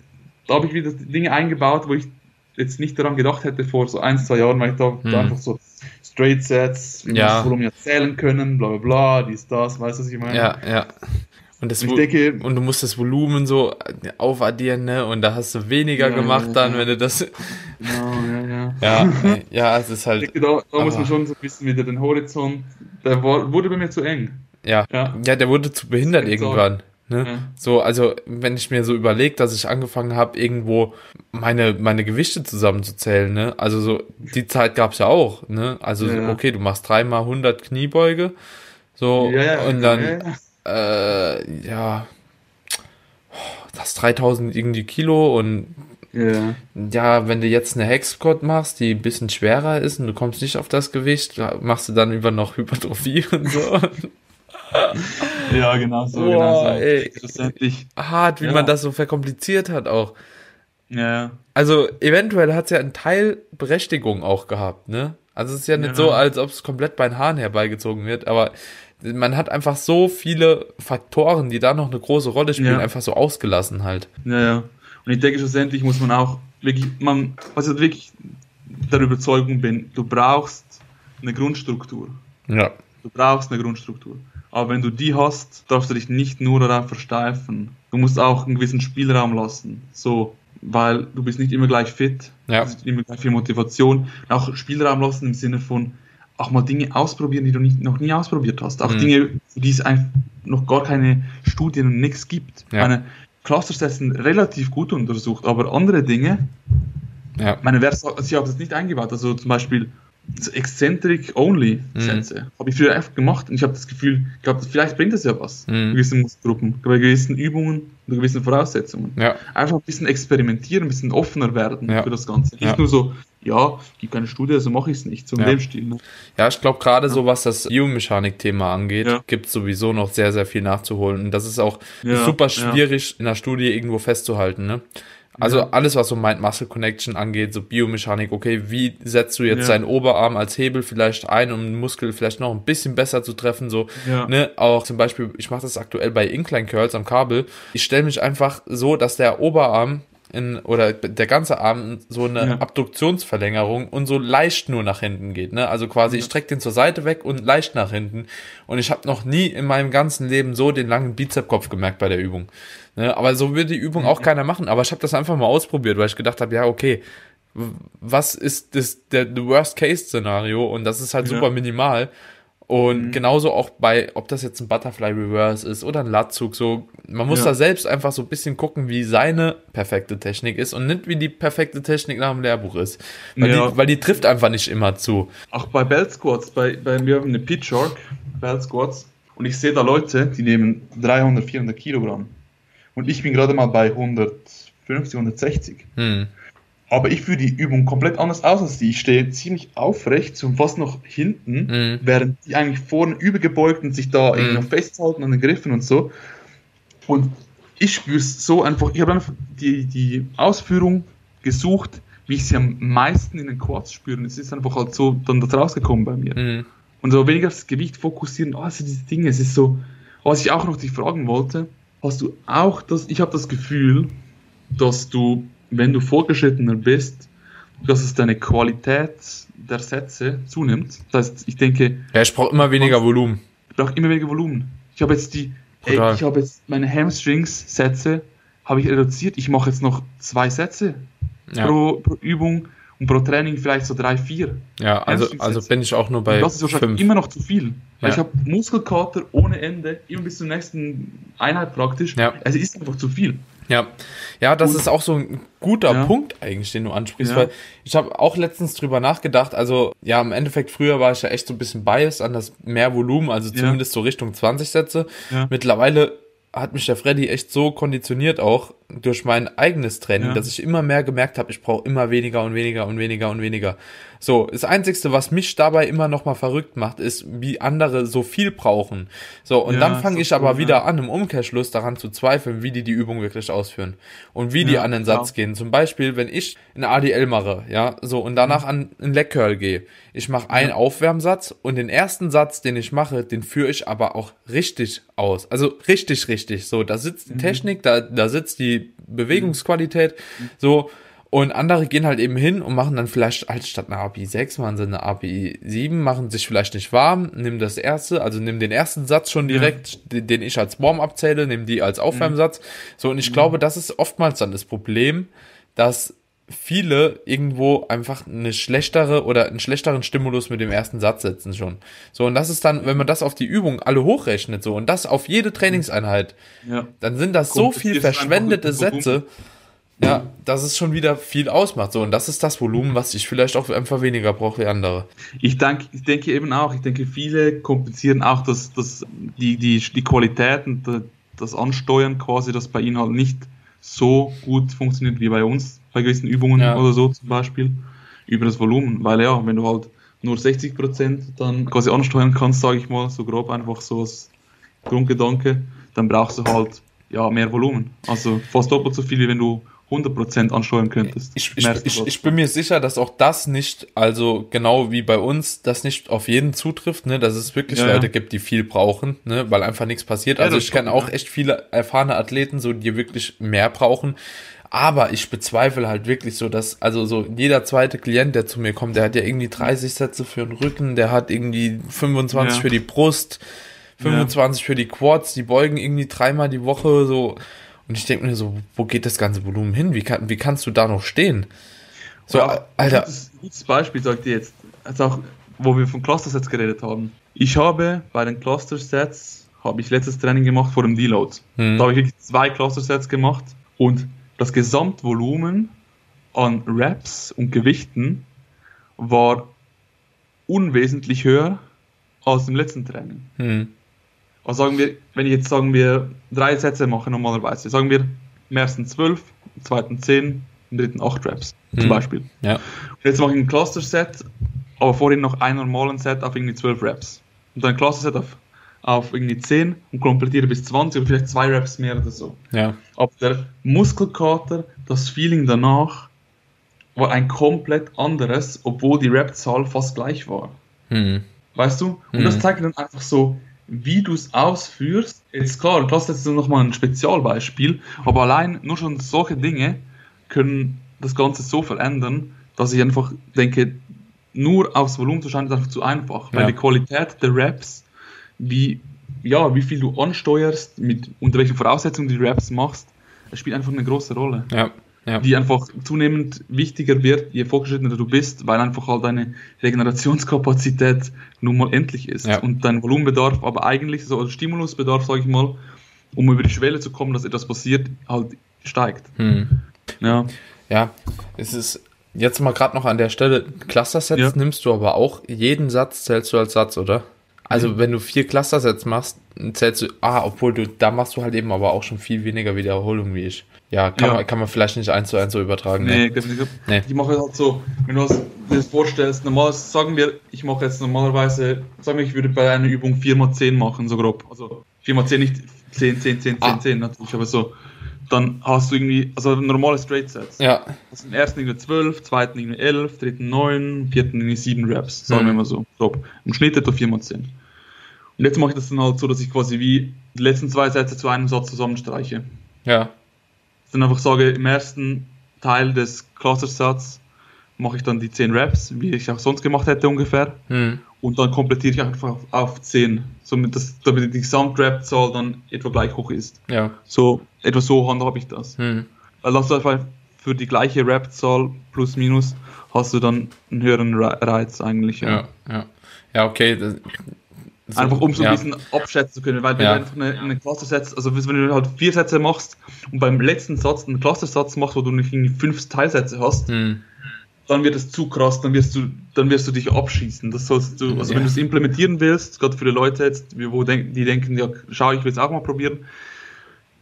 da habe ich wieder Dinge eingebaut, wo ich jetzt nicht daran gedacht hätte vor so ein, zwei Jahren, weil ich da, Mhm. da einfach so Straight Sets, wie Ja. Volumen erzählen können, bla bla bla, dies, das, weißt du, was ich meine? Ja, ja. Und, das Und ich denke, und du musst das Volumen so aufaddieren, ne? Und da hast du weniger Ja, gemacht ja, dann, ja. wenn du das. ja, ja, ja. Ja, äh, ja, es ist halt. denke, da, da muss man schon so ein bisschen wieder den Horizont, der war, wurde bei mir zu eng. Ja. Ja. Ja, der wurde zu behindert irgendwann. Ne? Ja. So, also wenn ich mir so überlege, dass ich angefangen habe, irgendwo meine, meine Gewichte zusammenzuzählen, ne? Also so, die Zeit gab's ja auch, ne? Also Ja, ja. okay, du machst dreimal 100 Kniebeuge, So, und dann. Äh, ja, das 3000 irgendwie Kilo und Ja. ja, wenn du jetzt eine Hex-Squat machst, die ein bisschen schwerer ist und du kommst nicht auf das Gewicht, machst du dann über noch Hypertrophie und so. ja, genau so. Boah, genau so. ey. Hart, wie Ja. man das so verkompliziert hat auch. Ja, Also eventuell hat es ja einen Teil Berechtigung auch gehabt, ne? Also es ist ja nicht Ja. so, als ob es komplett bei den Haaren herbeigezogen wird, aber man hat einfach so viele Faktoren, die da noch eine große Rolle spielen, Ja. einfach so ausgelassen halt. ja, ja. Und ich denke, schlussendlich muss man auch wirklich, man, was ich wirklich der Überzeugung bin, du brauchst eine Grundstruktur. Ja. Du brauchst eine Grundstruktur. Aber wenn du die hast, darfst du dich nicht nur darauf versteifen. Du musst auch einen gewissen Spielraum lassen. So, weil du bist nicht immer gleich fit. Ja. Du hast nicht immer gleich viel Motivation. Auch Spielraum lassen im Sinne von auch mal Dinge ausprobieren, die du nicht, noch nie ausprobiert hast. Auch Mhm. Dinge, für die es einfach noch gar keine Studien und nichts gibt. Ja. Meine Clusters sind relativ gut untersucht, aber andere Dinge, Ja. meine, wer sagt, also ich habe das nicht eingebaut. Also zum Beispiel Only Mhm. Habe ich früher einfach gemacht und ich habe das Gefühl, ich glaube, vielleicht bringt das ja was. Mhm. Bei gewissen Muskelgruppen, bei gewissen Übungen, bei gewissen Voraussetzungen. Ja. Einfach ein bisschen experimentieren, ein bisschen offener werden Ja. für das Ganze. Nicht nur so, ja, gibt keine Studie, also mache ich es nicht. In Ja. dem Stil. Ne? Ja, ich glaube, gerade so was das Biomechanik-Thema angeht, Ja. gibt es sowieso noch sehr, sehr viel nachzuholen. Und das ist auch Ja, super ja. schwierig in der Studie irgendwo festzuhalten. Ne? Also Ja. alles, was so Mind-Muscle-Connection angeht, so Biomechanik, okay, wie setzt du jetzt Ja. deinen Oberarm als Hebel vielleicht ein, um den Muskel vielleicht noch ein bisschen besser zu treffen, so, Ja. ne, auch zum Beispiel, ich mache das aktuell bei Incline Curls am Kabel, ich stelle mich einfach so, dass der Oberarm in, oder der ganze Arm so eine Ja. Abduktionsverlängerung und so leicht nur nach hinten geht, ne, also quasi, ich strecke den zur Seite weg und leicht nach hinten und ich habe noch nie in meinem ganzen Leben so den langen Bizepskopf gemerkt bei der Übung. Ne, aber so wird die Übung auch keiner machen. Aber ich habe das einfach mal ausprobiert, weil ich gedacht habe, ja, okay, was ist das der, the Worst-Case-Szenario? Und das ist halt Ja. super minimal. Und Mhm. genauso auch bei, ob das jetzt ein Butterfly Reverse ist oder ein Latzug, so, man muss Ja. da selbst einfach so ein bisschen gucken, wie seine perfekte Technik ist und nicht wie die perfekte Technik nach dem Lehrbuch ist. Weil, Ja. die, weil die trifft einfach nicht immer zu. Auch bei Belt Squats, bei, bei wir haben eine Pitch Shark, Belt Squats, und ich sehe da Leute, die nehmen 300, 400 Kilogramm. Und ich bin gerade mal bei 150, 160. Hm. Aber ich führe die Übung komplett anders aus als die. Ich stehe ziemlich aufrecht und fast noch hinten, Mhm. während die eigentlich vorne übergebeugt und sich da irgendwie Mhm. noch festhalten an den Griffen und so. Und ich spüre es so einfach, ich habe einfach die, die Ausführung gesucht, wie ich sie am meisten in den Quads spüre. Und es ist einfach halt so dann da rausgekommen bei mir. Hm. Und so weniger aufs Gewicht fokussieren, also diese Dinge, es ist so, was ich auch noch dich fragen wollte, hast du auch das, ich habe das Gefühl, dass du, wenn du fortgeschrittener bist, dass es deine Qualität der Sätze zunimmt. Das heißt, ich denke, Ja, ich brauche immer weniger Volumen. ich brauche immer weniger Volumen. Ich habe jetzt die, ey, Total. ich habe jetzt meine Hamstrings-Sätze, habe ich reduziert. Ich mache jetzt noch zwei Sätze Ja, pro, pro Übung und pro Training vielleicht so drei, vier. ja also, also bin ich auch nur bei Und das ist wahrscheinlich fünf. immer noch zu viel. Weil Ja. ich habe Muskelkater ohne Ende, immer bis zur nächsten Einheit praktisch. Ja. Es ist einfach zu viel. Ja, ja, das Und- ist auch so ein guter Ja. Punkt eigentlich, den du ansprichst, Ja. weil ich habe auch letztens drüber nachgedacht, also ja, im Endeffekt früher war ich ja echt so ein bisschen biased an das mehr Volumen, also Ja. zumindest so Richtung 20 Sätze. Mittlerweile hat mich der Freddy echt so konditioniert auch durch mein eigenes Training, dass ich immer mehr gemerkt habe, ich brauche immer weniger und weniger und weniger und weniger. So, das Einzigste, was mich dabei immer noch mal verrückt macht, ist, wie andere so viel brauchen. So, und Ja, dann fange ich aber so, wieder ja. an, im Umkehrschluss daran zu zweifeln, wie die die Übung wirklich ausführen und wie die Ja, an den Satz klar. gehen. Zum Beispiel, wenn ich eine ADL mache, ja, so und danach an einen Leg Curl gehe. Ich mache einen Aufwärmsatz und den ersten Satz, den ich mache, den führe ich aber auch richtig aus. Also richtig, richtig. So, da sitzt die Technik, da, da sitzt die Bewegungsqualität, so. Und andere gehen halt eben hin und machen dann vielleicht halt statt einer API 6, machen sie eine API 7, machen sich vielleicht nicht warm, nehmen das erste, also nehmen den ersten Satz schon direkt, den den ich als Warm abzähle, nehmen die als Aufwärmsatz. So, und ich glaube, das ist oftmals dann das Problem, dass viele irgendwo einfach eine schlechtere oder einen schlechteren Stimulus mit dem ersten Satz setzen schon. So, und das ist dann, wenn man das auf die Übung alle hochrechnet, so, und das auf jede Trainingseinheit, Ja. dann sind das so viel verschwendete mit Volumen. Ja, das ist schon wieder viel ausmacht. So, und das ist das Volumen, was ich vielleicht auch einfach weniger brauche wie andere. Ich, denk, ich denke eben auch, ich denke, viele komplizieren auch das, das, die, die, die Qualität und das Ansteuern quasi, das bei ihnen halt nicht so gut funktioniert wie bei uns, bei gewissen Übungen ja. oder so zum Beispiel, über das Volumen. Weil ja, wenn du halt nur 60% dann quasi ansteuern kannst, sage ich mal, so grob einfach so als Grundgedanke, dann brauchst du halt ja mehr Volumen. Also fast doppelt so viel, wie wenn du 100% ansteuern könntest. Ich, ich, ich, ich, bin mir sicher, dass auch das nicht, also genau wie bei uns, das nicht auf jeden zutrifft, ne, dass es wirklich ja, Leute gibt, die viel brauchen, ne, weil einfach nichts passiert. Ja, also ich kenne auch echt viele erfahrene Athleten, so die wirklich mehr brauchen. Aber ich bezweifle halt wirklich so, dass, also so jeder zweite Klient, der zu mir kommt, der hat ja irgendwie 30 Sätze für den Rücken, der hat irgendwie 25 ja. für die Brust, 25 für die Quads, die beugen irgendwie dreimal die Woche, so und ich denke mir so, wo geht das ganze Volumen hin? Wie, kann, wie kannst du da noch stehen? So, ja, Alter. Gutes, gutes Beispiel, sagt ihr jetzt. Also auch, wo wir von Cluster-Sets geredet haben. Ich habe bei den Cluster-Sets, habe ich letztes Training gemacht vor dem Deload. Hm. Da habe ich wirklich zwei Cluster-Sets gemacht und das Gesamtvolumen an Reps und Gewichten war unwesentlich höher als im letzten Training. Hm. Also sagen wir, wenn ich jetzt sagen wir drei Sätze mache normalerweise, sagen wir im ersten zwölf, im zweiten zehn, im dritten acht Reps mhm. zum Beispiel. Ja. Und jetzt mache ich ein Cluster-Set, aber vorhin noch einen normalen Set auf irgendwie zwölf Reps. Und dann ein Cluster-Set auf, auf irgendwie 10 und komplettiere bis 20 oder vielleicht zwei Reps mehr oder so. Ja. Aber der Muskelkater, das Feeling danach war ein komplett anderes, obwohl die Rep-Zahl fast gleich war. Mhm. Weißt du? Und mhm. das zeigt dann einfach so, wie du es ausführst. Jetzt klar, das ist jetzt nochmal ein Spezialbeispiel, aber allein nur schon solche Dinge können das Ganze so verändern, dass ich einfach denke, nur aufs Volumen zu schauen, ist einfach zu einfach, ja. weil die Qualität der Raps, wie, ja, wie viel du ansteuerst, mit, unter welchen Voraussetzungen du die Raps machst, das spielt einfach eine große Rolle. Ja ja. die einfach zunehmend wichtiger wird, je fortgeschrittener du bist, weil einfach halt deine Regenerationskapazität nun mal endlich ist ja. und dein Volumenbedarf, aber eigentlich so als Stimulusbedarf, sage ich mal, um über die Schwelle zu kommen, dass etwas passiert, halt steigt. Hm. Ja. Ja, es ist jetzt mal gerade noch an der Stelle, Cluster-Sets ja. nimmst du aber auch, jeden Satz zählst du als Satz, oder? Also wenn du vier Cluster-Sets machst, zählst du, ah, obwohl du, da machst du halt eben aber auch schon viel weniger Wiederholung wie ich. Ja, kann, ja. Man, kann man vielleicht nicht eins zu eins so übertragen. Nee, ne? nee. Ich mache halt so, wenn du dir das vorstellst, normal sagen wir, ich mache jetzt normalerweise, sagen wir, ich würde bei einer Übung 4x10 machen, so grob. Also 4x10 nicht 10, 10, 10, 10, ah. 10 natürlich, aber so. Dann hast du irgendwie, also normale Straight Sets. Ja. Also im ersten irgendwie 12, zweiten irgendwie 11, dritten 9, vierten irgendwie 7 Reps, sagen mhm. wir mal so, grob. Im Schnitt etwa 4x10. Und jetzt mache ich das dann halt so, dass ich quasi wie die letzten zwei Sätze zu einem Satz zusammenstreiche. Ja dann einfach sage, im ersten Teil des Cluster-Satz mache ich dann die 10 Reps, wie ich auch sonst gemacht hätte ungefähr. Hm. Und dann komplettiere ich einfach auf, auf 10, somit das, damit die Gesamtrep-Zahl dann etwa gleich hoch ist. Ja. So, etwa so handhabe ich das. Hm. Weil das einfach für die gleiche Rep-Zahl plus minus hast du dann einen höheren Reiz eigentlich. Ja, ja. Ja, ja okay. Das, so, einfach um so ein ja. bisschen abschätzen zu können, weil wenn ja. du einfach eine, eine Cluster setzt, also wenn du halt vier Sätze machst und beim letzten Satz einen Cluster-Satz machst, wo du nicht irgendwie fünf Teilsätze hast, hm. dann wird es zu krass, dann wirst du, dann wirst du dich abschießen. Das sollst du, also ja. wenn du es implementieren willst, gerade für die Leute jetzt, wo denk, die denken, ja, schau, ich will es auch mal probieren,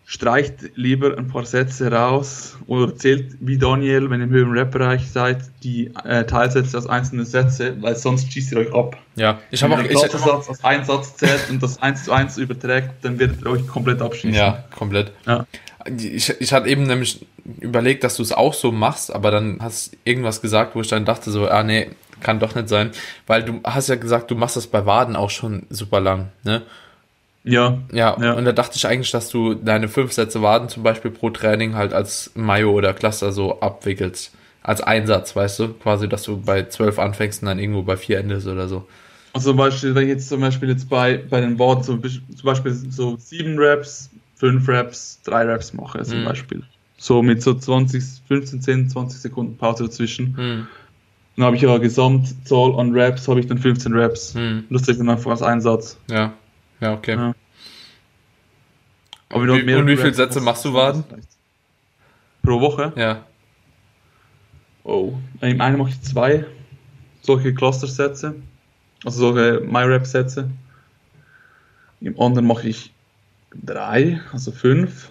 streicht lieber ein paar Sätze raus oder zählt wie Daniel, wenn ihr im höheren Rap-Bereich seid, die äh, Teilsätze als einzelne Sätze, weil sonst schießt ihr euch ab. Ja, ich habe auch. Wenn ihr einen Satz als einen Satz zählt und das eins zu eins überträgt, dann werdet ihr euch komplett abschießen. Ja, komplett. Ja. Ich, ich hatte eben nämlich überlegt, dass du es auch so machst, aber dann hast irgendwas gesagt, wo ich dann dachte so, ah nee, kann doch nicht sein, weil du hast ja gesagt, du machst das bei Waden auch schon super lang, ne? Ja, ja. Ja, und da dachte ich eigentlich, dass du deine fünf Sätze Waden zum Beispiel pro Training halt als Mayo oder Cluster so abwickelst. Als Einsatz, weißt du? Quasi, dass du bei zwölf anfängst und dann irgendwo bei vier endest oder so. Also zum Beispiel, wenn ich jetzt zum Beispiel jetzt bei, bei den Waden so, zum Beispiel so sieben Raps, fünf Raps, drei Raps mache zum mhm. Beispiel. So mit so 20, 15, 10, 20 Sekunden Pause dazwischen. Mhm. Dann habe ich ja Gesamtzahl an Raps, habe ich dann 15 Raps. Mhm. Und das ist dann einfach als Einsatz. Ja. Ja, okay. Ja. Und wie, und wie viele Sätze machst du Waden? pro Woche. Ja. Oh. Im einen mache ich zwei solche Cluster-Sätze, also solche MyRap-Sätze. Im anderen mache ich drei, also fünf.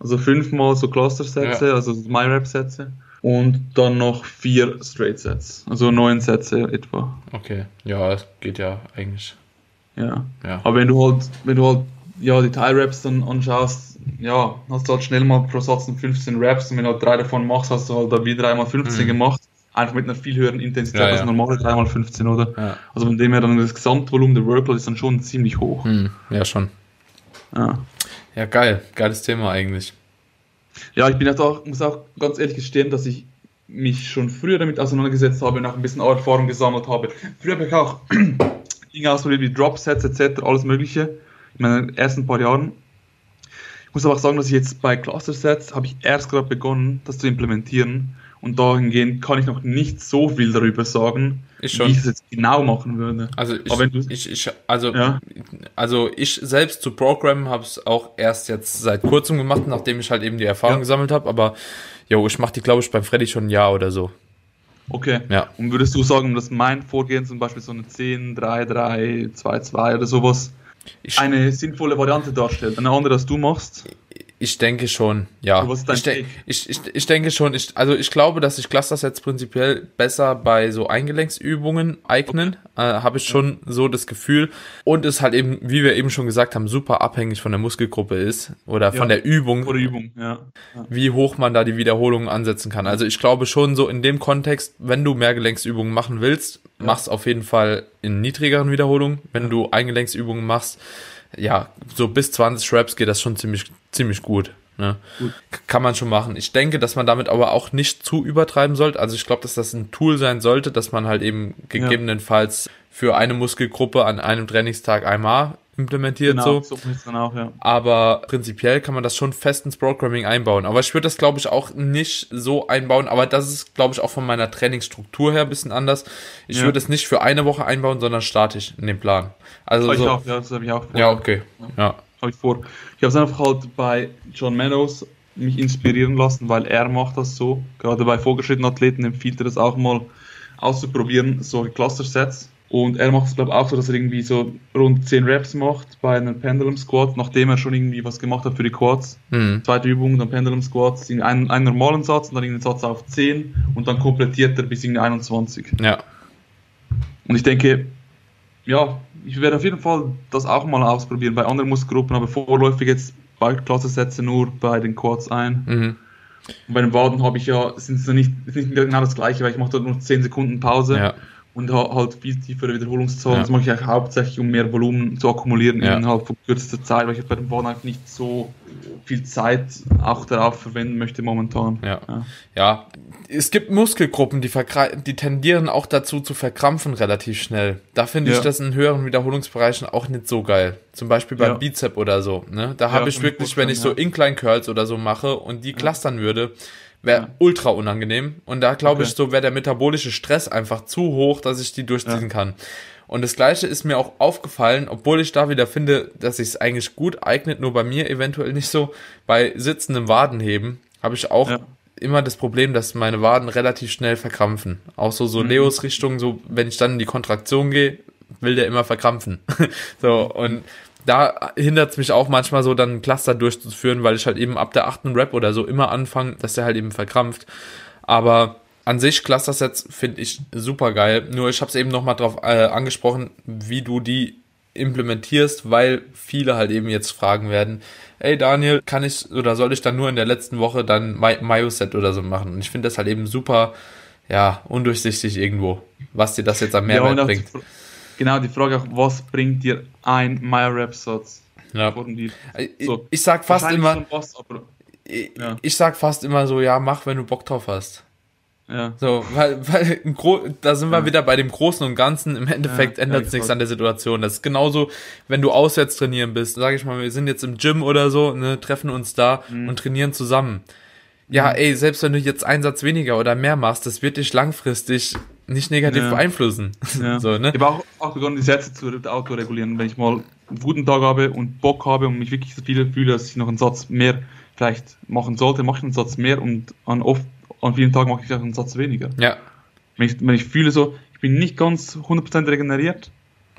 Also fünfmal so Cluster-Sätze, Ja. also MyRap-Sätze. Und dann noch vier Straight-Sets, also neun Sätze etwa. Okay. Ja, es geht ja eigentlich. Ja. Ja. Aber wenn du halt, wenn du halt ja, die Tie-Raps dann anschaust, ja, hast du halt schnell mal pro Satz noch 15 Raps und wenn du halt drei davon machst, hast du halt da wieder einmal 15 Mhm. gemacht. Einfach mit einer viel höheren Intensität Ja, als ja. normale 3x15, oder? Ja. Also von dem her dann das Gesamtvolumen der Workload ist dann schon ziemlich hoch. Hm, ja, schon. Ja. Ja, geil. Geiles Thema eigentlich. Ja, ich bin jetzt auch, muss auch ganz ehrlich gestehen, dass ich mich schon früher damit auseinandergesetzt habe und auch ein bisschen Erfahrung gesammelt habe. Früher habe ich auch Dinge ausprobiert wie Dropsets etc., alles Mögliche in meinen ersten paar Jahren. Ich muss aber auch sagen, dass ich jetzt bei Cluster Sets habe ich erst gerade begonnen, das zu implementieren und dahingehend kann ich noch nicht so viel darüber sagen, wie ich es jetzt genau machen würde. Also ich, Aber ich, ich also, Ja. also ich selbst zu Programmen habe es auch erst jetzt seit kurzem gemacht, nachdem ich halt eben die Erfahrung Ja. gesammelt habe, aber jo, ich mache die, glaube ich, beim Freddy schon ein Jahr oder so. Okay. Ja. Und würdest du sagen, dass mein Vorgehen zum Beispiel so eine 10, 3, 3, 2, 2 oder sowas eine sinnvolle Variante darstellt? Eine andere, als du machst? Ich denke schon, ja. Ich, de ich, ich, ich denke schon, ich, also ich glaube, dass sich Cluster-Sets prinzipiell besser bei so Eingelenksübungen eignen. Äh, Habe ich schon so das Gefühl. Und es halt eben, wie wir eben schon gesagt haben, super abhängig von der Muskelgruppe ist oder von Ja. der Übung. Oder Übung, ja. ja. wie hoch man da die Wiederholungen ansetzen kann. Also ich glaube schon so in dem Kontext, wenn du Mehrgelenksübungen machen willst, Ja. mach's auf jeden Fall in niedrigeren Wiederholungen. Wenn du Eingelenksübungen machst, ja, so bis 20 Reps geht das schon ziemlich, ziemlich gut. Ne? Gut. Kann man schon machen. Ich denke, dass man damit aber auch nicht zu übertreiben sollte. Also ich glaube, dass das ein Tool sein sollte, dass man halt eben gegebenenfalls für eine Muskelgruppe an einem Trainingstag einmal implementiert. Genau, so. so ist dann auch, ja. Aber prinzipiell kann man das schon fest ins Programming einbauen. Aber ich würde das, glaube ich, auch nicht so einbauen. Aber das ist, glaube ich, auch von meiner Trainingsstruktur her ein bisschen anders. Ich Ja. würde es nicht für eine Woche einbauen, sondern statisch in den Plan. Also so, auch, ja, das habe ich auch vor. ja, okay. Ja. Habe ich vor. Ich habe es einfach halt bei John Meadows mich inspirieren lassen, weil er macht das so. Gerade bei vorgeschrittenen Athleten empfiehlt er das auch mal auszuprobieren, solche Cluster-Sets. Und er macht es, glaube ich, auch so, dass er irgendwie so rund 10 Reps macht bei einem Pendulum Squat, nachdem er schon irgendwie was gemacht hat für die Quads. Hm. Zweite Übung, dann Pendulum Squats, in einen, einen normalen Satz und dann einen Satz auf 10 und dann komplettiert er bis in 21. Ja. Und ich denke, ja, ich werde auf jeden Fall das auch mal ausprobieren bei anderen Muskelgruppen, aber vorläufig jetzt bei Klassensätze nur bei den Quads ein. Mhm. Und bei den Waden habe ich ja, sind es nicht, nicht genau das gleiche, weil ich mache dort nur 10 Sekunden Pause Ja. Und ha halt viel tiefere Wiederholungszahlen. Ja. Das mache ich eigentlich hauptsächlich, um mehr Volumen zu akkumulieren Ja. innerhalb von kürzester Zeit, weil ich bei den Waden einfach nicht so viel Zeit auch darauf verwenden möchte momentan. Ja. Ja. Ja, es gibt Muskelgruppen, die, die tendieren auch dazu zu verkrampfen relativ schnell. Da finde ich das in höheren Wiederholungsbereichen auch nicht so geil. Zum Beispiel beim. Bizep oder so. Ne? Da habe ich wirklich, wenn ich so Incline Curls oder so mache und die clustern würde, wäre Ja. ultra unangenehm. Und da glaube Okay. ich, so wäre der metabolische Stress einfach zu hoch, dass ich die durchziehen Ja. kann. Und das gleiche ist mir auch aufgefallen, obwohl ich da wieder finde, dass sich es eigentlich gut eignet, nur bei mir eventuell nicht so. Bei sitzendem Wadenheben habe ich auch Ja. immer das Problem, dass meine Waden relativ schnell verkrampfen. Auch so, so Mhm. Leos Richtung, so, wenn ich dann in die Kontraktion gehe, will der immer verkrampfen. so, und da hindert es mich auch manchmal so, dann ein Cluster durchzuführen, weil ich halt eben ab der achten Rap oder so immer anfange, dass der halt eben verkrampft. Aber an sich Cluster-Sets finde ich super geil. Nur ich habe es eben nochmal drauf äh, angesprochen, wie du die implementierst, weil viele halt eben jetzt fragen werden, ey Daniel, kann ich oder soll ich dann nur in der letzten Woche dann Mayo-Set oder so machen? Und ich finde das halt eben super, ja, undurchsichtig irgendwo, was dir das jetzt am Ja, Mehrwert die, bringt. Genau, die Frage auch, was bringt dir ein? Ja. Vor dem Deal? Ich, So. ich sag fast immer, was, aber, ich, Ja. ich sag fast immer so, ja, mach, wenn du Bock drauf hast. ja. So, weil, weil da sind wir Ja. wieder bei dem Großen und Ganzen. Im Endeffekt Ja, ändert ja, es nichts voll. an der Situation. Das ist genauso, wenn du auswärts trainieren bist. Sag ich mal, wir sind jetzt im Gym oder so, ne, treffen uns da Mhm. und trainieren zusammen. Ja, ey, selbst wenn du jetzt einen Satz weniger oder mehr machst, das wird dich langfristig nicht negativ Ja. beeinflussen. Ja. so, ne? Ich habe auch, auch begonnen, die Sätze zu autoregulieren. Wenn ich mal einen guten Tag habe und Bock habe und mich wirklich so viel fühle, dass ich noch einen Satz mehr vielleicht machen sollte, mache ich einen Satz mehr und an oft, an vielen Tagen mache ich auch einen Satz weniger. Ja. Wenn ich, wenn ich fühle so, ich bin nicht ganz 100% regeneriert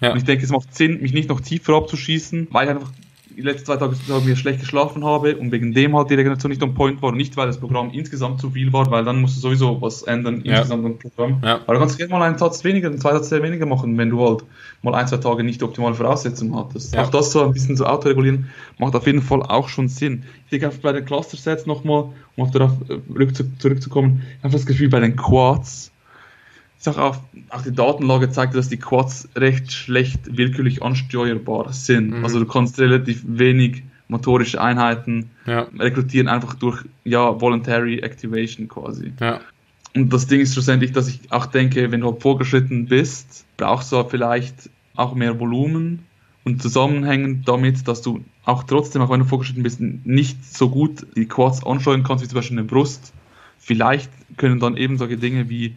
Ja. und ich denke, es macht Sinn, mich nicht noch tiefer abzuschießen, weil ich einfach die letzten zwei Tage sagen wir schlecht geschlafen habe und wegen dem halt die Regeneration nicht on point war und nicht, weil das Programm insgesamt zu viel war, weil dann musst du sowieso was ändern Ja. insgesamt am Programm. Ja. Aber du kannst gerne mal einen Satz weniger, einen zwei Satz weniger machen, wenn du halt mal ein, zwei Tage nicht optimale Voraussetzungen hattest. Ja. Auch das so ein bisschen so autoregulieren macht auf jeden Fall auch schon Sinn. Ich denke einfach bei den Cluster-Sets nochmal, um auf darauf äh, rückzu- zurückzukommen, ich habe das Gefühl, bei den Quads, sag auch, auch die Datenlage zeigt, dass die Quads recht schlecht willkürlich ansteuerbar sind. Mhm. Also du kannst relativ wenig motorische Einheiten Ja. rekrutieren, einfach durch ja, Voluntary Activation quasi. Ja. Und das Ding ist schlussendlich, dass ich auch denke, wenn du halt vorgeschritten bist, brauchst du halt vielleicht auch mehr Volumen und zusammenhängend damit, dass du auch trotzdem, auch wenn du vorgeschritten bist, nicht so gut die Quads ansteuern kannst, wie zum Beispiel eine Brust. Vielleicht können dann eben solche Dinge wie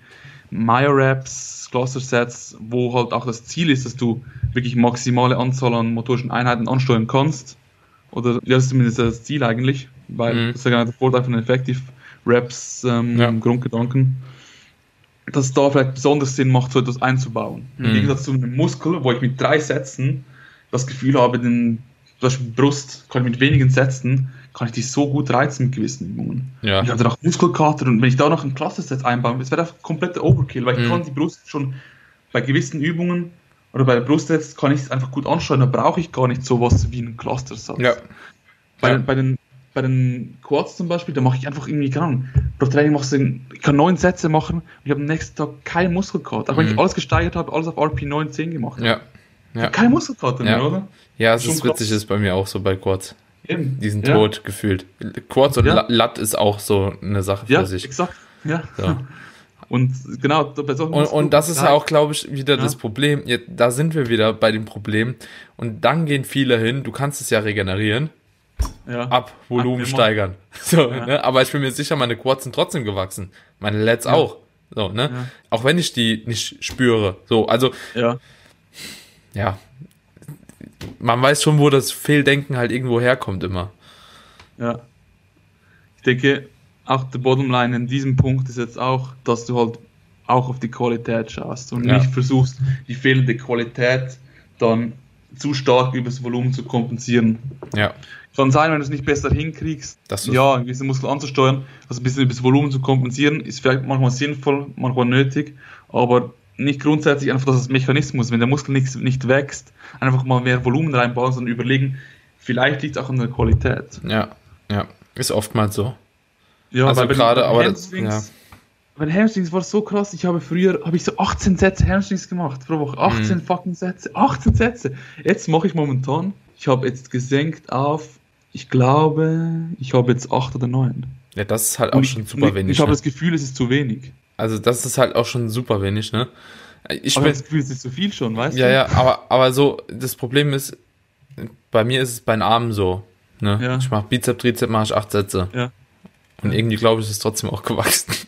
Myoreps, Cluster Sets, wo halt auch das Ziel ist, dass du wirklich maximale Anzahl an motorischen Einheiten ansteuern kannst. Oder ja, das ist zumindest das Ziel eigentlich, weil Mhm. das ist ja der Vorteil von Effective Reps ähm, Ja. Grundgedanken. Dass es da vielleicht besonders Sinn macht, so etwas einzubauen. Im Mhm. Gegensatz zu einem Muskel, wo ich mit drei Sätzen das Gefühl habe, den, zum Beispiel Brust, kann ich mit wenigen Sätzen, kann ich die so gut reizen mit gewissen Übungen. Ja. Ich habe danach Muskelkater und wenn ich da noch ein Cluster-Set einbaue, das wäre einfach kompletter Overkill, weil ich Mhm. kann die Brust schon bei gewissen Übungen oder bei der Brustsets kann ich es einfach gut ansteuern, da brauche ich gar nicht sowas wie einen Cluster-Satz. Ja. Bei, Ja. den, bei, den, bei den Quads zum Beispiel, da mache ich einfach irgendwie, keine Ahnung, Training machst du, ich kann neun Sätze machen und ich habe am nächsten Tag keinen Muskelkater. Auch wenn Mhm. ich alles gesteigert habe, alles auf RP 9, 10 gemacht. Ja. Ja. Kein Muskelkater Ja. mehr, oder? Ja, es ist witzig, ist bei mir auch so bei Quads. Eben. Die sind ja. tot gefühlt. Quads und Ja. La- Lat ist auch so eine Sache für Ja, sich. exakt. Ja. So. Und genau, bei solchen Und, und das ist ja Muskeln- auch, glaube ich, wieder Ja. das Problem. Jetzt, da sind wir wieder bei dem Problem. Und dann gehen viele hin, du kannst es ja regenerieren, ja. ab, Volumen Ab, immer. steigern. So, Ja. ne? Aber ich bin mir sicher, meine Quads sind trotzdem gewachsen. Meine Lets Ja. auch. So, ne? Ja. Auch wenn ich die nicht spüre. So, also, Ja. ja. Man weiß schon, wo das Fehldenken halt irgendwo herkommt immer. Ja. Ich denke, auch der Bottomline in diesem Punkt ist jetzt auch, dass du halt auch auf die Qualität schaust und Ja. nicht versuchst, die fehlende Qualität dann zu stark übers Volumen zu kompensieren. Ja. Kann sein, wenn du es nicht besser hinkriegst, ja, einen gewissen Muskel anzusteuern, also ein bisschen übers Volumen zu kompensieren, ist vielleicht manchmal sinnvoll, manchmal nötig, aber nicht grundsätzlich einfach das Mechanismus. Wenn der Muskel nicht, nicht wächst, einfach mal mehr Volumen reinbauen, sondern überlegen, vielleicht liegt es auch an der Qualität. Ja. Ja. Ist oftmals so. Ja, Also weil gerade, aber das- Hamstrings, ja. bei den Hamstrings war so krass, ich habe früher, habe ich so 18 Sätze Hamstrings gemacht pro Woche, 18 Mhm. fucking Sätze, 18 Sätze. Jetzt mache ich momentan, ich habe jetzt gesenkt auf, ich glaube, ich habe jetzt 8 oder 9. Ja, das ist halt auch Und schon ich, super wenig. Ich habe ne? das Gefühl, es ist zu wenig. Also das ist halt auch schon super wenig, ne? Ich bin, das Gefühl, es ist zu viel schon, weißt ja, du? ja, aber, aber so, das Problem ist, bei mir ist es bei den Armen so, ne? Ja. Ich mache Bizep, Trizep, mache ich acht Sätze. Ja. Und irgendwie glaube ich, ist es trotzdem auch gewachsen.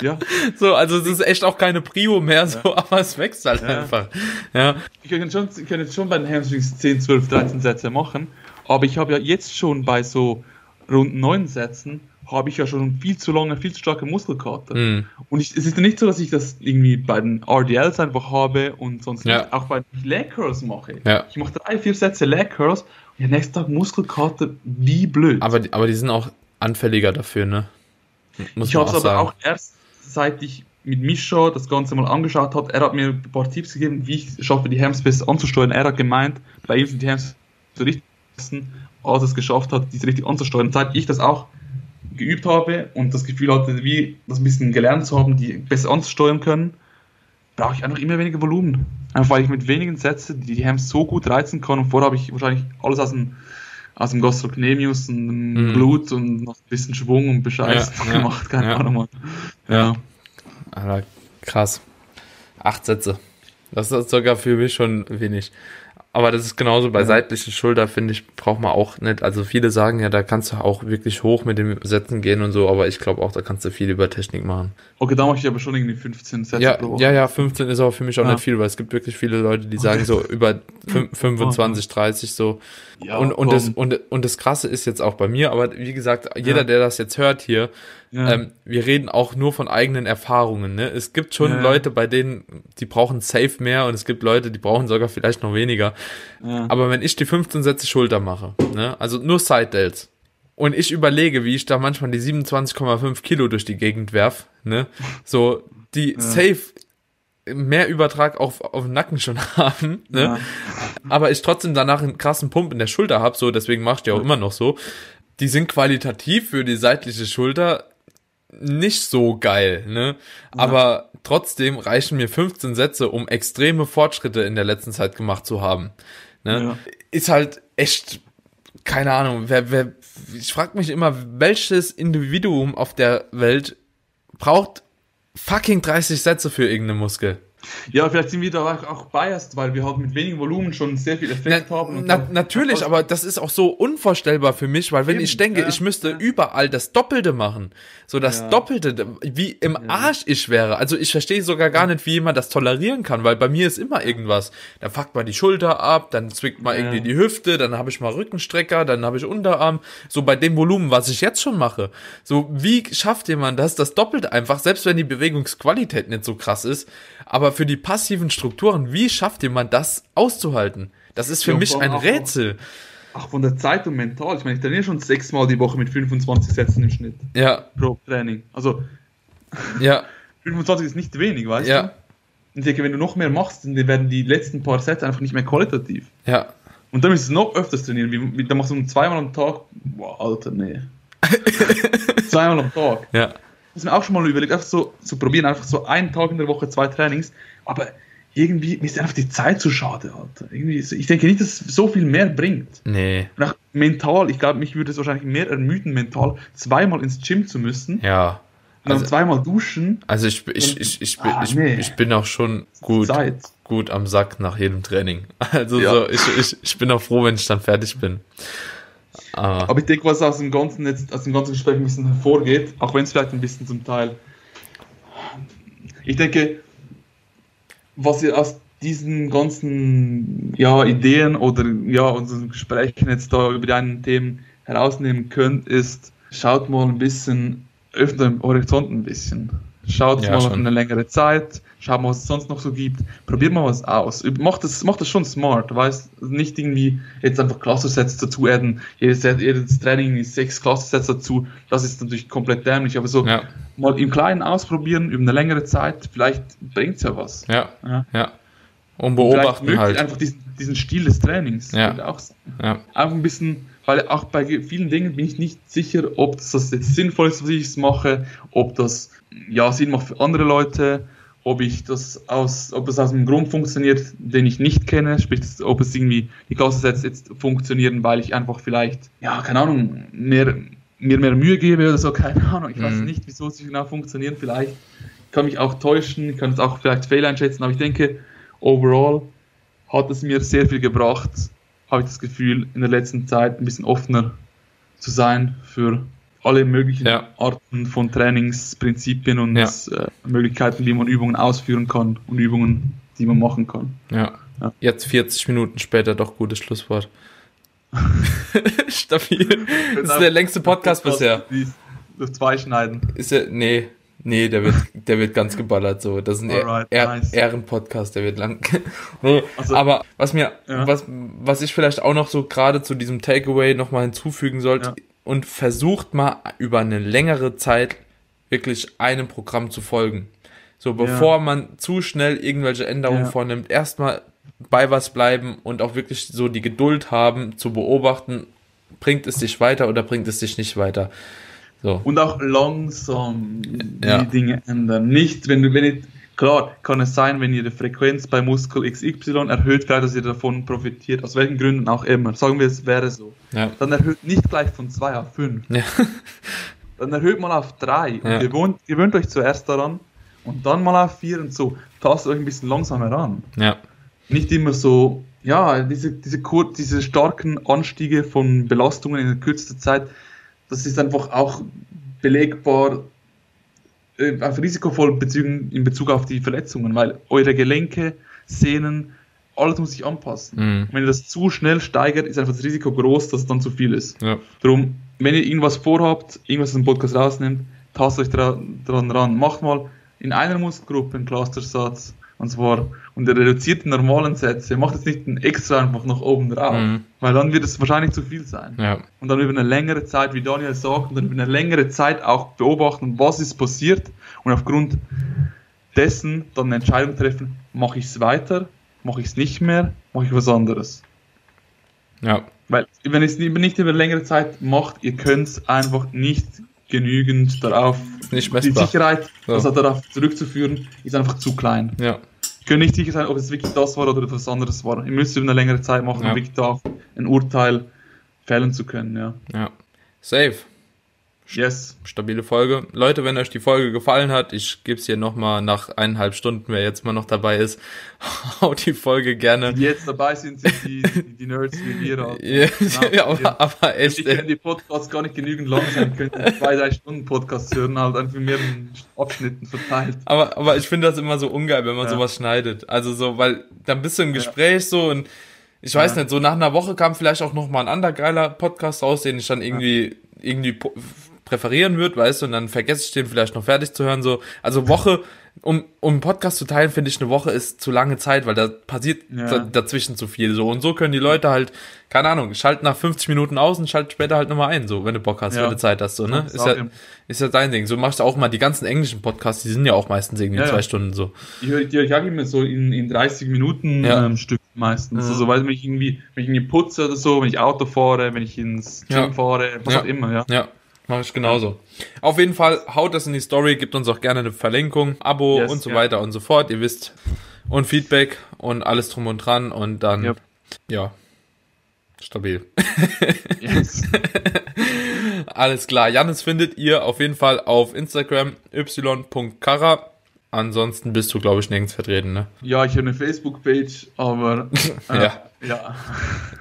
Ja. So, also es ist echt auch keine Prio mehr, so, aber es wächst halt Ja. einfach. Ja, Ich kann, schon, ich kann jetzt schon bei den Hamstrings 10, 12, 13 Sätze machen, aber ich habe ja jetzt schon bei so rund 9 Sätzen habe ich ja schon viel zu lange, viel zu starke Muskelkater. hm, Und ich, es ist ja nicht so, dass ich das irgendwie bei den RDLs einfach habe und sonst Ja. nicht auch bei den Leg Curls mache. Ja. Ich mache drei, vier Sätze Leg Curls und der nächste Tag Muskelkater wie blöd. aber, die- aber die sind auch anfälliger dafür, ne? Muss ich habe es aber sagen. auch erst seit ich mit Mischa das Ganze mal angeschaut habe, er hat mir ein paar Tipps gegeben, wie ich es schaffe, die Hams besser anzusteuern. Er hat gemeint, bei ihm sind die Hams so richtig, als es geschafft hat, diese richtig anzusteuern. Seit ich das auch geübt habe und das Gefühl hatte, wie das ein bisschen gelernt zu haben, die besser anzusteuern können, brauche ich einfach immer weniger Volumen. Einfach weil ich mit wenigen Sätzen die, die Hams so gut reizen kann und vorher habe ich wahrscheinlich alles aus dem aus dem Gastrocnemius und dem Mhm. Blut und noch ein bisschen Schwung und Bescheiß Ja, ja, gemacht, keine ja. Ahnung, Mann. Ja. Ja. Alter, krass. Acht Sätze. Das ist sogar für mich schon wenig. Aber das ist genauso bei ja. seitlichen Schulter, finde ich, braucht man auch nicht. Also viele sagen ja, da kannst du auch wirklich hoch mit den Sätzen gehen und so, aber ich glaube auch, da kannst du viel über Technik machen. Okay, da mache ich aber schon irgendwie 15 Sätze ja, pro Woche. Ja, ja, 15 ist aber für mich auch ja. nicht viel, weil es gibt wirklich viele Leute, die okay. sagen so über 25, 30 so. Ja, und, und, das, und, und das Krasse ist jetzt auch bei mir, aber wie gesagt, jeder, der das jetzt hört hier, ja. Ähm, wir reden auch nur von eigenen Erfahrungen. Ne? Es gibt schon ja. Leute, bei denen, die brauchen safe mehr und es gibt Leute, die brauchen sogar vielleicht noch weniger. Ja. Aber wenn ich die 15 Sätze Schulter mache, ne? also nur Side Delts, und ich überlege, wie ich da manchmal die 27,5 Kilo durch die Gegend werf, ne? so die safe mehr Übertrag auf, auf den Nacken schon haben, ne? Ja. aber ich trotzdem danach einen krassen Pump in der Schulter habe, so deswegen machst du ja auch immer noch so. Die sind qualitativ für die seitliche Schulter nicht so geil, ne? Ja. Aber trotzdem reichen mir 15 Sätze, um extreme Fortschritte in der letzten Zeit gemacht zu haben. Ne? Ja. Ist halt echt, keine Ahnung, wer, wer, ich frage mich immer, welches Individuum auf der Welt braucht fucking 30 Sätze für irgendeine Muskel? Ja, vielleicht sind wir da auch biased, weil wir halt mit wenig Volumen schon sehr viel Effekt na, haben. Na, natürlich, aber das ist auch so unvorstellbar für mich, weil wenn Eben, ich denke, ja, ich müsste ja. überall das Doppelte machen, so das ja. Doppelte, wie im Arsch ich wäre. Also ich verstehe sogar gar nicht, wie jemand das tolerieren kann, weil bei mir ist immer irgendwas. Dann fuckt man die Schulter ab, dann zwickt man irgendwie die Hüfte, dann habe ich mal Rückenstrecker, dann habe ich Unterarm. So bei dem Volumen, was ich jetzt schon mache. So wie schafft jemand das, das Doppelte einfach, selbst wenn die Bewegungsqualität nicht so krass ist, aber für die passiven Strukturen, wie schafft jemand das auszuhalten? Das ist für ja, mich ein Rätsel. Ach, von der Zeit und mental. Ich meine, ich trainiere schon sechsmal die Woche mit 25 Sätzen im Schnitt. Ja. Pro Training. Also. Ja. 25 ist nicht wenig, weißt ja. du? Und ich denke, wenn du noch mehr machst, dann werden die letzten paar Sätze einfach nicht mehr qualitativ. Ja. Und dann müsstest du noch öfters trainieren. Wie, dann machst du zweimal am Tag. Boah, Alter, nee. zweimal am Tag. Ja ist mir auch schon mal überlegt, einfach so zu probieren, einfach so einen Tag in der Woche, zwei Trainings, aber irgendwie mir ist einfach die Zeit zu schade, Alter. Irgendwie, ich denke nicht, dass es so viel mehr bringt. Nee. Und auch mental, ich glaube, mich würde es wahrscheinlich mehr ermüden, mental zweimal ins Gym zu müssen. Ja. Und also, dann zweimal duschen. Also ich, ich, ich, ich, bin, ah, ich, nee. ich bin auch schon gut, gut am Sack nach jedem Training. Also ja. so, ich, ich, ich bin auch froh, wenn ich dann fertig bin. Aber, Aber ich denke, was aus dem ganzen jetzt, aus dem ganzen Gespräch ein bisschen hervorgeht, auch wenn es vielleicht ein bisschen zum Teil. Ich denke, was ihr aus diesen ganzen ja, Ideen oder ja, unseren Gesprächen jetzt da über die einen Themen herausnehmen könnt, ist, schaut mal ein bisschen, öffnet den Horizont ein bisschen. Schaut ja, mal schon. eine längere Zeit, schaut mal, was es sonst noch so gibt, probiert mal was aus. Macht das, macht das schon smart, weißt nicht irgendwie jetzt einfach Cluster-Sets dazu adden, jedes, jedes Training ist sechs Cluster-Sets dazu, das ist natürlich komplett dämlich, aber so ja. mal im Kleinen ausprobieren, über eine längere Zeit, vielleicht bringt es ja was. Ja, ja. ja. Und beobachten Und halt. einfach diesen, diesen Stil des Trainings. Ja. Auch, ja. Auch ein bisschen weil auch bei vielen Dingen bin ich nicht sicher, ob das jetzt sinnvoll ist, was ich mache, ob das ja Sinn macht für andere Leute, ob ich das aus, ob es aus einem Grund funktioniert, den ich nicht kenne, sprich, ob es irgendwie die Klasse jetzt funktionieren, weil ich einfach vielleicht, ja, keine Ahnung, mehr, mir mehr Mühe gebe oder so, keine Ahnung, ich mhm. weiß nicht, wieso sie genau funktionieren, vielleicht kann mich auch täuschen, kann es auch vielleicht fehl einschätzen, aber ich denke, overall hat es mir sehr viel gebracht, habe ich das Gefühl, in der letzten Zeit ein bisschen offener zu sein für alle möglichen ja. Arten von Trainingsprinzipien und ja. äh, Möglichkeiten, wie man Übungen ausführen kann und Übungen, die man machen kann. Ja. ja. Jetzt 40 Minuten später doch gutes Schlusswort. Stabil. Das ist der längste Podcast bisher. Durch zwei schneiden. Ist ja, nee, Nee, der wird, der wird ganz geballert so. Das ist ein Alright, er nice. Ehrenpodcast, der wird lang. nee, also, aber was mir, ja. was, was ich vielleicht auch noch so gerade zu diesem Takeaway nochmal hinzufügen sollte ja. und versucht mal über eine längere Zeit wirklich einem Programm zu folgen. So, bevor ja. man zu schnell irgendwelche Änderungen vornimmt, erstmal bei was bleiben und auch wirklich so die Geduld haben zu beobachten, bringt es dich weiter oder bringt es dich nicht weiter. So. Und auch langsam ja. die Dinge ändern. Nicht, wenn du, wenn ich, klar, kann es sein, wenn ihr die Frequenz bei Muskel XY erhöht, vielleicht, dass ihr davon profitiert, aus welchen Gründen auch immer. Sagen wir, es wäre so. Ja. Dann erhöht nicht gleich von 2 auf 5. Ja. Dann erhöht mal auf 3 und gewöhnt, gewöhnt euch zuerst daran und dann mal auf 4 und so. Tastet euch ein bisschen langsamer. Ja. Nicht immer so ja, diese, diese, kur diese starken Anstiege von Belastungen in kürzester Zeit, das ist einfach auch belegbar äh, auf risikovoll Bezügen, in Bezug auf die Verletzungen, weil eure Gelenke, Sehnen, alles muss sich anpassen. Mhm. Wenn ihr das zu schnell steigert, ist einfach das Risiko groß, dass es dann zu viel ist. Ja. Darum, wenn ihr irgendwas vorhabt, irgendwas aus dem Podcast rausnimmt, tastet euch dra dran ran. Macht mal in einer Muskelgruppe einen Clustersatz. Und zwar, und ihr reduziert die normalen Sätze. Macht jetzt nicht einen extra einfach nach oben drauf. Mhm. Weil dann wird es wahrscheinlich zu viel sein. Ja. Und dann über eine längere Zeit, wie Daniel sagt, und dann über eine längere Zeit auch beobachten, was ist passiert. Und aufgrund dessen dann eine Entscheidung treffen, mache ich es weiter, mache ich es nicht mehr, mache ich was anderes. Ja. Weil, wenn ihr es nicht über längere Zeit macht, ihr könnt es einfach nicht genügend darauf, Nicht die. Sicherheit, Ja. das darauf zurückzuführen, ist einfach zu klein. Ja. Könnt nicht sicher sein, ob es wirklich das war oder etwas anderes war. Ihr müsst es über eine längere Zeit machen, Ja. um wirklich da auch ein Urteil fällen zu können, ja. Ja. Safe. Yes. Stabile Folge. Leute, wenn euch die Folge gefallen hat, ich gebe es hier nochmal nach eineinhalb Stunden, wer jetzt mal noch dabei ist, haut die Folge gerne. Die jetzt dabei sind, sind die, die, die Nerds wie wir. Alter. Ja, Ja, ja, aber, aber echt, Ich ey. die Podcasts gar nicht genügend lang sein, können zwei, drei Stunden Podcasts hören, halt einfach in mehreren Abschnitten verteilt. Aber, aber ich finde das immer so ungeil, wenn man Ja. sowas schneidet. Also so, weil dann bist du im Gespräch so und ich weiß Ja. nicht, so nach einer Woche kam vielleicht auch noch mal ein anderer geiler Podcast raus, den ich dann irgendwie, irgendwie präferieren würde, weißt du, und dann vergesse ich den vielleicht noch fertig zu hören, so. Also Woche, um, um einen Podcast zu teilen, finde ich, eine Woche ist zu lange Zeit, weil da passiert Ja. da, dazwischen zu viel, so. Und so können die Leute halt, keine Ahnung, schalten nach 50 Minuten aus und schalten später halt nochmal ein, so, wenn du Bock hast, Ja. wenn du Zeit hast, so, ne? Ist ja, ist ja dein Ding. So machst du auch mal die ganzen englischen Podcasts, die sind ja auch meistens irgendwie Ja, zwei Stunden so. Ich höre die auch immer so in, in 30 Minuten ähm, Stück meistens. Ja. Also, weil wenn ich irgendwie, wenn ich irgendwie putze oder so, wenn ich Auto fahre, wenn ich ins Gym fahre, was auch immer, ja. Ja, mache ich genauso. Auf jeden Fall, haut das in die Story, gibt uns auch gerne eine Verlinkung, Abo Yes, und so ja. weiter und so fort. Ihr wisst. Und Feedback und alles drum und dran und dann, Yep. ja, stabil. Yes. Alles klar. Janis findet ihr auf jeden Fall auf Instagram y.kara. Ansonsten bist du, glaube ich, nirgends vertreten, ne? ja, ich habe eine Facebook-Page, aber äh, Ja. ja.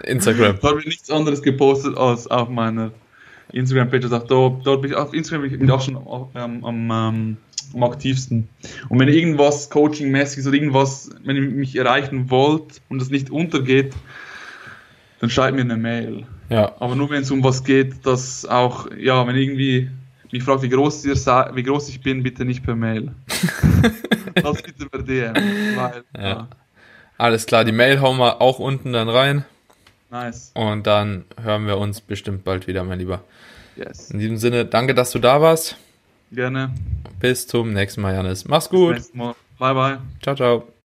Instagram. Habe ich nichts anderes gepostet als auf meiner Instagram-Page. Also auch da, dort bin ich auf Instagram bin ich auch schon am, am, ähm, am aktivsten. Und wenn ihr irgendwas Coaching-mäßiges oder irgendwas, wenn ihr mich erreichen wollt und das nicht untergeht, dann schreibt mir eine Mail. Ja. Aber nur wenn es um was geht, dass auch, ja, wenn irgendwie mich fragt, wie groß, ihr sei, wie groß ich bin, bitte nicht per Mail. das bitte per DM. Weil, Ja. ja. Alles klar. Die Mail hauen wir auch unten dann rein. nice. Und dann hören wir uns bestimmt bald wieder, mein Lieber. Yes. In diesem Sinne, danke, dass du da warst. Gerne. Bis zum nächsten Mal, Janis. Mach's Bis gut. nächstes Mal. Bye, bye. Ciao, ciao.